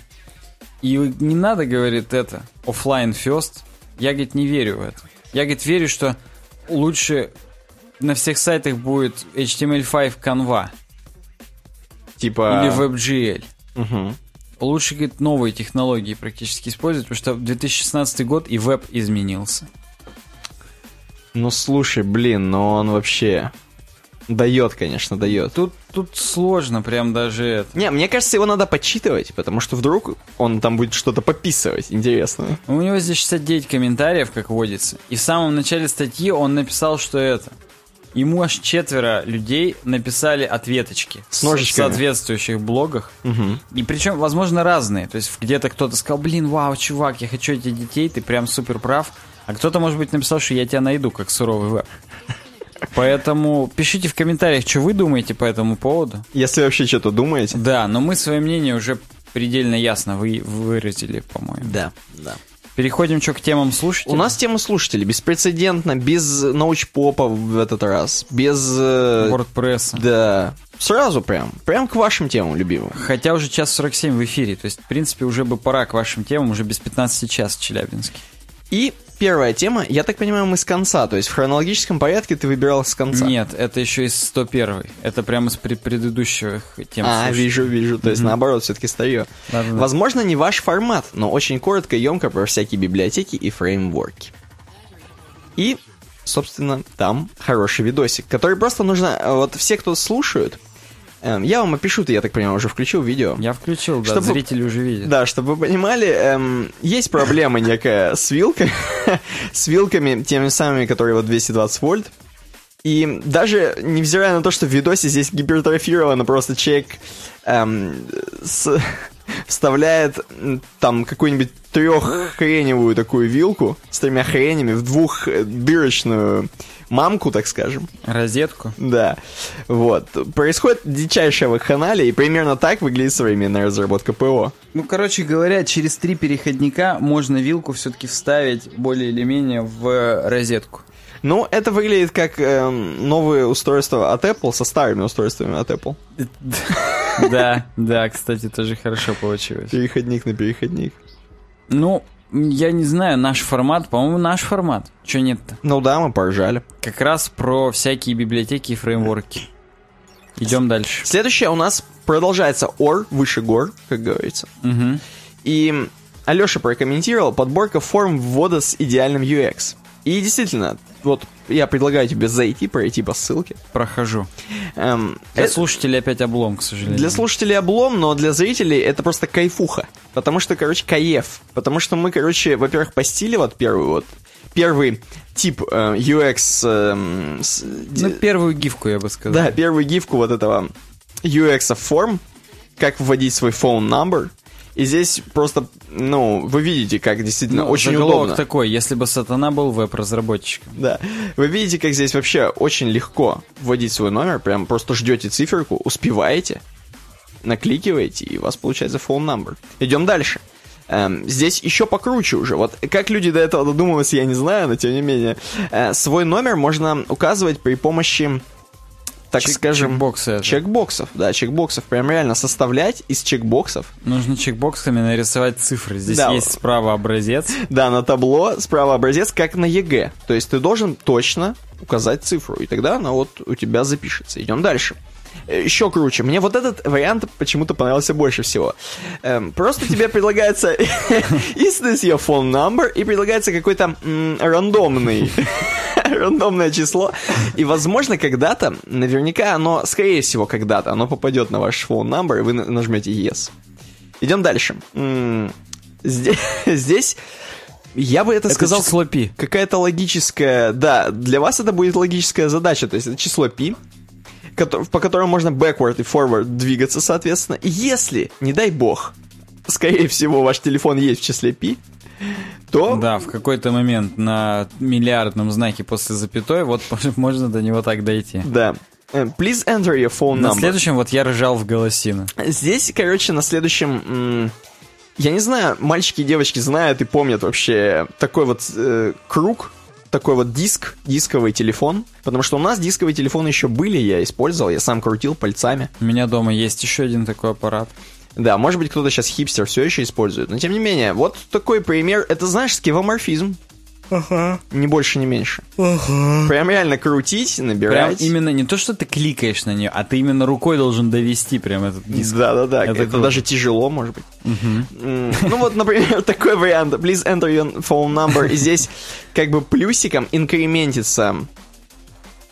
И не надо, говорит, это, offline first. Я, говорит, не верю в это. Я, говорит, верю, что лучше на всех сайтах будет HTML5 Canvas Типа... или WebGL. Мгм. Лучше, говорит, новые технологии практически использовать, потому что в 2016 год и веб изменился. Ну, слушай, блин, но он вообще... Дает, конечно, дает. Тут, тут сложно прям даже это. Не, мне кажется, его надо почитывать, потому что вдруг он там будет что-то пописывать интересное. У него здесь 69 комментариев, как водится. И в самом начале статьи он написал, что это. Ему аж четверо людей написали ответочки С ножичками. в соответствующих блогах. И причем, возможно, разные. То есть где-то кто-то сказал, блин, вау, чувак, я хочу этих детей, ты прям супер прав. А кто-то, может быть, написал, что я тебя найду, как суровый веб. Поэтому пишите в комментариях, что вы думаете по этому поводу. Если вообще что-то думаете. Да, но мы свое мнение уже предельно ясно вы, выразили, по-моему. Да, да. Переходим что к темам слушателей. У нас тема слушателей беспрецедентно, без научпопа в этот раз, без... э, WordPress. Да, сразу прям, прям к вашим темам любимым. Хотя уже час 47 в эфире. То есть, в принципе, уже бы пора к вашим темам, уже без 15 час в Челябинске. И первая тема, я так понимаю, мы с конца, то есть в хронологическом порядке ты выбирал с конца. Нет, это еще из 101 Это прямо пред- предыдущих тем. А, слушателей. вижу, вижу. То есть, наоборот, все-таки старье. Да-да-да. Возможно, не ваш формат, но очень коротко и емко про всякие библиотеки и фреймворки. И, собственно, там хороший видосик, который просто нужно... э, Вот все, кто слушают, эм, я вам опишу, ты, я так понимаю, уже включил видео. Я включил, да, Чтобы- зрители уже видят. Да, чтобы вы понимали, эм, есть проблема некая с вилкой, с вилками, теми самыми, которые вот 220 вольт. И даже невзирая на то, что в видосе здесь гипертрофировано, просто человек эм, с- вставляет там какую-нибудь треххреневую такую вилку с тремя хренями в двухдырочную мамку, так скажем. Розетку. Да, вот. Происходит дичайшая вакханалия, и примерно так выглядит современная разработка ПО. Ну, короче говоря, через три переходника можно вилку все-таки вставить более или менее в розетку. Ну, это выглядит как эм, новые устройства от Apple со старыми устройствами от Apple. Да, да, кстати, тоже хорошо получилось. Переходник на переходник. Ну, я не знаю, наш формат, по-моему, наш формат. Че нет-то? Ну да, мы поржали. Как раз про всякие библиотеки и фреймворки. Идем дальше. Следующее у нас продолжается OR, выше гор, как говорится. Мгм. И Алеша прокомментировал подборка форм ввода с идеальным UX. И действительно, вот я предлагаю тебе зайти, пройти по ссылке. Прохожу. Эм, Для это- слушателей опять облом, к сожалению. Для слушателей облом, но для зрителей это просто кайфуха. Потому что, короче, кайф. Потому что мы, короче, во-первых, постили вот первый вот, первый тип э, UX, эм, с- Ну, первую гифку, я бы сказал. да, первую гифку вот этого UX форм, как вводить свой phone number. И здесь просто, ну, вы видите, как действительно Ну, очень удобно. такой, если бы сатана был веб-разработчиком. Да. Вы видите, как здесь вообще очень легко вводить свой номер, прям просто ждете циферку, успеваете, накликиваете, и у вас получается phone number. Идем дальше. Эм, здесь еще покруче уже. Вот как люди до этого додумываются, я не знаю, но тем не менее. Э, свой номер можно указывать при помощи, так Чек- скажем, чекбоксы это. чекбоксов. Да, чекбоксов. Прям реально составлять из чекбоксов. Нужно чекбоксами нарисовать цифры. Здесь Да. есть справа образец. Да, на табло справа образец, как на ЕГЭ. То есть ты должен точно указать цифру, и тогда она вот у тебя запишется. Идем дальше. Еще круче. Мне вот этот вариант почему-то понравился больше всего. Эм, просто тебе предлагается is this your phone number и предлагается какой-то рандомный рандомное число. И, возможно, когда-то, наверняка оно, скорее всего, когда-то оно попадет на ваш phone number, и вы на- нажмете yes. Идем дальше. Здесь, здесь я бы это, Это сказал число пи. какая-то логическая... Да, для вас это будет логическая задача, то есть это число кото- по которому можно backward и forward двигаться, соответственно. Если, не дай бог, скорее всего, ваш телефон есть в числе π, то... Да, в какой-то момент на миллиардном знаке после запятой, вот можно до него так дойти. Да. Э, Please enter your phone На number. следующем вот я ржал в голосину. Здесь, короче, на следующем... я не знаю, мальчики и девочки знают и помнят вообще такой вот э, круг, такой вот диск, дисковый телефон. Потому что у нас дисковые телефоны еще были, я использовал, я сам крутил пальцами. У меня дома есть еще один такой аппарат. Да, может быть, кто-то сейчас хипстер все еще использует. Но тем не менее, вот такой пример. Это, знаешь, скивоморфизм. Не больше, не меньше. Прям реально крутить, Прям набирать. именно не то, что ты кликаешь на нее, а ты именно рукой должен довести прям этот диск. Да-да-да, Это это, круто. даже тяжело, может быть. М, Ну вот, например, такой вариант. Please enter your phone number. И здесь как бы плюсиком инкрементится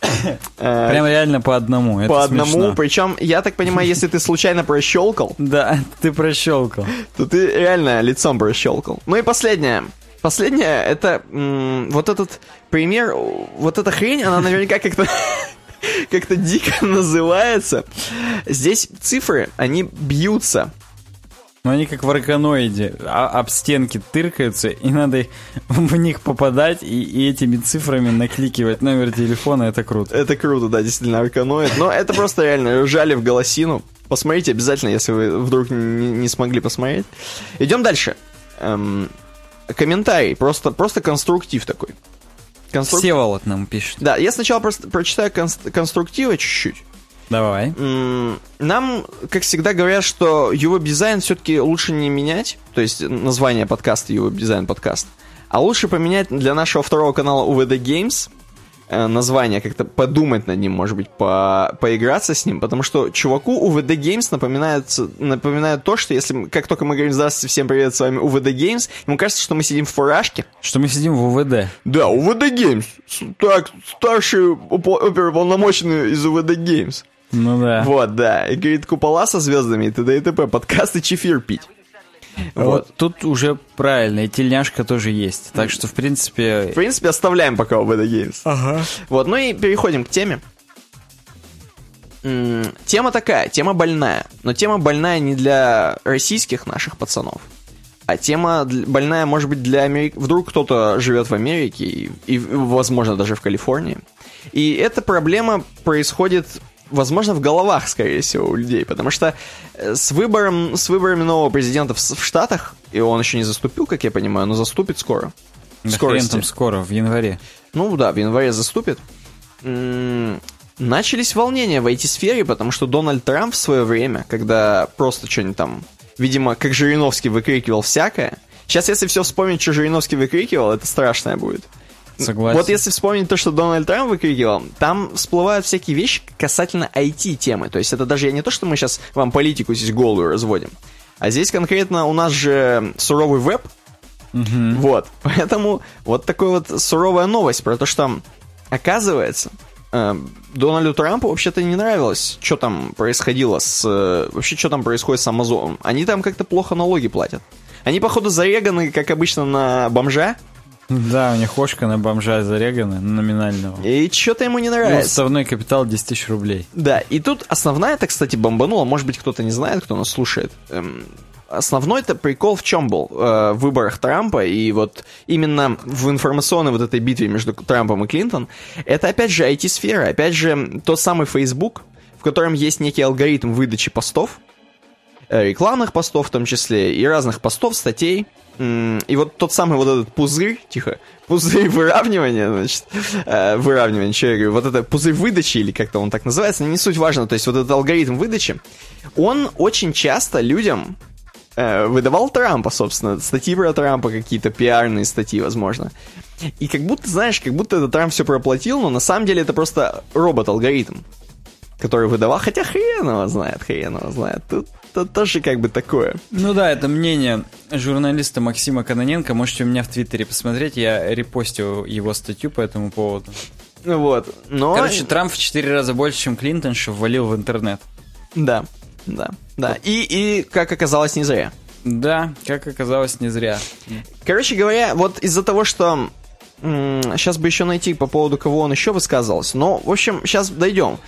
э, Прям реально по одному. По одному. Причем, я так понимаю, если ты случайно прощелкал, Да, ты прощелкал. то ты реально лицом прощелкал. Ну и последнее. Последнее, это м, вот этот пример, вот эта хрень, она наверняка как-то как-то дико называется. Здесь цифры, они бьются. Но они как в арканоиде, а- об стенки тыркаются, и надо в них попадать и, и этими цифрами накликивать номер телефона, это круто. Это круто, да, действительно, арканоид. Но это просто реально ржали в голосину. Посмотрите обязательно, если вы вдруг не, не смогли посмотреть. Идем дальше. Эм, комментарий, просто, просто конструктив такой. Конструк- Всеволод нам пишет. Да, я сначала просто прочитаю конструктивы чуть-чуть. Давай. Нам, как всегда, говорят, что UWeb дизайн все-таки лучше не менять, то есть название подкаста UWeb дизайн подкаст, а лучше поменять для нашего второго канала UVD Games название, как-то подумать над ним, может быть, по поиграться с ним, потому что чуваку UVD Games напоминает, напоминает то, что если как только мы говорим «Здравствуйте, всем привет, с вами UVD Games», ему кажется, что мы сидим в фуражке, Что мы сидим в УВД. да, УВД Games. Так, старший оперуполномоченный из УВД Games. Ну да. Вот, да. И говорит, купола со звездами и т.д. и т.п. Подкасты чефир пить. Вот. Вот. тут уже правильно, и тельняшка тоже есть. Так что, в принципе, В принципе, оставляем пока УВД Games. Ага. Вот, ну и переходим к теме. Тема такая, тема больная. Но тема больная не для российских наших пацанов. А тема больная, может быть, для Америки. Вдруг кто-то живет в Америке и, и, возможно, даже в Калифорнии. И эта проблема происходит, возможно, в головах, скорее всего, у людей. Потому что э, с, выбором, с выборами нового президента в, в Штатах, и он еще не заступил, как я понимаю, но заступит скоро. да хрен там скоро, в январе. Ну да, в январе заступит. Начались волнения в IT-сфере, потому что Дональд Трамп в свое время, когда просто что-нибудь там, видимо, как Жириновский выкрикивал всякое. Сейчас, если все вспомнить, что Жириновский выкрикивал, это страшное будет. Согласен. Вот если вспомнить то, что Дональд Трамп выкрикивал, там всплывают всякие вещи касательно IT-темы. То есть это даже я не то, что мы сейчас вам политику здесь голую разводим, а здесь конкретно у нас же суровый веб, вот, поэтому вот такая вот суровая новость про то, что, оказывается, э, Дональду Трампу вообще-то не нравилось, что там происходило с... э, Вообще, что там происходит с Амазоном. Они там как-то плохо налоги платят. Они, походу, зареганы, как обычно, на бомжа, Да, у них ошка на бомжа зарегана, номинального. и что-то ему не Ну, нравится. Уставной капитал 10 тысяч рублей. Да, и тут основная это, кстати, бомбанула, может быть, кто-то не знает, кто нас слушает. Эм, основной-то прикол в чем был э, в выборах Трампа и вот именно в информационной вот этой битве между Трампом и Клинтон, это опять же IT-сфера, опять же тот самый Facebook, в котором есть некий алгоритм выдачи постов, рекламных постов в том числе, и разных постов, статей. И вот тот самый вот этот пузырь, тихо, пузырь выравнивания, значит, э, выравнивания, что я говорю, вот это пузырь выдачи, или как-то он так называется, не суть важно, то есть вот этот алгоритм выдачи, он очень часто людям э, выдавал Трампа, собственно, статьи про Трампа, какие-то пиарные статьи, возможно. И как будто, знаешь, как будто это Трамп все проплатил, но на самом деле это просто робот-алгоритм, который выдавал, хотя хрен его знает, хрен его знает. Тут это тоже как бы такое. Ну да, это мнение журналиста Максима Каноненко. Можете у меня в Твиттере посмотреть. Я репостил его статью по этому поводу. Ну вот. Но... Короче, Трамп в 4 раза больше, чем Клинтон, что ввалил в интернет. Да, да, да. И, и, как оказалось, не зря. Да, как оказалось, не зря. Короче говоря, вот из-за того, что Сейчас бы еще найти по поводу кого он еще высказывался. Но, в общем, сейчас дойдем.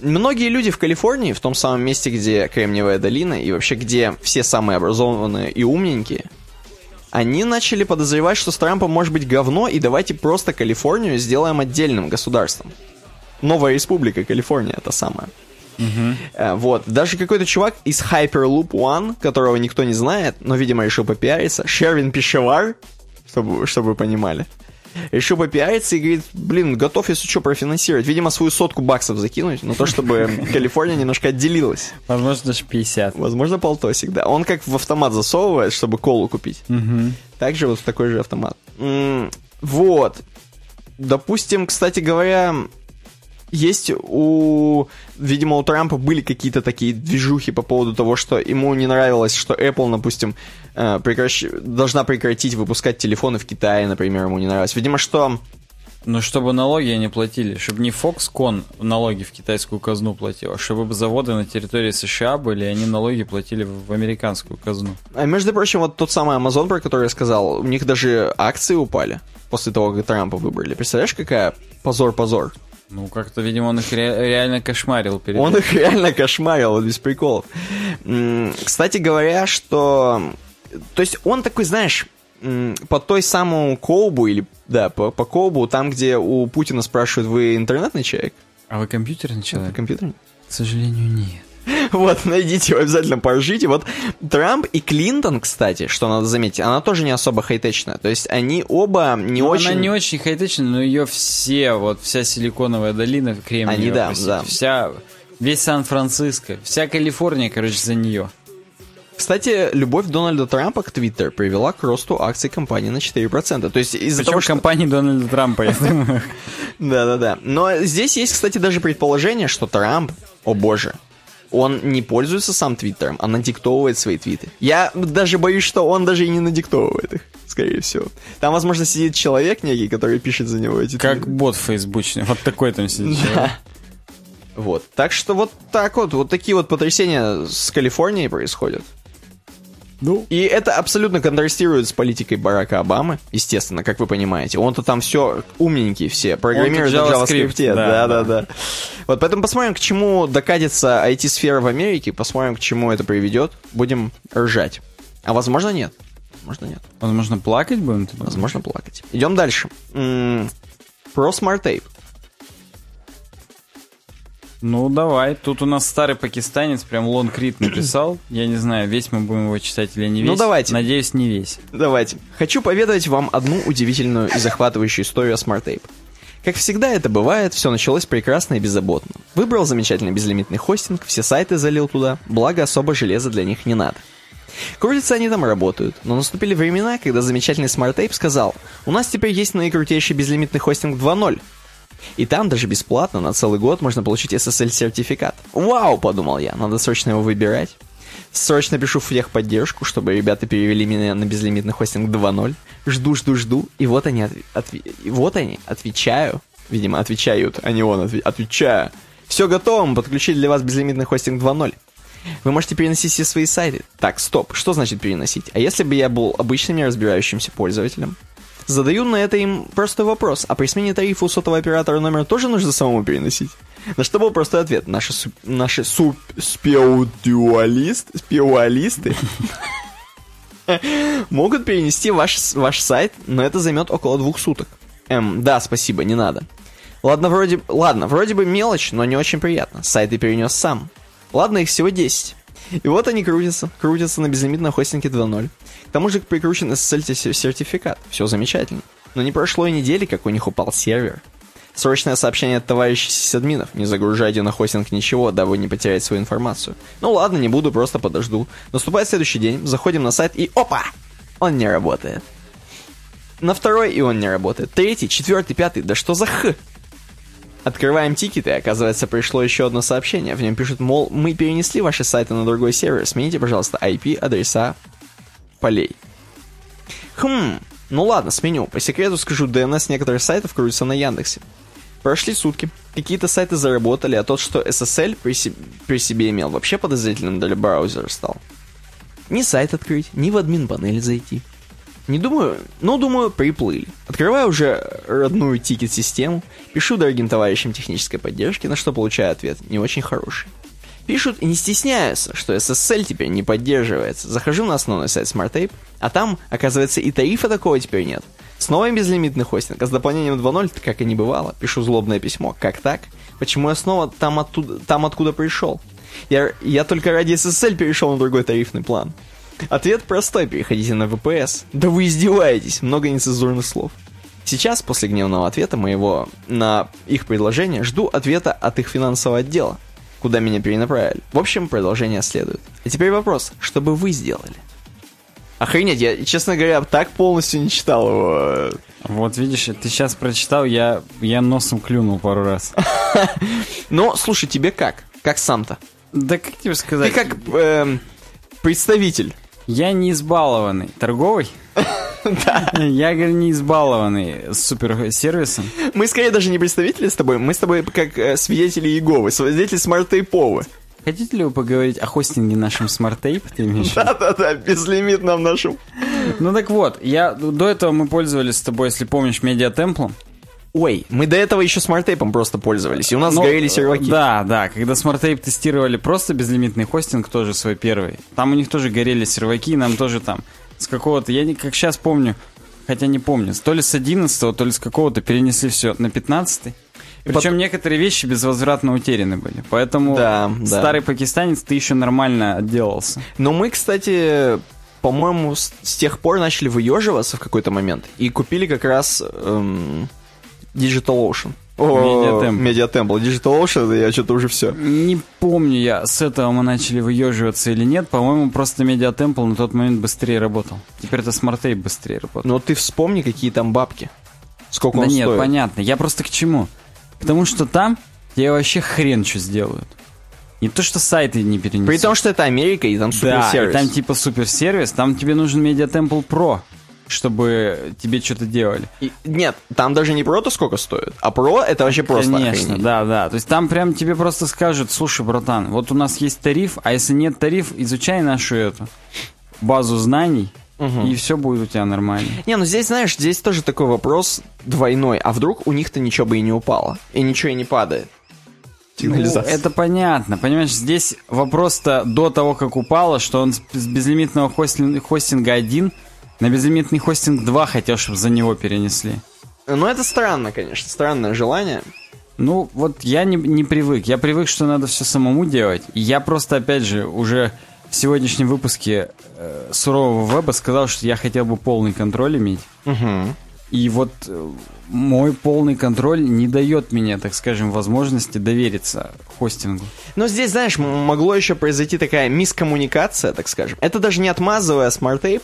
Многие люди в Калифорнии, в том самом месте, где Кремниевая долина, и вообще где все самые образованные и умненькие, они начали подозревать, что с Трампом может быть говно, и давайте просто Калифорнию сделаем отдельным государством. Новая республика Калифорния, это самое. Uh-huh. Вот. Даже какой-то чувак из Hyperloop One, которого никто не знает, но, видимо, решил попиариться, Шервин Пешевар, чтобы, чтобы вы понимали решил попиариться и говорит, блин, готов, если что, профинансировать. Видимо, свою сотку баксов закинуть, но то, чтобы Калифорния немножко отделилась. Возможно, даже 50. Возможно, полтосик, да. Он как в автомат засовывает, чтобы колу купить. Угу. Также вот в такой же автомат. Вот. Допустим, кстати говоря, есть у, видимо, у Трампа были какие-то такие движухи по поводу того, что ему не нравилось, что Apple, допустим, э, прекращ... должна прекратить выпускать телефоны в Китае, например, ему не нравилось. Видимо, что... Ну, чтобы налоги они платили, чтобы не Foxconn налоги в китайскую казну платил, а чтобы заводы на территории США были, они налоги платили в американскую казну. А между прочим, вот тот самый Amazon, про который я сказал, у них даже акции упали после того, как Трампа выбрали. Представляешь, какая позор-позор? Ну, как-то, видимо, он их ре- реально кошмарил. Перед он их реально кошмарил, вот без приколов. Кстати говоря, что... То есть он такой, знаешь, по той самому Коубу, или, да, по, по Коубу, там, где у Путина спрашивают, вы интернетный человек? А вы компьютерный человек? Вы компьютерный? К сожалению, нет. Вот, найдите его, обязательно поржите. Вот Трамп и Клинтон, кстати, что надо заметить, она тоже не особо хай-течная. То есть они оба не ну, очень... Она не очень хай-течная, но ее все, вот вся силиконовая долина Кремниевая, они, да, да. вся, весь Сан-Франциско, вся Калифорния, короче, за нее. Кстати, любовь Дональда Трампа к Твиттер привела к росту акций компании на 4%. То есть из-за того, что... компании Дональда Трампа, я думаю. Да-да-да. Но здесь есть, кстати, даже предположение, что Трамп, о боже, он не пользуется сам Твиттером, а надиктовывает свои твиты. Я даже боюсь, что он даже и не надиктовывает их, скорее всего. Там, возможно, сидит человек некий, который пишет за него эти Как твиты. бот фейсбучный, вот такой там сидит человек. Вот, так что вот так вот, вот такие вот потрясения с Калифорнией происходят. Ну. И это абсолютно контрастирует с политикой Барака Обамы, естественно, как вы понимаете. Он-то там все умненький все, программирует на JavaScript. Да, да, да, да. Вот поэтому посмотрим, к чему докатится IT-сфера в Америке, посмотрим, к чему это приведет. Будем ржать. А возможно, нет. Возможно, нет. Возможно, плакать будем? Возможно, плакать. Идем дальше. М-м- про Smart Tape. Ну, давай. Тут у нас старый пакистанец прям Лон Крит написал. Я не знаю, весь мы будем его читать или не ну, весь. Ну, давайте. Надеюсь, не весь. Давайте. Хочу поведать вам одну удивительную и захватывающую историю о Smart Tape. Как всегда это бывает, все началось прекрасно и беззаботно. Выбрал замечательный безлимитный хостинг, все сайты залил туда, благо особо железа для них не надо. Крутятся они там работают, но наступили времена, когда замечательный Smart Tape сказал, у нас теперь есть наикрутейший безлимитный хостинг 2.0, и там даже бесплатно на целый год можно получить SSL-сертификат. Вау, подумал я, надо срочно его выбирать. Срочно пишу в техподдержку, чтобы ребята перевели меня на безлимитный хостинг 2.0. Жду, жду, жду. И вот они, отв... Отв... вот они, отвечаю. Видимо, отвечают, а не он, отв... отвечаю. Все готово, мы подключили для вас безлимитный хостинг 2.0. Вы можете переносить все свои сайты. Так, стоп, что значит переносить? А если бы я был обычным неразбирающимся пользователем? Задаю на это им простой вопрос. А при смене тарифа у сотового оператора номер тоже нужно самому переносить? На что был простой ответ. Наши, су- наши суп спеудуалист, спеуалисты могут перенести ваш, ваш сайт, но это займет около двух суток. Эм, да, спасибо, не надо. Ладно, вроде, ладно, вроде бы мелочь, но не очень приятно. Сайт ты перенес сам. Ладно, их всего 10. И вот они крутятся, крутятся на безлимитном хостинге 2.0. К тому же прикручен SSL-сертификат. Все замечательно. Но не прошло и недели, как у них упал сервер. Срочное сообщение от товарищей сисадминов. Не загружайте на хостинг ничего, дабы не потерять свою информацию. Ну ладно, не буду, просто подожду. Наступает следующий день, заходим на сайт и опа! Он не работает. На второй и он не работает. Третий, четвертый, пятый, да что за х? Открываем тикеты, и оказывается, пришло еще одно сообщение. В нем пишут, мол, мы перенесли ваши сайты на другой сервер, смените, пожалуйста, IP-адреса полей. Хм, ну ладно, сменю. По секрету скажу, DNS некоторых сайтов крутится на Яндексе. Прошли сутки. Какие-то сайты заработали, а тот, что SSL при, се- при себе имел, вообще подозрительным для браузера стал. Ни сайт открыть, ни в админ-панель зайти. Не думаю, ну, думаю, приплыли. Открываю уже родную тикет-систему, пишу дорогим товарищам технической поддержки, на что получаю ответ не очень хороший. Пишут не стесняются, что SSL теперь не поддерживается. Захожу на основной сайт SmartTape, а там, оказывается, и тарифа такого теперь нет. Снова безлимитный хостинг, а с дополнением 2.0, как и не бывало. Пишу злобное письмо. Как так? Почему я снова там, оттуда, там откуда пришел? Я, я только ради SSL перешел на другой тарифный план. Ответ простой, переходите на VPS. Да вы издеваетесь, много нецензурных слов. Сейчас, после гневного ответа моего на их предложение, жду ответа от их финансового отдела, куда меня перенаправили. В общем, продолжение следует. А теперь вопрос, что бы вы сделали? Охренеть, я, честно говоря, так полностью не читал его. Вот видишь, ты сейчас прочитал, я, я носом клюнул пару раз. Но, слушай, тебе как? Как сам-то? Да как тебе Ты сказать? как эм, представитель. Я не избалованный. Торговый? Я, говорю, не избалованный суперсервисом. Мы скорее даже не представители с тобой, мы с тобой как э, свидетели Иеговы, свидетели смарт-тейповы. Хотите ли вы поговорить о хостинге нашем Smart Tape? Ты имеешь? Да-да-да, безлимитном нашем. Ну так вот, я до этого мы пользовались с тобой, если помнишь, медиатемплом. Ой, мы до этого еще SmartApe ом просто пользовались, и у нас Ну, сгорели серваки. Да, да, когда Ape тестировали просто безлимитный хостинг, тоже свой первый, там у них тоже горели серваки, нам тоже там с какого-то, я не как сейчас помню, хотя не помню, то ли с 11 то ли с какого-то перенесли все на 15 причем некоторые вещи безвозвратно утеряны были. Поэтому Да, да. старый пакистанец ты еще нормально отделался. Но мы, кстати, по-моему, с, с тех пор начали выеживаться в какой-то момент и купили как раз эм, Digital Ocean. Temple. Temple. Digital Ocean, да я что-то уже все. Не помню я, с этого мы начали выеживаться или нет. По-моему, просто медиатемпл на тот момент быстрее работал. Теперь это Smart Tape быстрее работает. Но ты вспомни, какие там бабки. Сколько да он нет, стоит. понятно. Я просто к чему? К тому, что там тебе вообще хрен что сделают. Не то, что сайты не перенесут. При том, что это Америка, и там да, суперсервис. и там типа суперсервис, там тебе нужен Медиатемпл Pro, чтобы тебе что-то делали. И- нет, там даже не про то, сколько стоит, а про это вообще просто Конечно, охренеть. да, да. То есть там прям тебе просто скажут, слушай, братан, вот у нас есть тариф, а если нет тариф, изучай нашу эту базу знаний, и все будет у тебя нормально. Не, ну здесь, знаешь, здесь тоже такой вопрос двойной. А вдруг у них-то ничего бы и не упало? И ничего и не падает? Ну, это понятно. Понимаешь, здесь вопрос-то до того, как упало, что он с безлимитного хостин- хостинга 1 на безлимитный хостинг 2 хотел, чтобы за него перенесли. Ну, это странно, конечно, странное желание. Ну, вот я не, не привык. Я привык, что надо все самому делать. И я просто, опять же, уже в сегодняшнем выпуске э, сурового веба сказал, что я хотел бы полный контроль иметь. Угу. И вот э, мой полный контроль не дает мне, так скажем, возможности довериться хостингу. Но здесь, знаешь, могло еще произойти такая мискоммуникация, так скажем. Это даже не отмазывая SmartApe,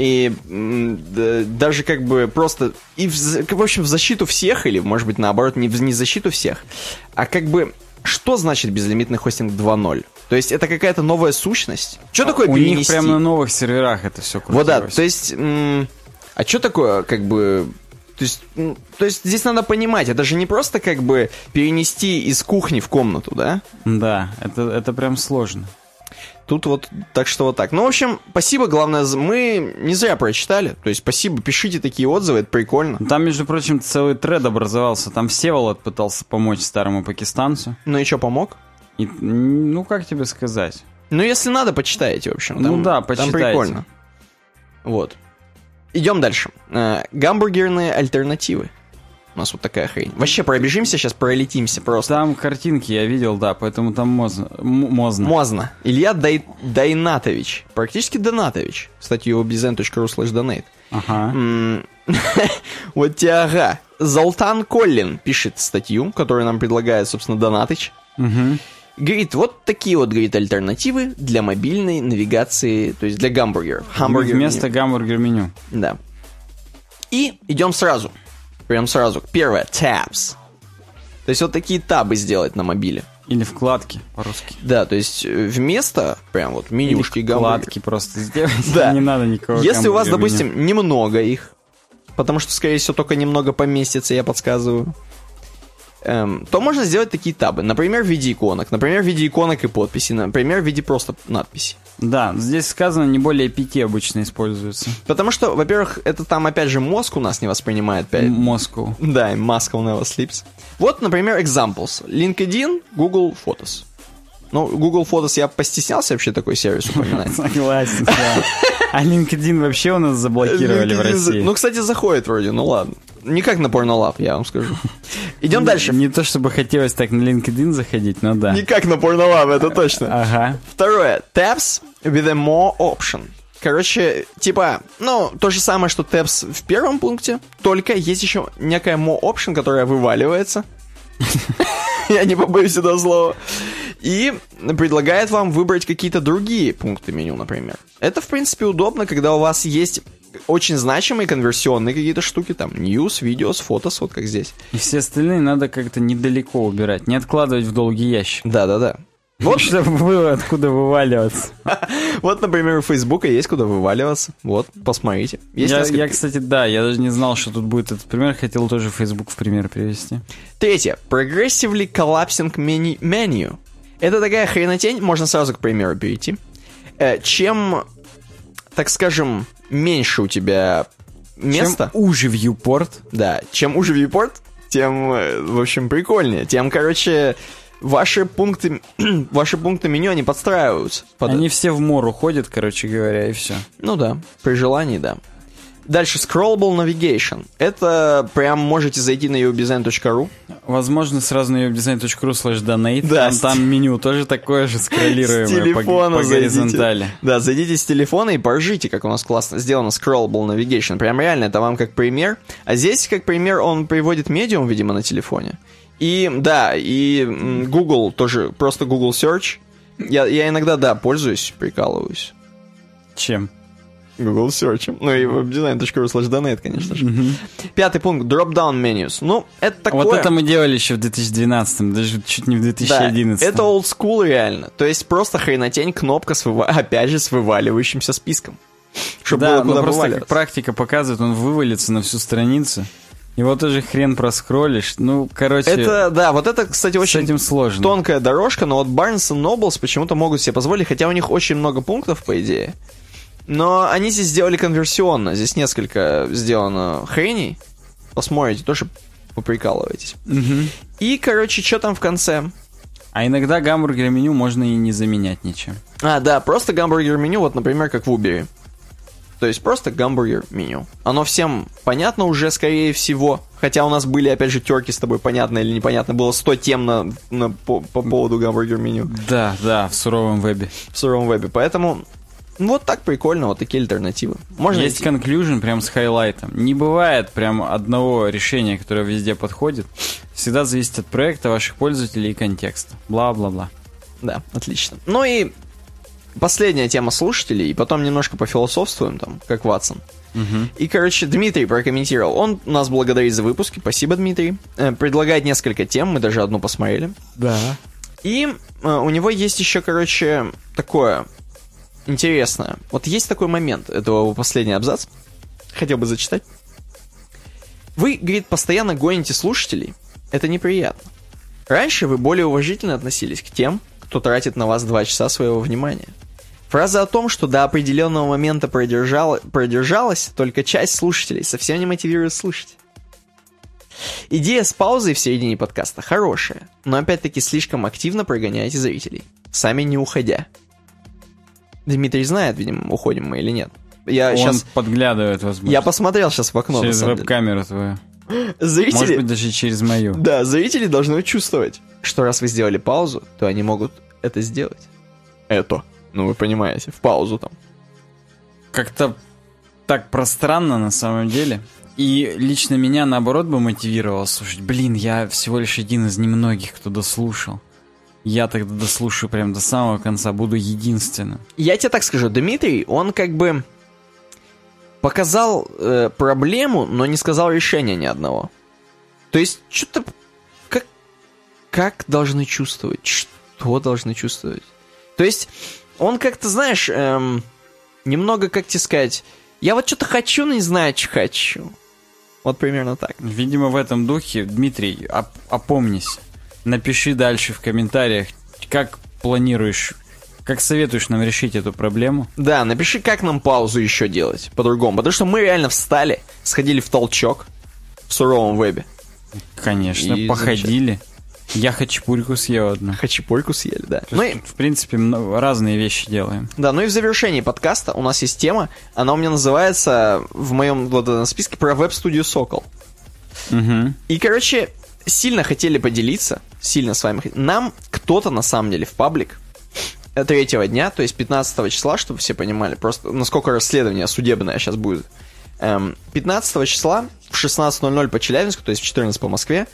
и даже как бы просто и в, в общем в защиту всех или может быть наоборот не в не защиту всех, а как бы что значит безлимитный хостинг 2.0? То есть это какая-то новая сущность? Что такое У них перенести? прям на новых серверах это все Вот да, то есть, а что такое, как бы, то есть, то есть здесь надо понимать, это же не просто как бы перенести из кухни в комнату, да? Да, это, это прям сложно. Тут вот, так что вот так. Ну, в общем, спасибо, главное, мы не зря прочитали. То есть, спасибо, пишите такие отзывы, это прикольно. Там, между прочим, целый тред образовался. Там Всеволод пытался помочь старому пакистанцу. Ну и что, помог? И, ну, как тебе сказать? Ну, если надо, почитайте, в общем. Ну Там- да, Там почитайте. прикольно. Вот. Идем дальше. Э, гамбургерные альтернативы. У нас вот такая хрень. Вообще пробежимся, сейчас пролетимся просто. Там картинки я видел, да, поэтому там мозно. м- мозно. Мозно. Илья Дай... Дайнатович. Практически Донатович. Кстати, его bizn.ru slash donate. Ага. Вот тяга. Золтан Коллин пишет статью, которую нам предлагает, собственно, Донатыч. Мгм. Говорит, вот такие вот, говорит, альтернативы для мобильной навигации, то есть для гамбургеров. Хамбургер Вместо гамбургер меню. Да. И идем сразу. Прям сразу. Первое. Tabs. То есть вот такие табы сделать на мобиле. Или вкладки по-русски. Да, то есть э, вместо прям вот Или менюшки гамбургера. вкладки просто сделать. Да. Не надо никакого Если у вас, допустим, немного их, потому что, скорее всего, только немного поместится, я подсказываю, эм, то можно сделать такие табы. Например, в виде иконок. Например, в виде иконок и подписи. Например, в виде просто надписи. Да, здесь сказано, не более пяти обычно используется. Потому что, во-первых, это там, опять же, мозг у нас не воспринимает. Опять. Москву. Да, у never sleeps. Вот, например, examples. LinkedIn, Google Photos. Ну, Google Photos я постеснялся вообще такой сервис упоминать. Согласен, да. А LinkedIn вообще у нас заблокировали в LinkedIn за- России. Ну, кстати, заходит вроде, ну ладно. Не как на Pornolab, я вам скажу. Идем дальше. Не то чтобы хотелось так на LinkedIn заходить, но да. Не как на Pornolab, это точно. Ага. Второе. Tabs with a more option. Короче, типа, ну, то же самое, что tabs в первом пункте, только есть еще некая more option, которая вываливается. Я не побоюсь этого слова. И предлагает вам выбрать какие-то другие пункты меню, например. Это, в принципе, удобно, когда у вас есть очень значимые конверсионные какие-то штуки, там, news, видеос, фотос, вот как здесь. И все остальные надо как-то недалеко убирать, не откладывать в долгий ящик. Да-да-да. Вот чтобы было откуда вываливаться. Вот, например, у Фейсбука есть куда вываливаться. Вот, посмотрите. Есть Я, несколько- я, кстати, да, я даже не знал, что тут будет этот пример. Хотел тоже Facebook в пример привести. Третье. Progressively collapsing menu. menu. Это такая хренотень, можно сразу к примеру перейти. Э, Чем, так скажем, меньше у тебя места, Чем уже viewport, да, чем уже viewport, тем, э, в общем, прикольнее. Тем, короче, ваши пункты, ваши пункты меню, они подстраиваются. под они все в мор уходят, короче говоря, и все. Ну да, при желании, да. Дальше, Scrollable Navigation. Это прям можете зайти на ubdesign.ru. Возможно, сразу на webdesign.ru slash donate. Да, там, с- там меню тоже такое же скроллируемое С по, телефона по зайдите. горизонтали. Да, зайдите с телефона и поржите, как у нас классно сделано Scrollable Navigation. Прям реально, это вам как пример. А здесь, как пример, он приводит медиум, видимо, на телефоне. И, да, и Google тоже, просто Google Search. Я, я иногда, да, пользуюсь, прикалываюсь. Чем? Google Search. Ну и webdesign.ru slash donate, конечно же. Пятый пункт, drop-down menus. Ну, это такое... Вот это мы делали еще в 2012, даже чуть не в 2011. Да, это old school реально. То есть просто хренотень, кнопка, с выва- опять же, с вываливающимся списком. Чтобы да, было ну куда просто как практика показывает, он вывалится на всю страницу. Его тоже хрен проскроллишь. Ну, короче, Это, да, вот это, кстати, очень этим сложно. тонкая дорожка, но вот Barnes Nobles почему-то могут себе позволить, хотя у них очень много пунктов, по идее. Но они здесь сделали конверсионно. Здесь несколько сделано хреней. Посмотрите, тоже поприкалывайтесь. Мгм. И, короче, что там в конце? А иногда гамбургер меню можно и не заменять ничем. А, да, просто гамбургер меню, вот, например, как в Uber. То есть просто гамбургер меню. Оно всем понятно уже, скорее всего. Хотя у нас были, опять же, терки с тобой, понятно или непонятно. Было 100 тем на, на- по, по поводу гамбургер меню Да, да, в суровом вебе. в суровом вебе. Поэтому вот так прикольно, вот такие альтернативы. Можно Есть идти. conclusion прям с хайлайтом. Не бывает прям одного решения, которое везде подходит. Всегда зависит от проекта, ваших пользователей и контекста. Бла-бла-бла. Да, отлично. Ну и последняя тема слушателей, и потом немножко пофилософствуем там, как Ватсон. И, короче, Дмитрий прокомментировал. Он нас благодарит за выпуски. Спасибо, Дмитрий. Э, предлагает несколько тем, мы даже одну посмотрели. Да. И э, у него есть еще, короче, такое интересное. Вот есть такой момент, это последний абзац. Хотел бы зачитать. Вы, говорит, постоянно гоните слушателей. Это неприятно. Раньше вы более уважительно относились к тем, кто тратит на вас два часа своего внимания. Фраза о том, что до определенного момента продержала, продержалась только часть слушателей, совсем не мотивирует слушать. Идея с паузой в середине подкаста хорошая, но опять-таки слишком активно прогоняете зрителей, сами не уходя. Дмитрий знает, видимо, уходим мы или нет. Я Он сейчас... подглядывает, возможно. Я посмотрел сейчас в окно. Через веб-камеру твою. Зрители... Может быть, даже через мою. Да, зрители должны чувствовать, что раз вы сделали паузу, то они могут это сделать. Это. Ну, вы понимаете, в паузу там. Как-то так пространно на самом деле. И лично меня, наоборот, бы мотивировало слушать. Блин, я всего лишь один из немногих, кто дослушал. Я тогда дослушаю прям до самого конца, буду единственным. Я тебе так скажу, Дмитрий, он как бы показал э, проблему, но не сказал решения ни одного. То есть, что-то... Как, как должны чувствовать? Что должны чувствовать? То есть, он как-то, знаешь, эм, немного, как тебе сказать, я вот что-то хочу, но не знаю, что хочу. Вот примерно так. Видимо, в этом духе, Дмитрий, оп- опомнись. Напиши дальше в комментариях, как планируешь, как советуешь нам решить эту проблему. Да, напиши, как нам паузу еще делать по-другому. Потому что мы реально встали, сходили в толчок в суровом вебе. Конечно, И походили. Я хачапурьку съел одну. Хачапурьку съели, да. Ну и, в принципе, разные вещи делаем. да, ну и в завершении подкаста у нас есть тема. Она у меня называется в моем вот списке про веб-студию Сокол. Угу. И, короче, сильно хотели поделиться, сильно с вами. Нам кто-то, на самом деле, в паблик э, третьего дня, то есть 15 числа, чтобы все понимали, просто насколько расследование судебное сейчас будет. Эм, 15 числа в 16.00 по Челябинску, то есть в 14 по Москве,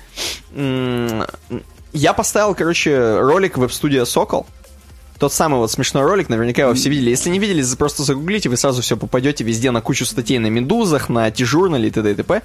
я поставил, короче, ролик веб-студия «Сокол», тот самый вот смешной ролик, наверняка его все видели. Если не видели, просто загуглите, вы сразу все попадете везде на кучу статей на Медузах, на T-журнале и т.д. и т.п.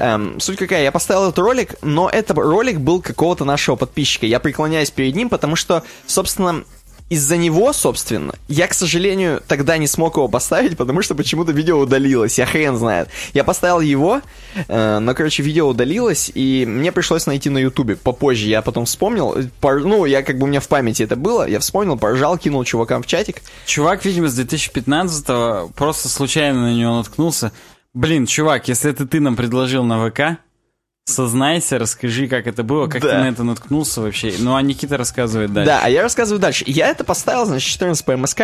Эм, суть какая, я поставил этот ролик, но этот ролик был какого-то нашего подписчика. Я преклоняюсь перед ним, потому что, собственно, из-за него, собственно, я, к сожалению, тогда не смог его поставить, потому что почему-то видео удалилось, я хрен знает. Я поставил его, э, но, короче, видео удалилось, и мне пришлось найти на ютубе. Попозже я потом вспомнил, э, пор- ну, я как бы у меня в памяти это было, я вспомнил, поржал, кинул чувакам в чатик. Чувак, видимо, с 2015-го просто случайно на него наткнулся. Блин, чувак, если это ты нам предложил на ВК, сознайся, расскажи, как это было, как Да. ты на это наткнулся вообще. Ну, а Никита рассказывает дальше. Да, а я рассказываю дальше. Я это поставил, значит, 14 по МСК,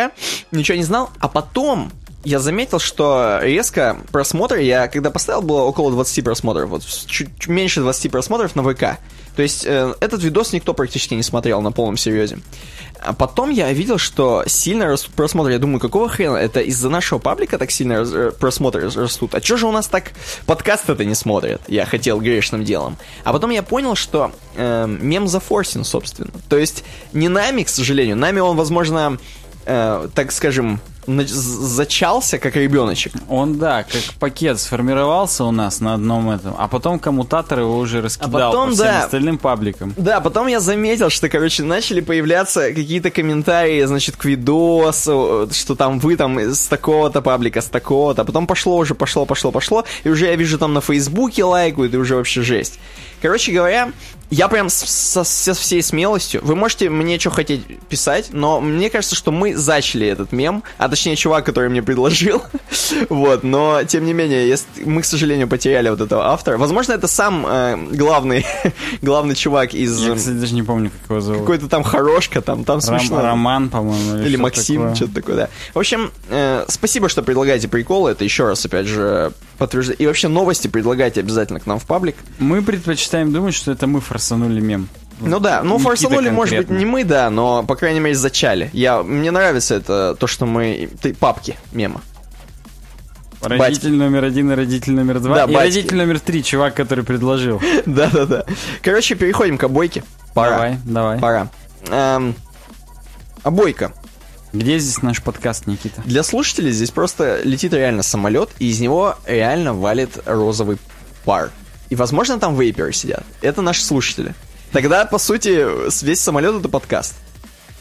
ничего не знал, а потом я заметил, что резко просмотры, я когда поставил, было около 20 просмотров, вот чуть, меньше 20 просмотров на ВК. То есть э, этот видос никто практически не смотрел на полном серьезе. А потом я видел, что сильно растут просмотры. Я думаю, какого хрена? Это из-за нашего паблика так сильно раз- э, просмотры растут? А чё же у нас так подкасты-то не смотрят? Я хотел грешным делом. А потом я понял, что э, мем зафорсен, собственно. То есть не нами, к сожалению. Нами он, возможно, э, так скажем, зачался, как ребеночек. Он, да, как пакет сформировался у нас на одном этом, а потом коммутатор его уже раскидал потом, по всем да. остальным пабликам. Да, потом я заметил, что, короче, начали появляться какие-то комментарии, значит, к видосу, что там вы там с такого-то паблика, с такого-то. А потом пошло уже, пошло, пошло, пошло. И уже я вижу там на Фейсбуке лайкают, и уже вообще жесть. Короче говоря, я прям со, со всей смелостью, вы можете мне что хотеть писать, но мне кажется, что мы зачали этот мем, а точнее чувак, который мне предложил, вот, но тем не менее, если- мы, к сожалению, потеряли вот этого автора. Возможно, это сам э, главный, главный чувак из... Я, кстати, даже не помню, как его зовут. Какой-то там Хорошка, там, там Ром- смешно. Роман, по-моему. Или что Максим, такое. что-то такое, да. В общем, э, спасибо, что предлагаете приколы. Это еще раз, опять же, подтверждаю. И вообще новости предлагайте обязательно к нам в паблик. Мы предпочитаем думать, что это мы форсанули мем. Ну да, ну Никита форсанули, может быть, не мы, да, но, по крайней мере, зачали. Я, мне нравится это, то, что мы... Ты, папки мема. Родитель номер один и родитель номер два. Да, и батьки. родитель номер три, чувак, который предложил. Да-да-да. Короче, переходим к обойке. Пора. Давай, давай. Пора. Эм, обойка. Где здесь наш подкаст, Никита? Для слушателей здесь просто летит реально самолет, и из него реально валит розовый пар. И, возможно, там вейперы сидят. Это наши слушатели. Тогда, по сути, весь самолет это подкаст.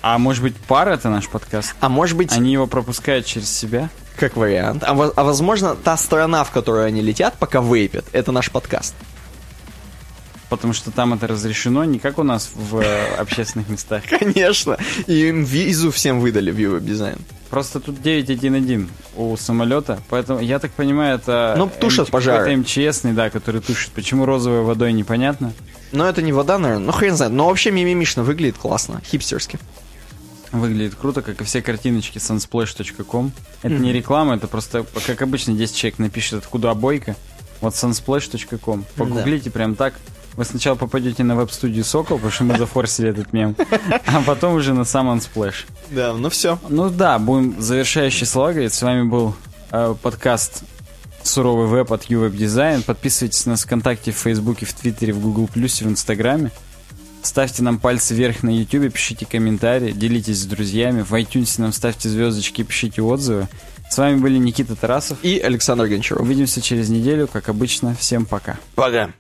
А может быть, пар это наш подкаст? А может быть, Они его пропускают через себя? как вариант, а, а возможно, та страна, в которую они летят, пока вейпят, это наш подкаст. Потому что там это разрешено, не как у нас в э, общественных местах. Конечно. И им визу всем выдали в веб-дизайн. Просто тут 9.1.1 у самолета, поэтому я так понимаю, это... Ну, тушат М- пожары. какой-то МЧСный, да, который тушит. Почему розовой водой, непонятно. Но это не вода, наверное. Ну, хрен знает. Но вообще мимимишно выглядит классно. Хипстерски. Выглядит круто, как и все картиночки sunsplash.com. Это не реклама, это просто, как обычно, 10 человек напишет, откуда обойка. Вот sunsplash.com. Погуглите прям так. Вы сначала попадете на веб-студию Сокол, потому что мы зафорсили этот мем, а потом уже на сам Unsplash. Да, ну все. Ну да, будем завершающие слова говорить. С вами был э, подкаст Суровый веб от UWeb Design. Подписывайтесь на нас ВКонтакте, в Фейсбуке, в Твиттере, в Google Плюсе, в Инстаграме. Ставьте нам пальцы вверх на Ютубе, пишите комментарии, делитесь с друзьями. В iTunes нам ставьте звездочки, пишите отзывы. С вами были Никита Тарасов. И Александр Гончаров. Увидимся через неделю, как обычно. Всем пока. Пока.